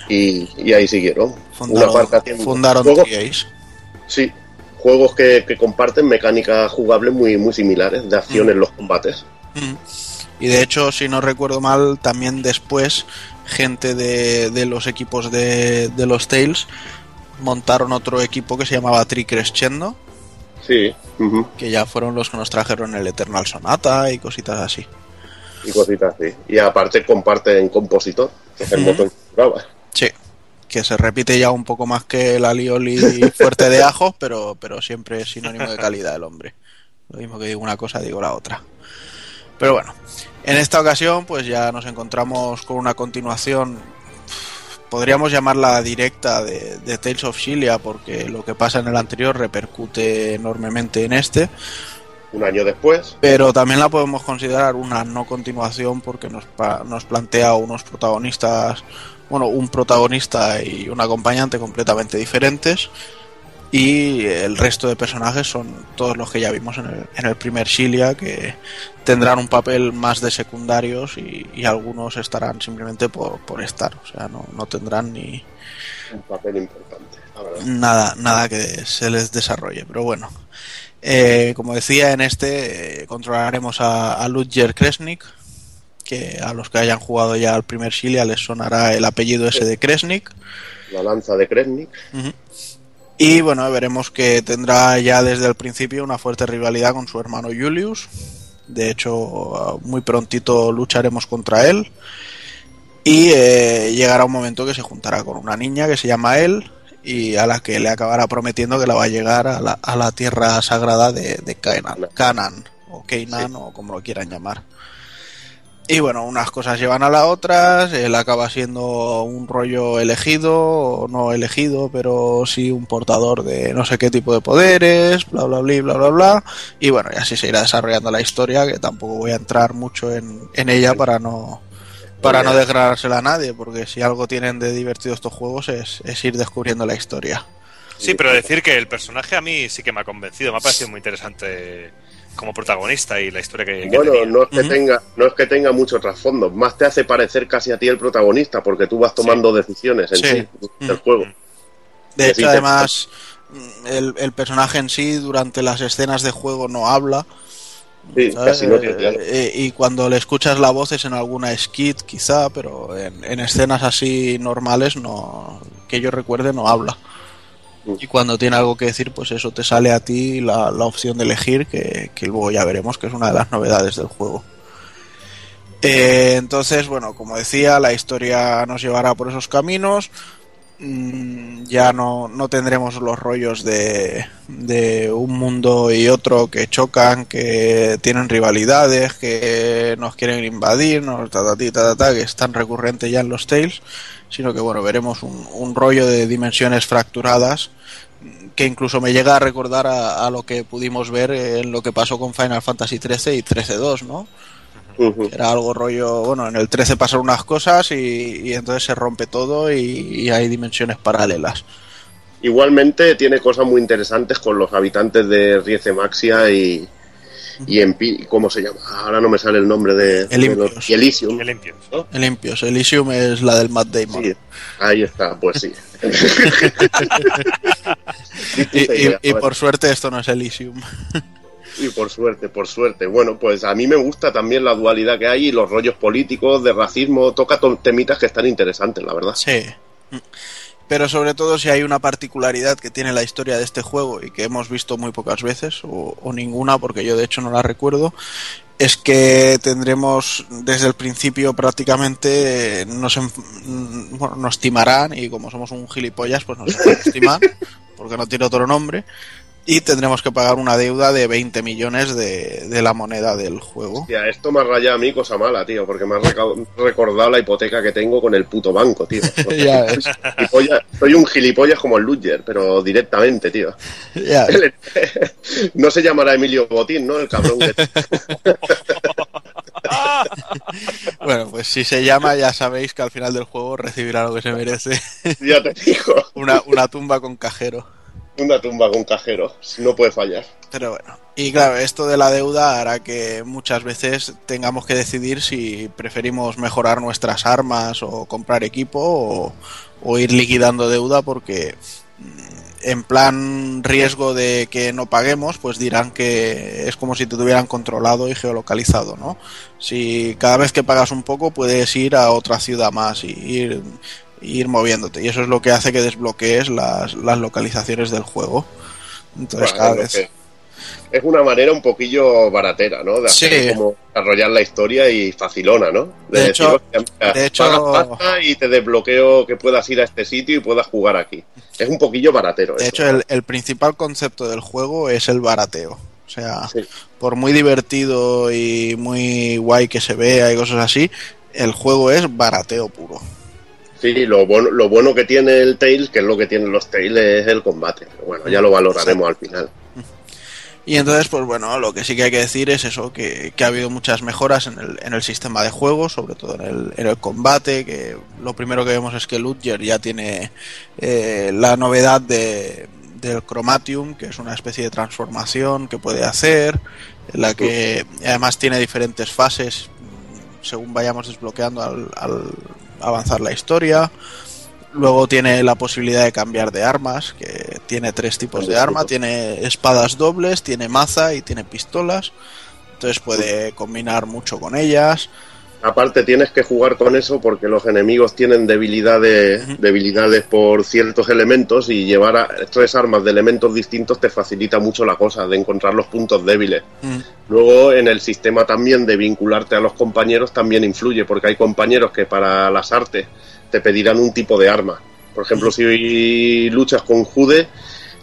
y, y ahí siguieron. Fundaron, Una parte haciendo fundaron juegos-. Sí, juegos que, que comparten mecánicas jugables muy, muy similares de acción en los combates. Y de hecho, si no recuerdo mal, también después gente de, de los equipos de, de los Tales montaron otro equipo que se llamaba Tri Crescendo, Sí, que ya fueron los que nos trajeron el Eternal Sonata y cositas así. y cositas así. Y aparte comparten compositor, que es el Ujú. motor que jugaba. Sí, que se repite ya un poco más que el alioli fuerte de ajos, pero, pero siempre es sinónimo de calidad el hombre. Lo mismo que digo una cosa, digo la otra. Pero bueno, en esta ocasión pues ya nos encontramos con una continuación, podríamos llamarla directa de, de Tales of Xillia, porque lo que pasa en el anterior repercute enormemente en este, Un año después, pero también la podemos considerar una no continuación porque nos, nos plantea unos protagonistas, bueno, un protagonista y un acompañante completamente diferentes y el resto de personajes son todos los que ya vimos en el, en el primer Shilia que tendrán un papel más de secundarios y, y algunos estarán simplemente por, por estar, o sea, no, no tendrán ni un papel importante, la verdad. nada, nada que se les desarrolle, pero bueno. Eh, como decía, en este eh, controlaremos a, a Ludger Kresnik, que a los que hayan jugado ya al primer Shilia les sonará el apellido ese de Kresnik. La lanza de Kresnik. Ujú. Y bueno, veremos que tendrá ya desde el principio una fuerte rivalidad con su hermano Julius. De hecho, muy prontito lucharemos contra él. Y eh, llegará un momento que se juntará con una niña que se llama él y a la que le acabará prometiendo que la va a llegar a la, a la tierra sagrada de, de Canaan, Canaan, o Canaan o como lo quieran llamar. Y bueno, unas cosas llevan a las otras, él acaba siendo un rollo elegido, o no elegido, pero sí un portador de no sé qué tipo de poderes, bla bla bla bla bla bla. Y bueno, y así se irá desarrollando la historia, que tampoco voy a entrar mucho en, en ella para no para no desgranársela a nadie, porque si algo tienen de divertido estos juegos es, es ir descubriendo la historia. Sí, pero decir que el personaje a mí sí que me ha convencido, me ha parecido muy interesante como protagonista y la historia que, que Bueno, tenía. no es que tenga, no es que tenga mucho trasfondo, más te hace parecer casi a ti el protagonista, porque tú vas tomando decisiones en Sí. sí, del juego. De hecho, además, el, el personaje en sí durante las escenas de juego no habla. Sí, casi no tiene. Eh, y cuando le escuchas la voz es en alguna skit quizá, pero en, en escenas así normales no que yo recuerde no habla. Y cuando tiene algo que decir, pues eso te sale a ti la, la opción de elegir, que, que luego ya veremos que es una de las novedades del juego. Eh, entonces, bueno, como decía, la historia nos llevará por esos caminos. Mm, ya no, no tendremos los rollos de, de un mundo y otro que chocan, que tienen rivalidades, que nos quieren invadir, nos, ta, ta, ta, ta, que es tan recurrente ya en los Tales, sino que bueno, veremos un, rollo de dimensiones fracturadas que incluso me llega a recordar a, lo que pudimos ver en lo que pasó con Final Fantasy XIII y 13-2, ¿no? Ujú. Era algo rollo, bueno, en el 13 pasan unas cosas y, y entonces se rompe todo y, y hay dimensiones paralelas. Igualmente tiene cosas muy interesantes con los habitantes de Rieze Maxia y, y en Pi- ¿cómo se llama? Ahora no me sale el nombre de, de Elimpios. los- y Elysium. Qué limpios. Elysium, Elysium es la del Matt Damon. Sí, ahí está, pues sí. Y, y- y por suerte esto no es Elysium. Y por suerte, por suerte. Bueno, pues a mí me gusta también la dualidad que hay y los rollos políticos, de racismo, toca to- temitas que están interesantes, la verdad. Sí. Pero sobre todo si hay una particularidad que tiene la historia de este juego y que hemos visto muy pocas veces, o, o ninguna, porque yo de hecho no la recuerdo, es que tendremos desde el principio prácticamente nos, bueno, nos timarán y como somos un gilipollas pues nos estiman porque no tiene otro nombre y tendremos que pagar una deuda de 20 millones de, de la moneda del juego. Tía, esto me ha rayado a mí cosa mala, tío, porque me ha recordado la hipoteca que tengo con el puto banco, tío. Ya ves. Gilipollas- soy un gilipollas como el Ludger, pero directamente, tío. Ya ves. No se llamará Emilio Botín, ¿no? El cabrón que... Bueno, pues si se llama ya sabéis que al final del juego recibirá lo que se merece. Ya te digo, Una, una tumba con cajero. Una tumba con cajero, no puede fallar. Pero bueno, y claro, esto de la deuda hará que muchas veces tengamos que decidir si preferimos mejorar nuestras armas o comprar equipo o, o ir liquidando deuda porque mm, en plan riesgo de que no paguemos, pues dirán que es como si te tuvieran controlado y geolocalizado, ¿no? Si cada vez que pagas un poco puedes ir a otra ciudad más y ir, ir moviéndote y eso es lo que hace que desbloquees las, las localizaciones del juego. Entonces Bueno, cada vez... que- Es una manera un poquillo baratera, ¿no? De hacer Sí. como desarrollar la historia y facilona, ¿no? De hecho- "Hostia, mira, de hecho- y te desbloqueo que puedas ir a este sitio y puedas jugar aquí. Es un poquillo baratero. De eso. hecho, el, el principal concepto del juego es el barateo. O sea, Sí. por muy divertido y muy guay que se vea y cosas así, el juego es barateo puro. Sí, lo bueno, lo bueno que tiene el Tails, que es lo que tienen los Tails, es el combate. Pero bueno, ya lo valoraremos al final. Y entonces, pues bueno, lo que sí que hay que decir es eso, que, que ha habido muchas mejoras en el, en el sistema de juego, sobre todo en el, en el combate, que lo primero que vemos es que Ludger ya tiene eh, la novedad de, del Chromatium, que es una especie de transformación que puede hacer, en la que además tiene diferentes fases según vayamos desbloqueando al, al avanzar la historia. Luego tiene la posibilidad de cambiar de armas, que tiene tres tipos de arma, tiene espadas dobles, tiene maza y tiene pistolas. Entonces puede combinar mucho con ellas. Aparte tienes que jugar con eso porque los enemigos tienen debilidades, debilidades por ciertos elementos y llevar a tres armas de elementos distintos te facilita mucho la cosa de encontrar los puntos débiles. Mm, Luego en el sistema también de vincularte a los compañeros también influye porque hay compañeros que para las artes te pedirán un tipo de arma. Por ejemplo, si luchas con Jude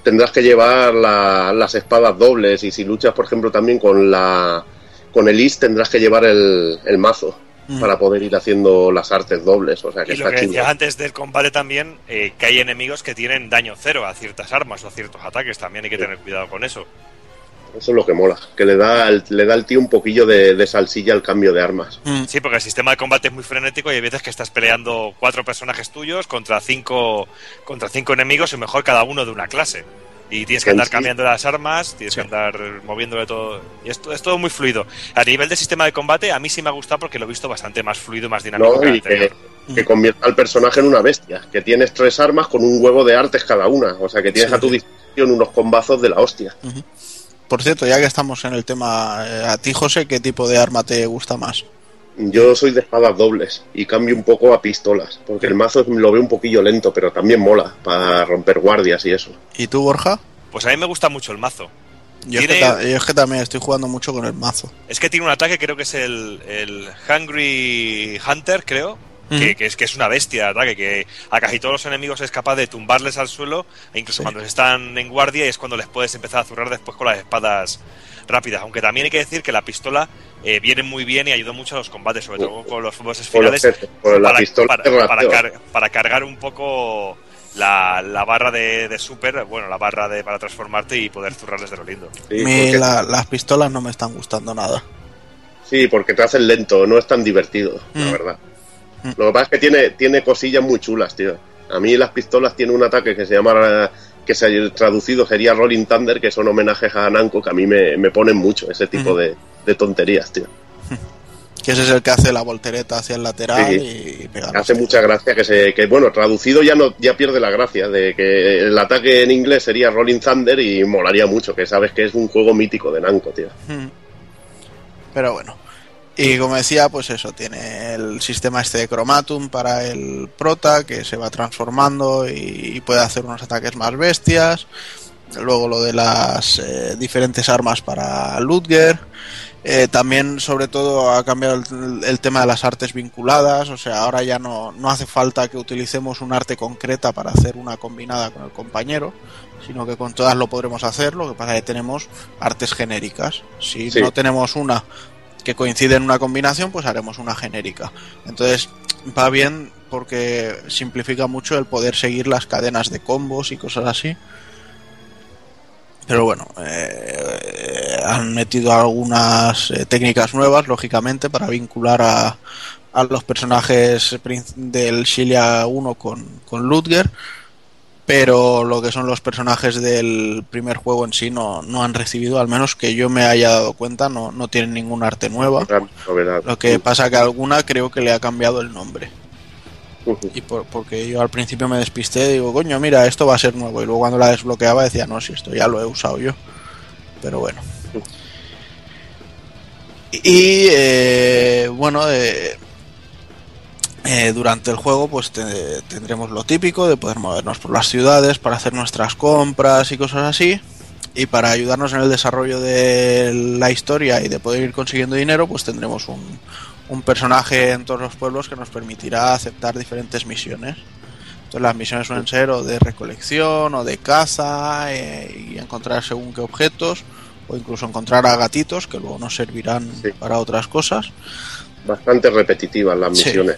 tendrás que llevar la- las espadas dobles y si luchas por ejemplo también con la con el Is tendrás que llevar el, el mazo mm. para poder ir haciendo las artes dobles. O sea que Y lo está que chido. decías antes del combate también, eh, que hay enemigos que tienen daño cero a ciertas armas o a ciertos ataques, también hay que tener cuidado con eso. Eso es lo que mola, que le da al, le da al tío un poquillo de, de salsilla al cambio de armas. Mm, Sí, porque el sistema de combate es muy frenético y hay veces que estás peleando cuatro personajes tuyos contra cinco, contra cinco enemigos y mejor cada uno de una clase. Y tienes que andar cambiando las armas, tienes que andar moviéndole todo. Y esto es todo muy fluido. A nivel de sistema de combate, a mí sí me ha gustado porque lo he visto bastante más fluido, más dinámico ¿no? que Y que, convierta al personaje en una bestia. Que tienes tres armas con un huevo de artes cada una. O sea que tienes Sí. a tu disposición unos combazos de la hostia. Por cierto, ya que estamos en el tema, eh, a ti, José, ¿qué tipo de arma te gusta más? Yo soy de espadas dobles y cambio un poco a pistolas. Porque el mazo lo veo un poquillo lento, pero también mola para romper guardias y eso. ¿Y tú, Borja? Pues a mí me gusta mucho el mazo. Yo, es que, yo es que también estoy jugando mucho con el mazo. Es que tiene un ataque, creo que es el, el Hungry Hunter, creo. que, es que es una bestia de ataque, que a casi todos los enemigos es capaz de tumbarles al suelo, e incluso Sí. cuando están en guardia y es cuando les puedes empezar a zurrar después con las espadas rápidas. Aunque también hay que decir que la pistola eh, viene muy bien y ayuda mucho a los combates, sobre todo con los bosses finales, con la para, pistola para- car- para cargar un poco la, la barra de, de super, bueno, la barra de para transformarte y poder zurrarles de lo lindo. Sí, Me- porque, la- las pistolas no me están gustando nada. sí, porque te hacen lento, no es tan divertido, la Mm. verdad. Mm. Lo que pasa es que tiene, tiene cosillas muy chulas, tío. A mí las pistolas tienen un ataque que se llama, que se ha traducido sería Rolling Thunder, que son homenajes a Namco, que a mí me, me ponen mucho ese tipo de, de tonterías, tío. Que ese es el que hace la voltereta hacia el lateral Sí. y pega hace mucha gracia que se que bueno traducido ya no ya pierde la gracia de que el ataque en inglés sería Rolling Thunder y molaría mucho que sabes que es un juego mítico de Namco tío. Pero bueno. Y como decía, pues eso, tiene el sistema este de Chromatum para el prota, que se va transformando y puede hacer unos ataques más bestias. Luego lo de las eh, diferentes armas para Ludger. Eh, también, sobre todo, ha cambiado el, el tema de las artes vinculadas. O sea, ahora ya no, no hace falta que utilicemos un arte concreta para hacer una combinada con el compañero, sino que con todas lo podremos hacer. Lo que pasa es que tenemos artes genéricas. Si Sí. no tenemos una que coincide en una combinación, pues haremos una genérica. Entonces, va bien porque simplifica mucho el poder seguir las cadenas de combos y cosas así. Pero bueno, eh, han metido algunas eh, técnicas nuevas, lógicamente, para vincular a, a los personajes del Shilia 1 con, con Ludger. Pero lo que son los personajes del primer juego en sí no, no han recibido, al menos que yo me haya dado cuenta, no, no tienen ningún arte nueva. Novedad Lo que pasa que alguna creo que le ha cambiado el nombre. Y por- porque yo al principio me despisté, digo, coño, mira, esto va a ser nuevo. Y luego cuando la desbloqueaba decía, no, si esto ya lo he usado yo. Pero bueno. Y eh, bueno, eh, eh, durante el juego pues te- tendremos lo típico de poder movernos por las ciudades para hacer nuestras compras y cosas así. Y para ayudarnos en el desarrollo de la historia y de poder ir consiguiendo dinero, pues tendremos un, un personaje en todos los pueblos que nos permitirá aceptar diferentes misiones. Entonces las misiones suelen ser o de recolección o de caza eh, y encontrar según qué objetos o incluso encontrar a gatitos que luego nos servirán Sí. para otras cosas. bastante repetitivas las misiones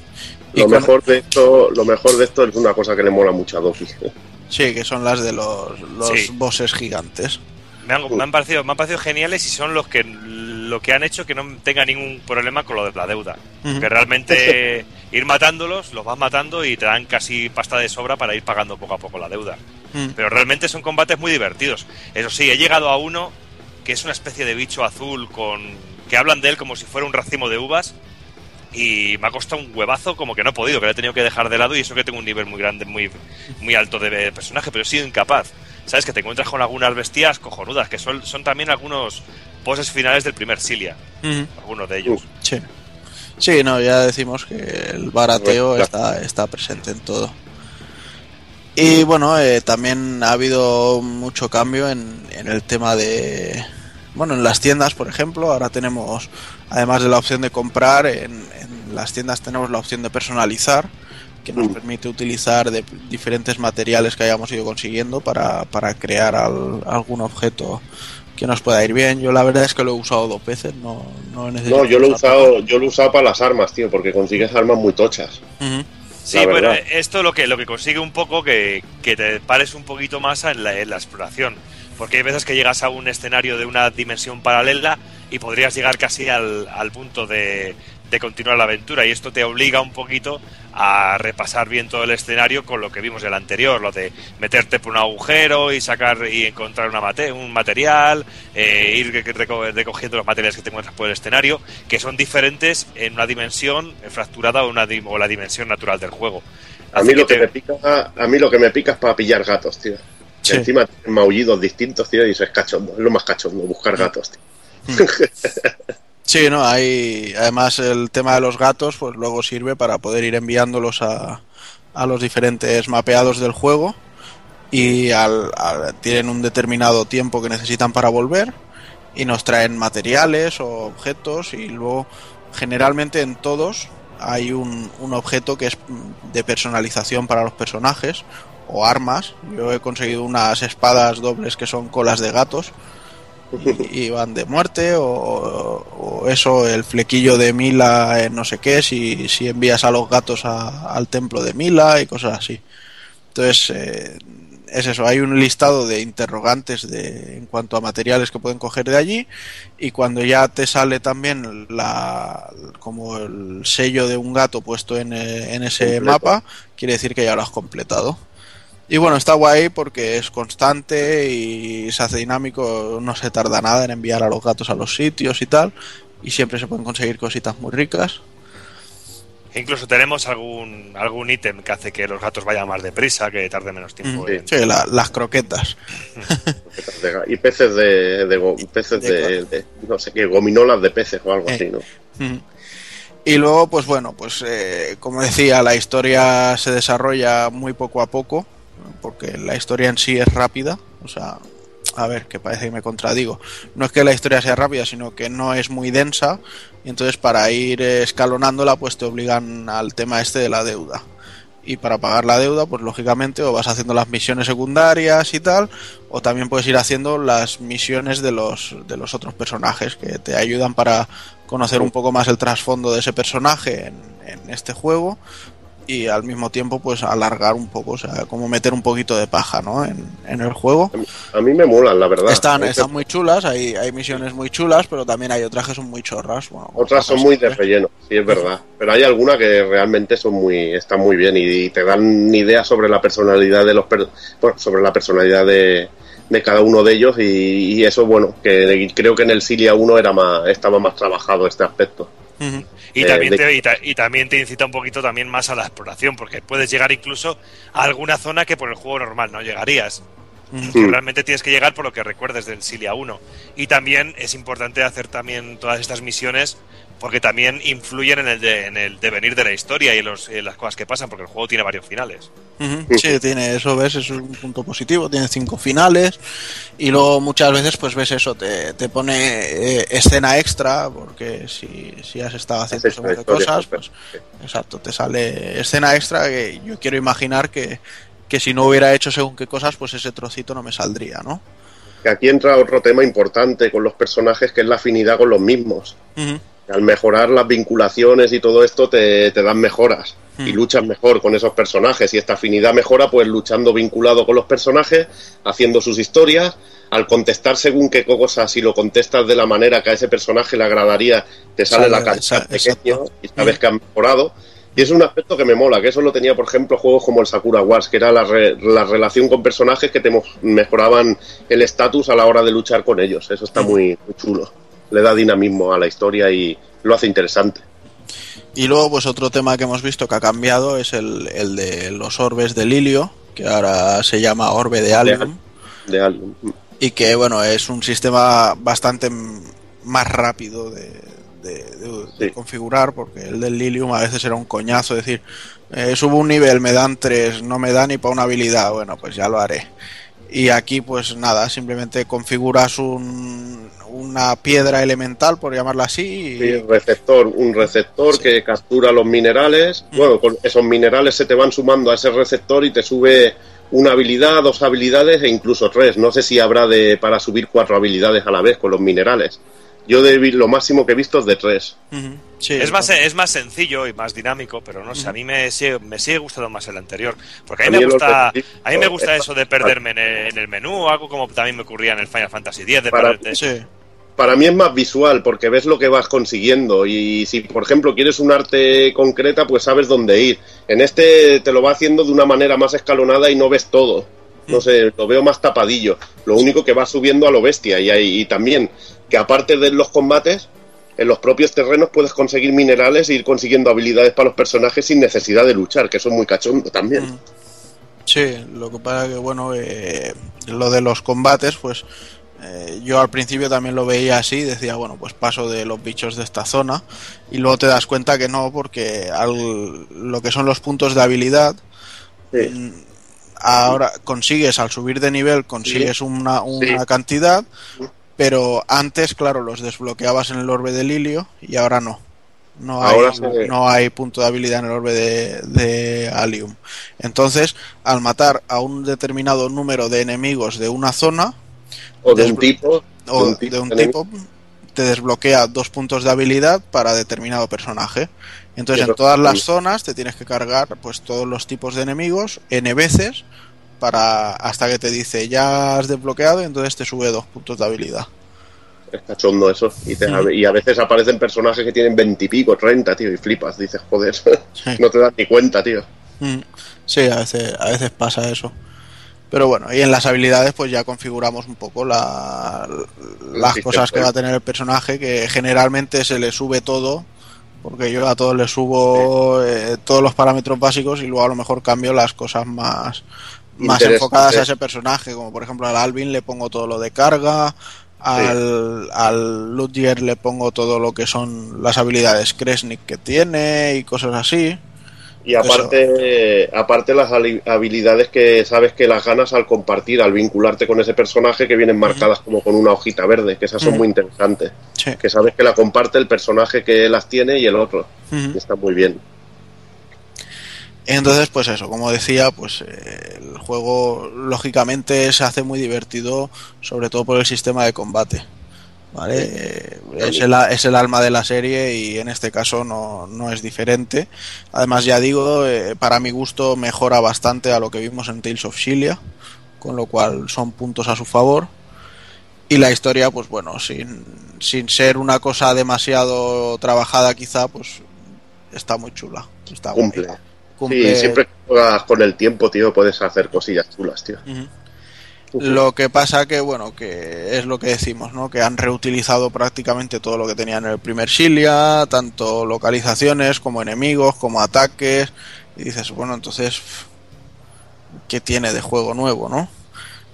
lo con- mejor de esto lo mejor de esto es una cosa que le mola mucho a Doki Sí, que son las de los, los Sí. bosses gigantes. Me han, me han parecido, me han parecido geniales y son los que lo que han hecho que no tenga ningún problema con lo de la deuda. Ujú. Que realmente ir matándolos, los vas matando y te dan casi pasta de sobra para ir pagando poco a poco la deuda. Pero realmente son combates muy divertidos. Eso sí, he llegado a uno que es una especie de bicho azul con que hablan de él como si fuera un racimo de uvas y me ha costado un huevazo como que no he podido, que lo he tenido que dejar de lado y eso que tengo un nivel muy grande, muy, muy alto de personaje, pero he sido incapaz. ¿Sabes? Que te encuentras con algunas bestias cojonudas, que son, son también algunos poses finales del primer Silia, Ujú. algunos de ellos. Sí. Sí, no, ya decimos que el barateo Bueno, está, está presente en todo. Y bueno, eh, también ha habido mucho cambio en, en el tema de... Bueno, en las tiendas, por ejemplo, ahora tenemos, además de la opción de comprar, en, en las tiendas tenemos la opción de personalizar, que nos Mm. permite utilizar de diferentes materiales que hayamos ido consiguiendo para, para crear al- algún objeto que nos pueda ir bien. Yo la verdad es que lo he usado dos veces, no, no he necesitado no yo lo he usado yo lo he usado para las armas tío porque consigues armas muy tochas Ujú. Sí, La bueno, esto lo que, lo que consigue un poco que, que te pares un poquito más en la, en la exploración. Porque hay veces que llegas a un escenario de una dimensión paralela y podrías llegar casi al, al punto de, de continuar la aventura. Y esto te obliga un poquito a repasar bien todo el escenario con lo que vimos del anterior, lo de meterte por un agujero y sacar y encontrar una mate- un material, eh, ir re- reco- recogiendo los materiales que te encuentras por el escenario, que son diferentes en una dimensión fracturada o, una di- o la dimensión natural del juego. A mí, lo que te- me pica, a mí lo que me pica es para pillar gatos, tío. Sí. encima tienen maullidos distintos, tío, y eso es cachondo. Es lo más cachondo, buscar gatos, tío. Sí, no, hay además el tema de los gatos, pues luego sirve para poder ir enviándolos a, a los diferentes mapeados del juego y al, al- tienen un determinado tiempo que necesitan para volver y nos traen materiales o objetos y luego generalmente en todos hay un, un objeto que es de personalización para los personajes o armas. Yo he conseguido unas espadas dobles que son colas de gatos y, van de muerte o, o eso, el flequillo de Mila en no sé qué, si, si envías a los gatos a- al templo de Mila y cosas así. Entonces, eh, es eso, hay un listado de interrogantes de, en cuanto a materiales que pueden coger de allí y cuando ya te sale también la, como el sello de un gato puesto en, eh, en ese Completo. mapa, quiere decir que ya lo has completado. Y bueno, está guay porque es constante y se hace dinámico, no se tarda nada en enviar a los gatos a los sitios y tal, y siempre se pueden conseguir cositas muy ricas. E incluso tenemos algún algún ítem que hace que los gatos vayan más deprisa, que tarde menos tiempo. Mm, en- sí, la- las croquetas. Y peces de, de go- peces De de, de- no sé qué, gominolas de peces o algo Eh. así, ¿no? Ujú. Y luego, pues bueno, pues eh, como decía, la historia se desarrolla muy poco a poco, porque la historia en sí es rápida. O sea, a ver, que parece que me contradigo. No es que la historia sea rápida, sino que no es muy densa. Y entonces para ir escalonándola, pues te obligan al tema este de la deuda. Y para pagar la deuda, pues lógicamente o vas haciendo las misiones secundarias y tal, o también puedes ir haciendo las misiones de los, de los otros personajes que te ayudan para conocer un poco más el trasfondo de ese personaje en este juego y al mismo tiempo pues alargar un poco, o sea, como meter un poquito de paja, ¿no? En, en el juego. A mí me molan, la verdad. Están, están muy chulas, hay, hay misiones muy chulas, pero también hay otras que son muy chorras. Bueno, Otras son muy de relleno, sí, es verdad. Pero hay algunas que realmente son muy, están muy bien y, te dan ideas sobre la personalidad de los, per- bueno, sobre la personalidad de, de cada uno de ellos y, y eso, bueno, que creo que en el Silia 1 era más, estaba más trabajado este aspecto. Y, Eh, también de- te, y, ta- y también te incita un poquito también más a la exploración, porque puedes llegar incluso a alguna zona que por el juego normal no llegarías. Que realmente tienes que llegar por lo que recuerdes del Silia 1. Y también es importante hacer también todas estas misiones porque también influyen en el, de- en el devenir de la historia y en, los- en las cosas que pasan, porque el juego tiene varios finales. Ujú, Sí, tiene eso, ves, es un punto positivo, tiene cinco finales y luego muchas veces pues ves eso, te, te pone eh, escena extra porque si, si has estado haciendo qué historia, cosas, pues exacto, te sale escena extra que yo quiero imaginar que, que si no hubiera hecho según qué cosas, pues ese trocito no me saldría, ¿no? Que aquí entra otro tema importante con los personajes que es la afinidad con los mismos. Ujú, Al mejorar las vinculaciones y todo esto te, te dan mejoras y Mm. luchas mejor con esos personajes y esta afinidad mejora pues luchando vinculado con los personajes, haciendo sus historias, al contestar según qué cosas, si lo contestas de la manera que a ese personaje le agradaría, te sale, Sale la pequeño exacto. y sabes Mm. que han mejorado. Y es un aspecto que me mola, que eso lo tenía, por ejemplo, juegos como el Sakura Wars, que era la, re- la relación con personajes que te mejoraban el estatus a la hora de luchar con ellos. Eso está muy, muy chulo. Le da dinamismo a la historia y lo hace interesante. Y luego, pues otro tema que hemos visto que ha cambiado es el, el de los orbes de Lilio, que ahora se llama Orbe de Albion, De y que bueno, es un sistema bastante más rápido de, de- de- de Sí. configurar, porque el del Lilium a veces era un coñazo, decir, eh, subo un nivel, me dan tres, no me da ni para una habilidad, bueno, pues ya lo haré. Y aquí pues nada, simplemente configuras un, una piedra elemental, por llamarla así, y, Sí, receptor, un receptor Sí. que captura los minerales. Mm. Bueno, con esos minerales se te van sumando a ese receptor y te sube una habilidad, dos habilidades e incluso tres. No sé si habrá de para subir cuatro habilidades a la vez con los minerales. Yo de, lo máximo que he visto es de tres. Sí, es, más, es más sencillo y más dinámico, pero no sé, a mí me sigue, me sigue gustando más el anterior. Porque a A mí me gusta, a mí me gusta es- eso de perderme en el, en el menú, algo como también me ocurría en el Final Fantasy X, de Para- perderte. Sí. Para mí es más visual porque ves lo que vas consiguiendo y si por ejemplo quieres un arte concreta pues sabes dónde ir. En este te lo va haciendo de una manera más escalonada y no ves todo. No sé, lo veo más tapadillo. Lo único que va subiendo a lo bestia y, hay- y también que aparte de los combates en los propios terrenos puedes conseguir minerales e ir consiguiendo habilidades para los personajes sin necesidad de luchar, que eso es muy cachondo también. Sí, lo que pasa que, bueno, eh, lo de los combates, pues eh, yo al principio también lo veía así, decía, bueno, pues paso de los bichos de esta zona, y luego te das cuenta que no, porque al, lo que son los puntos de habilidad, Sí. mm, ahora consigues, al subir de nivel, consigues una, una Sí. cantidad, pero antes, claro, los desbloqueabas en el orbe de Lilio y ahora no. No hay, Ahora se- no hay punto de habilidad en el orbe de, de Alium. Entonces, al matar a un determinado número de enemigos de una zona O de un tipo. o tipo de un tipo, te desbloquea dos puntos de habilidad para determinado personaje. Entonces, en todas las zonas te tienes que cargar pues todos los tipos de enemigos n veces para hasta que te dice ya has desbloqueado y entonces te sube dos puntos de habilidad. Es cachondo eso. Y, te- Mm. y a veces aparecen personajes que tienen veintipico, treinta, tío, y flipas. Dices, joder, Sí. no te das ni cuenta, tío. Mm, Sí, a veces, a veces pasa eso. Pero bueno, y en las habilidades pues ya configuramos un poco la, las cosas que va a tener el personaje, que generalmente se le sube todo, porque yo a todos le subo eh, todos los parámetros básicos y luego a lo mejor cambio las cosas más, más enfocadas a ese personaje, como por ejemplo al Alvin le pongo todo lo de carga, al, al Ludger le pongo todo lo que son las habilidades Kresnik que tiene y cosas así. Y aparte, aparte las habilidades que sabes que las ganas al compartir, al vincularte con ese personaje que vienen marcadas como con una hojita verde, que esas son muy interesantes. Sí. Que sabes que la comparte el personaje que las tiene y el otro. Y está muy bien. Entonces, pues eso, como decía, pues eh, el juego lógicamente se hace muy divertido, sobre todo por el sistema de combate. ¿Vale? Eh, es, el, es el alma de la serie y en este caso no, no es diferente. Además, ya digo, eh, para mi gusto mejora bastante a lo que vimos en Tales of Xillia, con lo cual son puntos a su favor. Y la historia, pues bueno, sin, sin ser una cosa demasiado trabajada quizá, pues está muy chula. Está Cumple. Cumple- Sí, siempre que juegas con el tiempo, tío, puedes hacer cosillas chulas, tío. Ujú. Lo que pasa que, bueno, que es lo que decimos, ¿no? Que han reutilizado prácticamente todo lo que tenían en el primer Silia, tanto localizaciones como enemigos, como ataques. Y dices, bueno, entonces, ¿qué tiene de juego nuevo, no?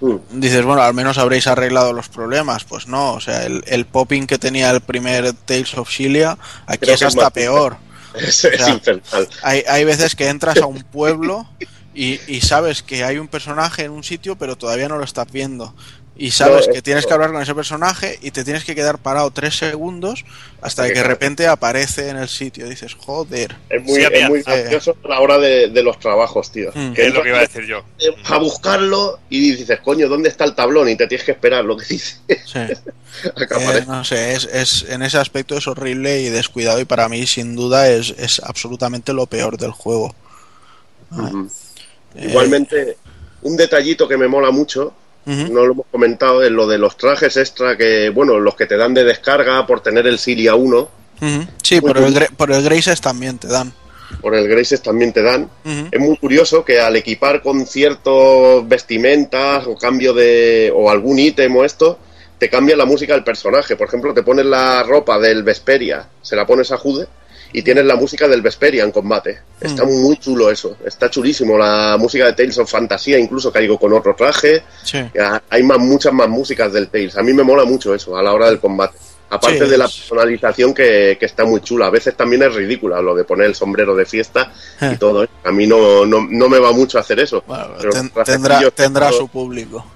Mm. Dices, bueno, al menos habréis arreglado los problemas. Pues no, o sea, el, el popping que tenía el primer Tales of Silia, aquí Creo es hasta peor. Es, es sea, infernal. Hay, hay veces que entras a un pueblo y, y sabes que hay un personaje en un sitio, pero todavía no lo estás viendo. Y sabes No, que tienes que hablar con ese personaje y te tienes que quedar parado tres segundos hasta que de repente aparece en el sitio. Dices, joder. Es muy, Sí, había- es muy gracioso a la hora de, de los trabajos, tío. Mm. Que Es lo que iba a decir yo. a buscarlo y dices, coño, ¿dónde está el tablón? Y te tienes que esperar lo que dice. Sí. Eh, no sé, es, es, en ese aspecto es horrible y descuidado y para mí sin duda es, es absolutamente lo peor del juego. Eh, Igualmente, un detallito que me mola mucho, no lo hemos comentado, es lo de los trajes extra que, bueno, los que te dan de descarga por tener el Silia 1, ujú. Sí, por el, por el Graces también te dan. por el Graces también te dan. Es muy curioso que al equipar con ciertos vestimentas o cambio de. o algún ítem o esto, te cambia la música del personaje. Por ejemplo, te pones la ropa del Vesperia, se la pones a Jude y tienes la música del Vesperia en combate. Está Mm. muy chulo eso. Está chulísimo. La música de Tales of Fantasía, incluso caigo con otro traje. Sí. Hay más, muchas más músicas del Tales. A mí me mola mucho eso a la hora del combate. Aparte Sí, de la personalización que, que está muy chula. A veces también es ridícula lo de poner el sombrero de fiesta Eh. y todo. ¿eh? A mí no, no, no me va mucho hacer eso. Bueno, Pero ten- los tendrá, tendrá todo- su público.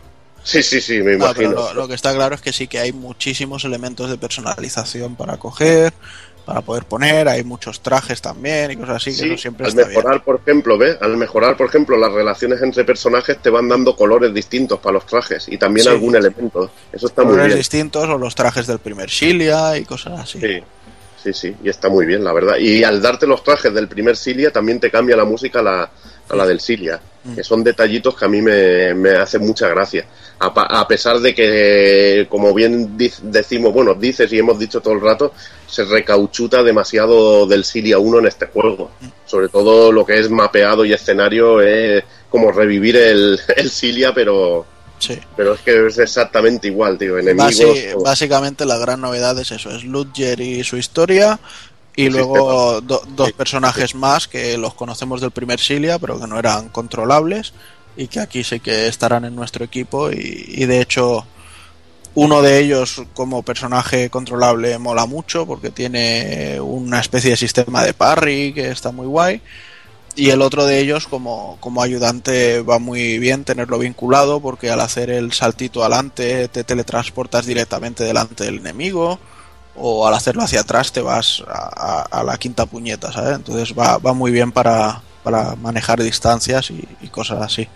Sí, sí, sí, me pero imagino. lo, lo que está claro es que sí que hay muchísimos elementos de personalización para coger, para poder poner, hay muchos trajes también y cosas así, que Sí, eso siempre al está bien. mejorar, por ejemplo, ¿ves? Al mejorar, por ejemplo, las relaciones entre personajes te van dando colores distintos para los trajes y también Sí. algún elemento. Eso está muy Colores distintos o los trajes del primer Shilia y cosas así. Sí, sí, sí, y está muy bien, la verdad. Y al darte los trajes del primer Silia también te cambia la música a la, a la del Silia. Que son detallitos que a mí me, me hacen mucha gracia. A, pesar de que, como bien decimos, bueno, dices y hemos dicho todo el rato, se recauchuta demasiado del Siria 1 en este juego. Sobre todo lo que es mapeado y escenario es como revivir el, el Silia, pero, Sí. pero es que es exactamente igual, tío. Enemigos. Basi- básicamente la gran novedad es eso, es Ludger y su historia y luego do- dos personajes más que los conocemos del primer Silia pero que no eran controlables y que aquí sí que estarán en nuestro equipo y, y de hecho uno de ellos como personaje controlable mola mucho porque tiene una especie de sistema de parry que está muy guay y el otro de ellos como, como ayudante va muy bien tenerlo vinculado porque al hacer el saltito adelante te teletransportas directamente delante del enemigo o al hacerlo hacia atrás te vas a, a- a la quinta puñeta, ¿sabes? Entonces va, va muy bien para, para manejar distancias y, y cosas así.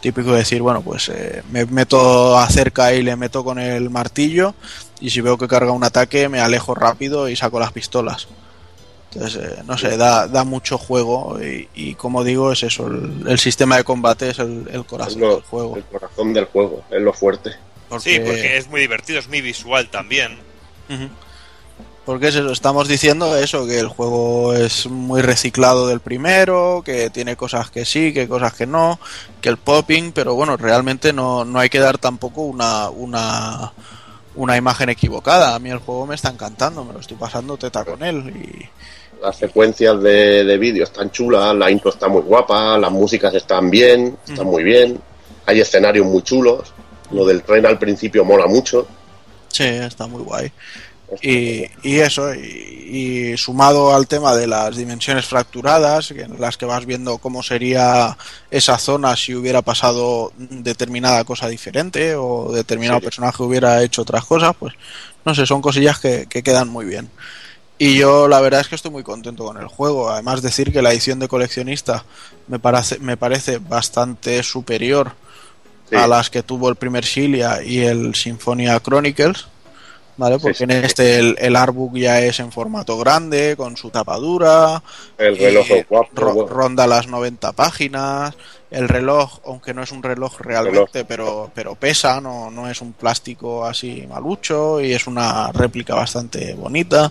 Típico de decir, bueno, pues eh, me meto acerca y le meto con el martillo y si veo que carga un ataque me alejo rápido y saco las pistolas. Entonces, eh, no sé, da, da mucho juego y, y como digo, es eso, el, el sistema de combate es el, el Es corazón lo- del juego. el corazón del juego, es lo fuerte. Sí, porque es muy divertido, es muy visual también. Ujú. Porque es eso, estamos diciendo eso, que el juego es muy reciclado del primero, que tiene cosas que sí, que cosas que no, que el popping, pero bueno, realmente no, no hay que dar tampoco una, una, una imagen equivocada. A mí el juego me está encantando, me lo estoy pasando teta con él y Las secuencias de, de vídeo están chulas, la intro está muy guapa, las músicas están bien, están muy bien, hay escenarios muy chulos, lo del tren al principio mola mucho. sí, está muy guay. Y, y eso, y, y sumado al tema de las dimensiones fracturadas, que- en las que vas viendo cómo sería esa zona si hubiera pasado determinada cosa diferente o determinado Sí. personaje hubiera hecho otras cosas, pues no sé, son cosillas que, que quedan muy bien. Y yo la verdad es que estoy muy contento con el juego. Además decir que la edición de coleccionista me parece, me parece bastante superior Sí. a las que tuvo el primer Silia y el Symphonia Chronicles. ¿Vale? Porque sí. en este el, el artbook ya es en formato grande, con su tapadura, El reloj es guapo, ro- bueno. ronda las 90 páginas. El reloj, aunque no es un reloj realmente, pero, pero pesa, no, no es un plástico así malucho y es una réplica bastante bonita.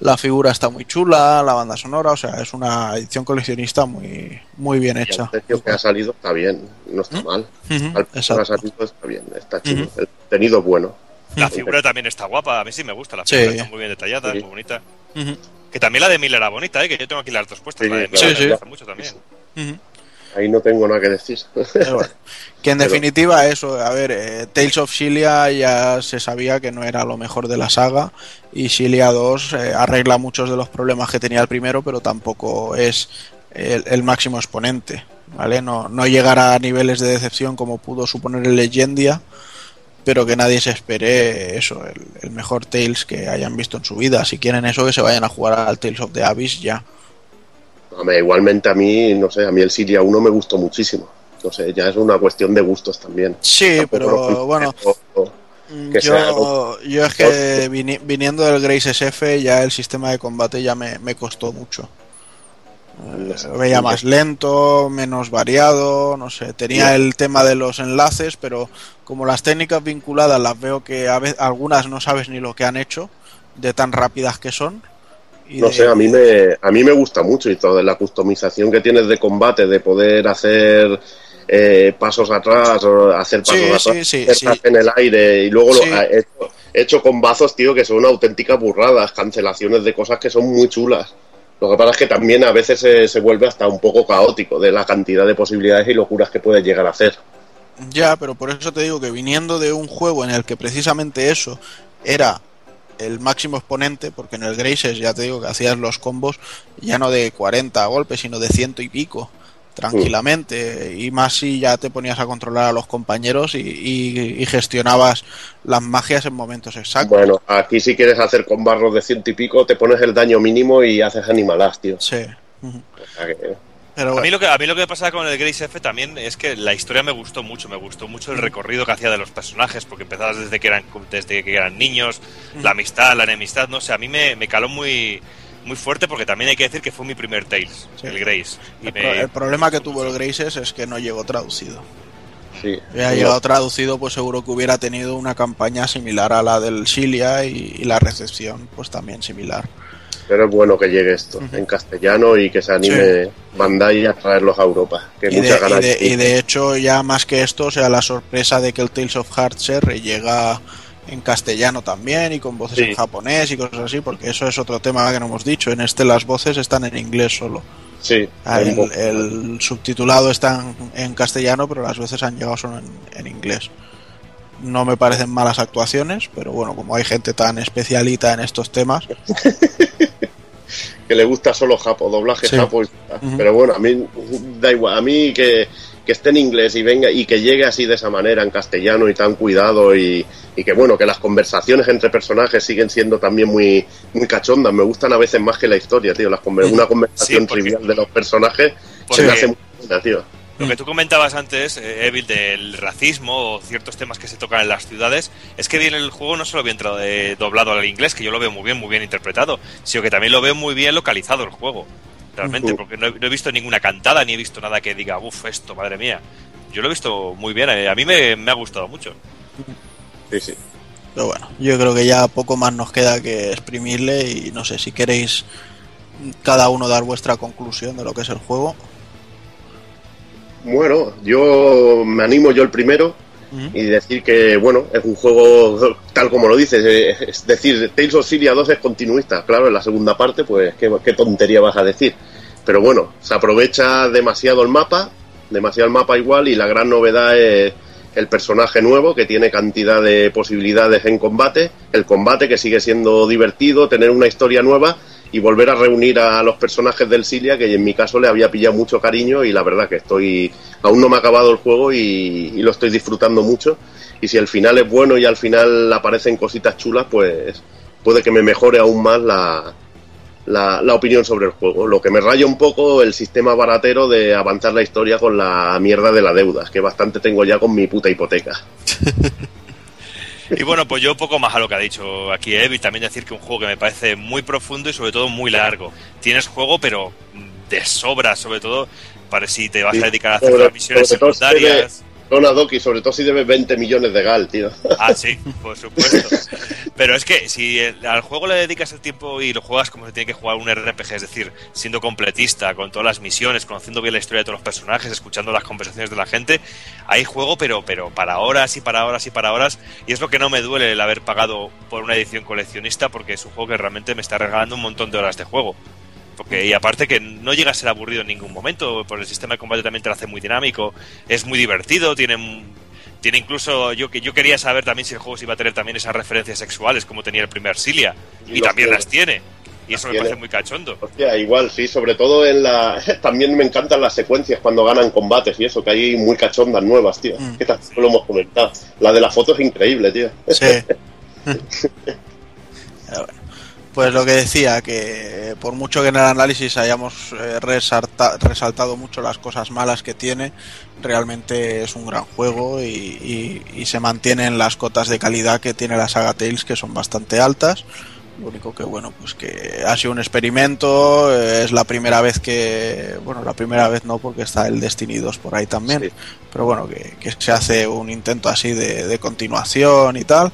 La figura está muy chula, la banda sonora, o sea, es una edición coleccionista muy, muy bien Y hecha. el precio que ha salido está bien, no está mal. Ujú, Al precio que ha salido está bien, está chulo. El contenido es bueno. La figura también está guapa, a mí sí me gusta, la Sí. figura está muy bien detallada, Sí. muy bonita. Que también la de Miller era bonita, ¿eh? que yo tengo aquí las dos puestas. Sí, la de. Miller Sí, sí. me gusta mucho también. Ahí no tengo nada que decir. Bueno, que en Pero- definitiva eso, a ver, eh, Tales of Cilia ya se sabía que no era lo mejor de la saga y Cilia 2 eh, arregla muchos de los problemas que tenía el primero, pero tampoco es el, el máximo exponente, ¿vale? No, no llegará a niveles de decepción como pudo suponer el Legendia, pero que nadie se espere eso, el, el mejor Tales que hayan visto en su vida. Si quieren eso, que se vayan a jugar al Tales of the Abyss ya. Hombre, igualmente a mí, no sé, a mí el Siria 1 me gustó muchísimo. No sé, ya es una cuestión de gustos también. Sí, Tampoco pero bueno, que yo, sea yo es que vini- viniendo del Grace SF ya el sistema de combate ya me, me costó mucho. Veía más lento, menos variado, no sé, tenía el tema de los enlaces, pero como las técnicas vinculadas las veo que a veces, algunas no sabes ni lo que han hecho, de tan rápidas que son. y No de- sé, a mí me, a mí me gusta mucho y toda la customización que tienes de combate, de poder hacer eh, pasos atrás o hacer pasos Sí, atrás, sí, en el aire y luego lo, he, hecho, he hecho combazos, tío, que son auténticas burradas, cancelaciones de cosas que son muy chulas. Lo que pasa es que también a veces se, se vuelve hasta un poco caótico de la cantidad de posibilidades y locuras que puedes llegar a hacer. Ya, pero por eso te digo que viniendo de un juego en el que precisamente eso era el máximo exponente, porque en el Graces ya te digo que hacías los combos ya no de 40 golpes, sino de ciento y pico, tranquilamente, y más si ya te ponías a controlar a los compañeros y, y- y gestionabas las magias en momentos exactos. Bueno, aquí si quieres hacer con barros de ciento y pico, te pones el daño mínimo y haces animalas, tío. Sí. Ujú. O sea que- Pero A mí, lo que, a mí lo que me pasa con el Grace F también es que la historia me gustó mucho, me gustó mucho el recorrido que hacía de los personajes, porque empezabas desde que eran, desde que eran niños, la amistad, la enemistad, no sé, a mí me, me caló muy, muy fuerte porque también hay que decir que fue mi primer Tales, Sí. el Grace. Y El, me- pro- el problema que tuvo el Graces es que no llegó traducido. Sí. Hubiera llegado traducido, pues seguro que hubiera tenido una campaña similar a la del Silia y, y la recepción, pues también similar. Pero es bueno que llegue esto en castellano y que se anime Bandai a traerlos a Europa. Que Y de, muchas ganas y de- tiene. y de hecho, ya más que esto, o sea, la sorpresa de que el Tales of Heartshare llega en castellano también y con voces Sí. en japonés y cosas así, porque eso es otro tema que no hemos dicho. En este las voces están en inglés solo. Sí, Ah, El, subtitulado está en, en castellano, pero las veces han llegado solo en, en inglés. No me parecen malas actuaciones, pero bueno, como hay gente tan especialita en estos temas, que le gusta solo Japo, doblaje Sí. Japo. Pero bueno, a mí da igual. A mí que, que esté en inglés y venga y que llegue así de esa manera en castellano y tan cuidado y, y que bueno, que las conversaciones entre personajes siguen siendo también muy, muy cachondas. Me gustan a veces más que la historia, tío. Las conver- una conversación Sí, porque- trivial de los personajes se me hace muy buena, tío. Lo que tú comentabas antes, eh, Evil, del racismo o ciertos temas que se tocan en las ciudades, es que bien el juego no solo bien eh, doblado al inglés, que yo lo veo muy bien, muy bien interpretado, sino que también lo veo muy bien localizado el juego. Realmente, porque no he, no he visto ninguna cantada ni he visto nada que diga, uff, esto, madre mía. Yo lo he visto muy bien, eh, a mí me, me ha gustado mucho. Sí, sí. pero bueno, yo creo que ya poco más nos queda que exprimirle y no sé si queréis cada uno dar vuestra conclusión de lo que es el juego. Bueno, yo me animo yo el primero Y decir que, bueno, es un juego tal como lo dices. eh, Es decir, Tales of Syria 2 es continuista. Claro, en la segunda parte, pues, ¿qué, qué tontería vas a decir? Pero bueno, se aprovecha demasiado el mapa, demasiado el mapa igual, y la gran novedad es el personaje nuevo que tiene cantidad de posibilidades en combate, el combate que sigue siendo divertido, tener una historia nueva y volver a reunir a los personajes del Silia que en mi caso le había pillado mucho cariño y la verdad que estoy aún no me ha acabado el juego y, lo estoy disfrutando mucho y si el final es bueno y al final aparecen cositas chulas pues puede que me mejore aún más la, la, la opinión sobre el juego. Lo que me raya un poco el sistema baratero de avanzar la historia con la mierda de la deuda, que bastante tengo ya con mi puta hipoteca. Y bueno, pues yo poco más a lo que ha dicho aquí Evil, también decir que un juego que me parece muy profundo y sobre todo muy largo. Tienes juego, pero de sobra, sobre todo para si te vas a dedicar a hacer las misiones secundarias. Dona Doki, sobre todo si debes 20 millones de gal, tío. Ah, sí, por supuesto. Pero es que si el- al juego le dedicas el tiempo y lo juegas como se tiene que jugar un RPG, es decir, siendo completista, con todas las misiones, conociendo bien la historia de todos los personajes, escuchando las conversaciones de la gente, hay juego, pero, pero para horas y para horas y para horas. Y es lo que no me duele el haber pagado por una edición coleccionista, porque es un juego que realmente me está regalando un montón de horas de juego. Porque, y aparte que no llega a ser aburrido en ningún momento, por el sistema de combate también te lo hace muy dinámico, es muy divertido, tiene, tiene incluso, yo, que yo quería saber también si el juego se iba a tener también esas referencias sexuales como tenía el primer Silia, Y también tiene. las tiene, y eso me parece muy cachondo. Hostia, igual, sí, sobre todo en la... También me encantan las secuencias cuando ganan combates y eso, que hay muy cachondas nuevas, tío. Mm. Que tampoco lo hemos comentado. La de la foto es increíble, tío. Sí. Bueno, Pues lo que decía, que por mucho que en el análisis hayamos eh, resalta- resaltado mucho las cosas malas que tiene, realmente es un gran juego y, y- y se mantienen las cotas de calidad que tiene la saga Tales, que son bastante altas. Lo único que, bueno, pues que ha sido un experimento, eh, es la primera vez que, bueno, la primera vez no, porque está el Destiny 2 por ahí también, Sí. pero bueno, que, que se hace un intento así de, de continuación y tal.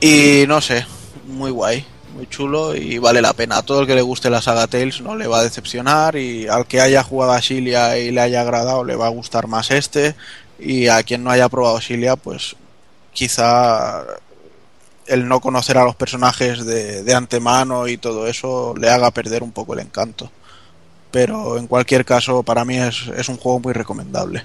Y no sé, muy guay, muy chulo y vale la pena. A todo el que le guste la saga Tales no le va a decepcionar y al que haya jugado a Shilia y le haya agradado le va a gustar más este y a quien no haya probado Shilia pues quizá el no conocer a los personajes de, de antemano y todo eso le haga perder un poco el encanto. Pero en cualquier caso para mí es, es un juego muy recomendable.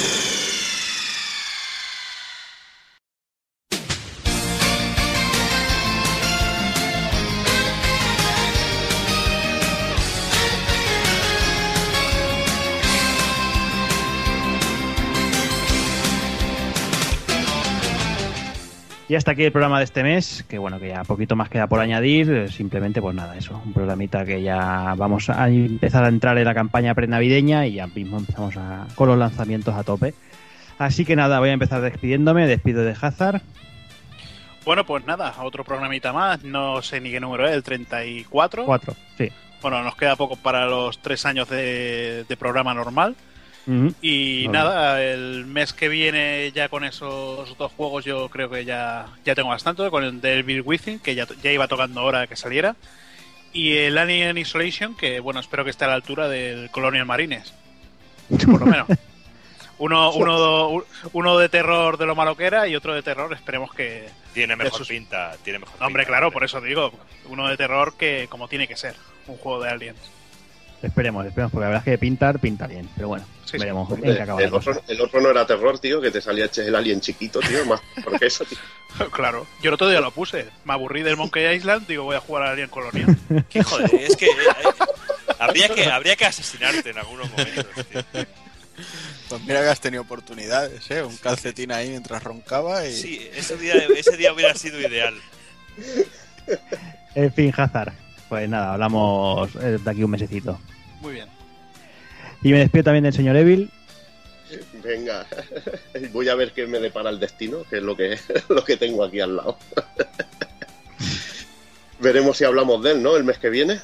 Y hasta aquí el programa de este mes, que bueno, que ya poquito más queda por añadir, eh, simplemente pues nada, eso, un programita que ya vamos a empezar a entrar en la campaña prenavideña y ya mismo empezamos a- con los lanzamientos a tope. Así que nada, voy a empezar despidiéndome, despido de Hazard, Bueno, pues nada, otro programita más, no sé ni qué número es, el 34. 4, sí. Bueno, nos queda poco para los tres años de, de programa normal. Y Vale. nada, el mes que viene ya con esos dos juegos yo creo que ya, ya tengo bastante, con el Devil Within, que ya, ya iba tocando hora que saliera, y el Alien Isolation, que bueno, espero que esté a la altura del Colonial Marines, por lo menos. Uno, uno, uno de terror de lo malo que era y otro de terror, esperemos que... Tiene mejor pinta, tiene mejor No, hombre, pinta, claro, hombre. por eso digo, uno de terror que como tiene que ser, un juego de aliens. Esperemos, esperemos, porque la verdad es que pintar, pinta bien, pero bueno, Sí, en qué acaba el, otro, cosa. el otro no era terror, tío, que te salía el alien chiquito, tío, más porque eso, tío. claro, yo el otro día lo puse, me aburrí del Monkey Island, digo voy a jugar al Alien Colonial. Que, joder, es que, eh, eh, habría que habría que asesinarte en algunos momentos, tío. Pues mira que has tenido oportunidades, ¿eh? Un calcetín ahí mientras roncaba y... Sí, ese día, ese día hubiera sido ideal. En fin, Hazard, pues nada, hablamos eh, de aquí un mesecito. Muy bien. Y me despido también del señor Evil, Venga, voy a ver qué me depara el destino, que es lo que, lo que tengo aquí al lado. Veremos si hablamos de él, ¿no? El mes que viene.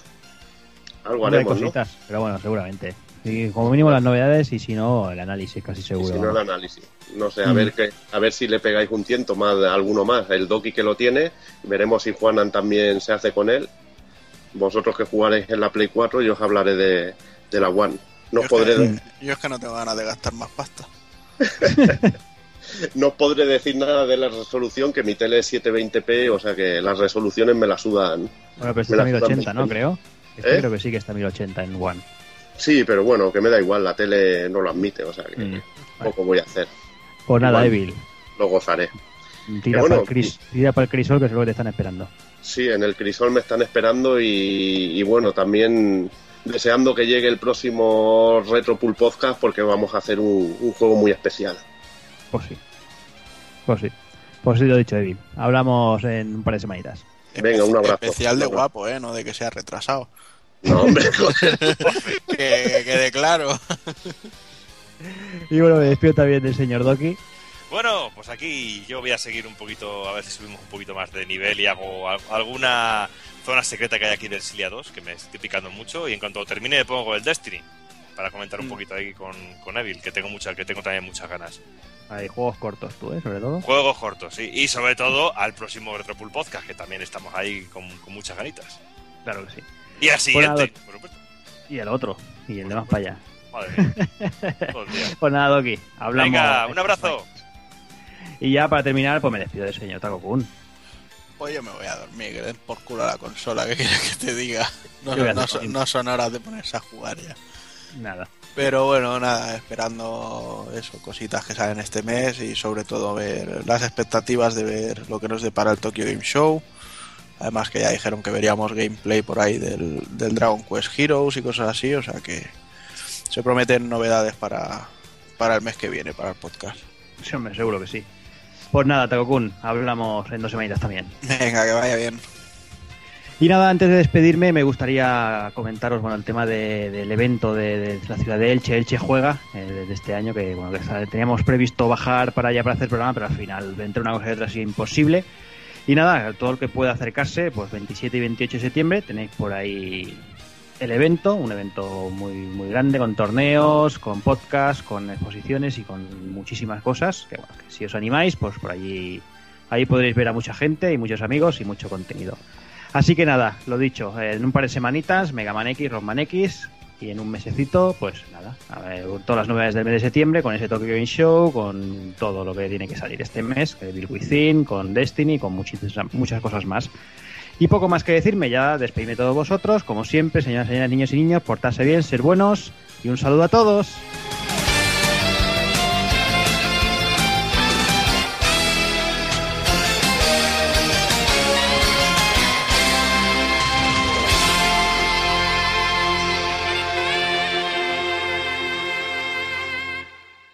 Algo hay haremos, ¿no? cositas, pero bueno, seguramente. Y como mínimo las novedades y si no, el análisis, casi Y seguro. si no, el análisis. No sé, a Mm. ver que, a ver si le pegáis un tiento más, alguno más. El Doki que lo tiene, veremos si Juanan también se hace con él. Vosotros que jugaréis en la Play 4, yo os hablaré de, de la One. No yo, os podré, es que, yo es que no tengo ganas de gastar más pasta. no os podré decir nada de la resolución, que mi tele es 720p, o sea que las resoluciones me las sudan. Bueno, pero está la 1080, ¿no? Creo. Este ¿Eh? creo que sí que está 1080 en One. Sí, pero bueno, que me da igual, la tele no lo admite, o sea que Mm. poco voy a hacer. Pues nada, Igual. Evil. Lo gozaré. Tira bueno, para el Cris, tira para el Crisol, que es lo que te están esperando. Sí, en el Crisol me están esperando y, y bueno, también deseando que llegue el próximo Retro Pool Podcast porque vamos a hacer un, un juego muy especial. Pues sí. Pues sí. Pues sí, lo he dicho, Evil. Hablamos en un par de semanitas. Venga, un abrazo. Especial de abrazo. guapo, ¿eh? No de que sea retrasado. No, hombre, que quede claro. Y bueno, me despido también del señor Doki. Bueno, pues aquí yo voy a seguir un poquito, a ver si subimos un poquito más de nivel y hago al- alguna zona secreta que hay aquí del Silia 2, que me estoy picando mucho, y en cuanto termine me pongo el Destiny, para comentar un poquito ahí con, con Evil, que tengo mucha, que tengo también muchas ganas. Hay juegos cortos tú, ¿eh? Sobre todo. Juegos cortos, sí, y sobre todo al próximo Retropool Podcast, que también estamos ahí con, con muchas ganitas. Claro que sí. Y al siguiente, nada. por supuesto. Y el otro. Y el de más para allá. Madre mía. Pues nada, Doki. Hablamos. Venga, un abrazo. Y ya para terminar, pues me despido del señor Taco Kun. Pues yo me voy a dormir, que den por culo a la consola, ¿qué quieres que te diga? No, son- no son horas de ponerse a jugar ya. Nada. Pero bueno, nada, esperando eso, cositas que salen este mes y sobre todo ver las expectativas de ver lo que nos depara el Tokyo Game Show. Además que ya dijeron que veríamos gameplay por ahí del, del Dragon Quest Heroes y cosas así, o sea que se prometen novedades para, para el mes que viene, para el podcast. Sí, hombre, seguro que sí. Pues nada, Taco Kun. Hablamos en dos semanitas también. Venga, que vaya bien. Y nada, antes de despedirme, me gustaría comentaros bueno, el tema de- del evento de, de la ciudad de Elche, Elche Juega, eh, de este año, que, bueno, que teníamos previsto bajar para allá para hacer programa, pero al final, entre una cosa y otra, ha sido imposible. Y nada, todo el que pueda acercarse, pues 27 y 28 de septiembre, tenéis por ahí el evento, un evento muy, muy grande, con torneos, con podcast, con exposiciones y con muchísimas cosas, que bueno, que si os animáis, pues por allí, ahí podréis ver a mucha gente y muchos amigos y mucho contenido. Así que nada, lo dicho, en un par de semanitas, Mega Man X, Rockman X, y en un mesecito, pues nada, todas las novedades del mes de septiembre, con ese Tokyo Game Show, con todo lo que tiene que salir este mes, que Bill Within, con Destiny, con muchísimas, muchas cosas más. Y poco más que decirme, ya despedidme todos vosotros, como siempre, señoras, señoras, niños y niños, portarse bien, ser buenos, y un saludo a todos.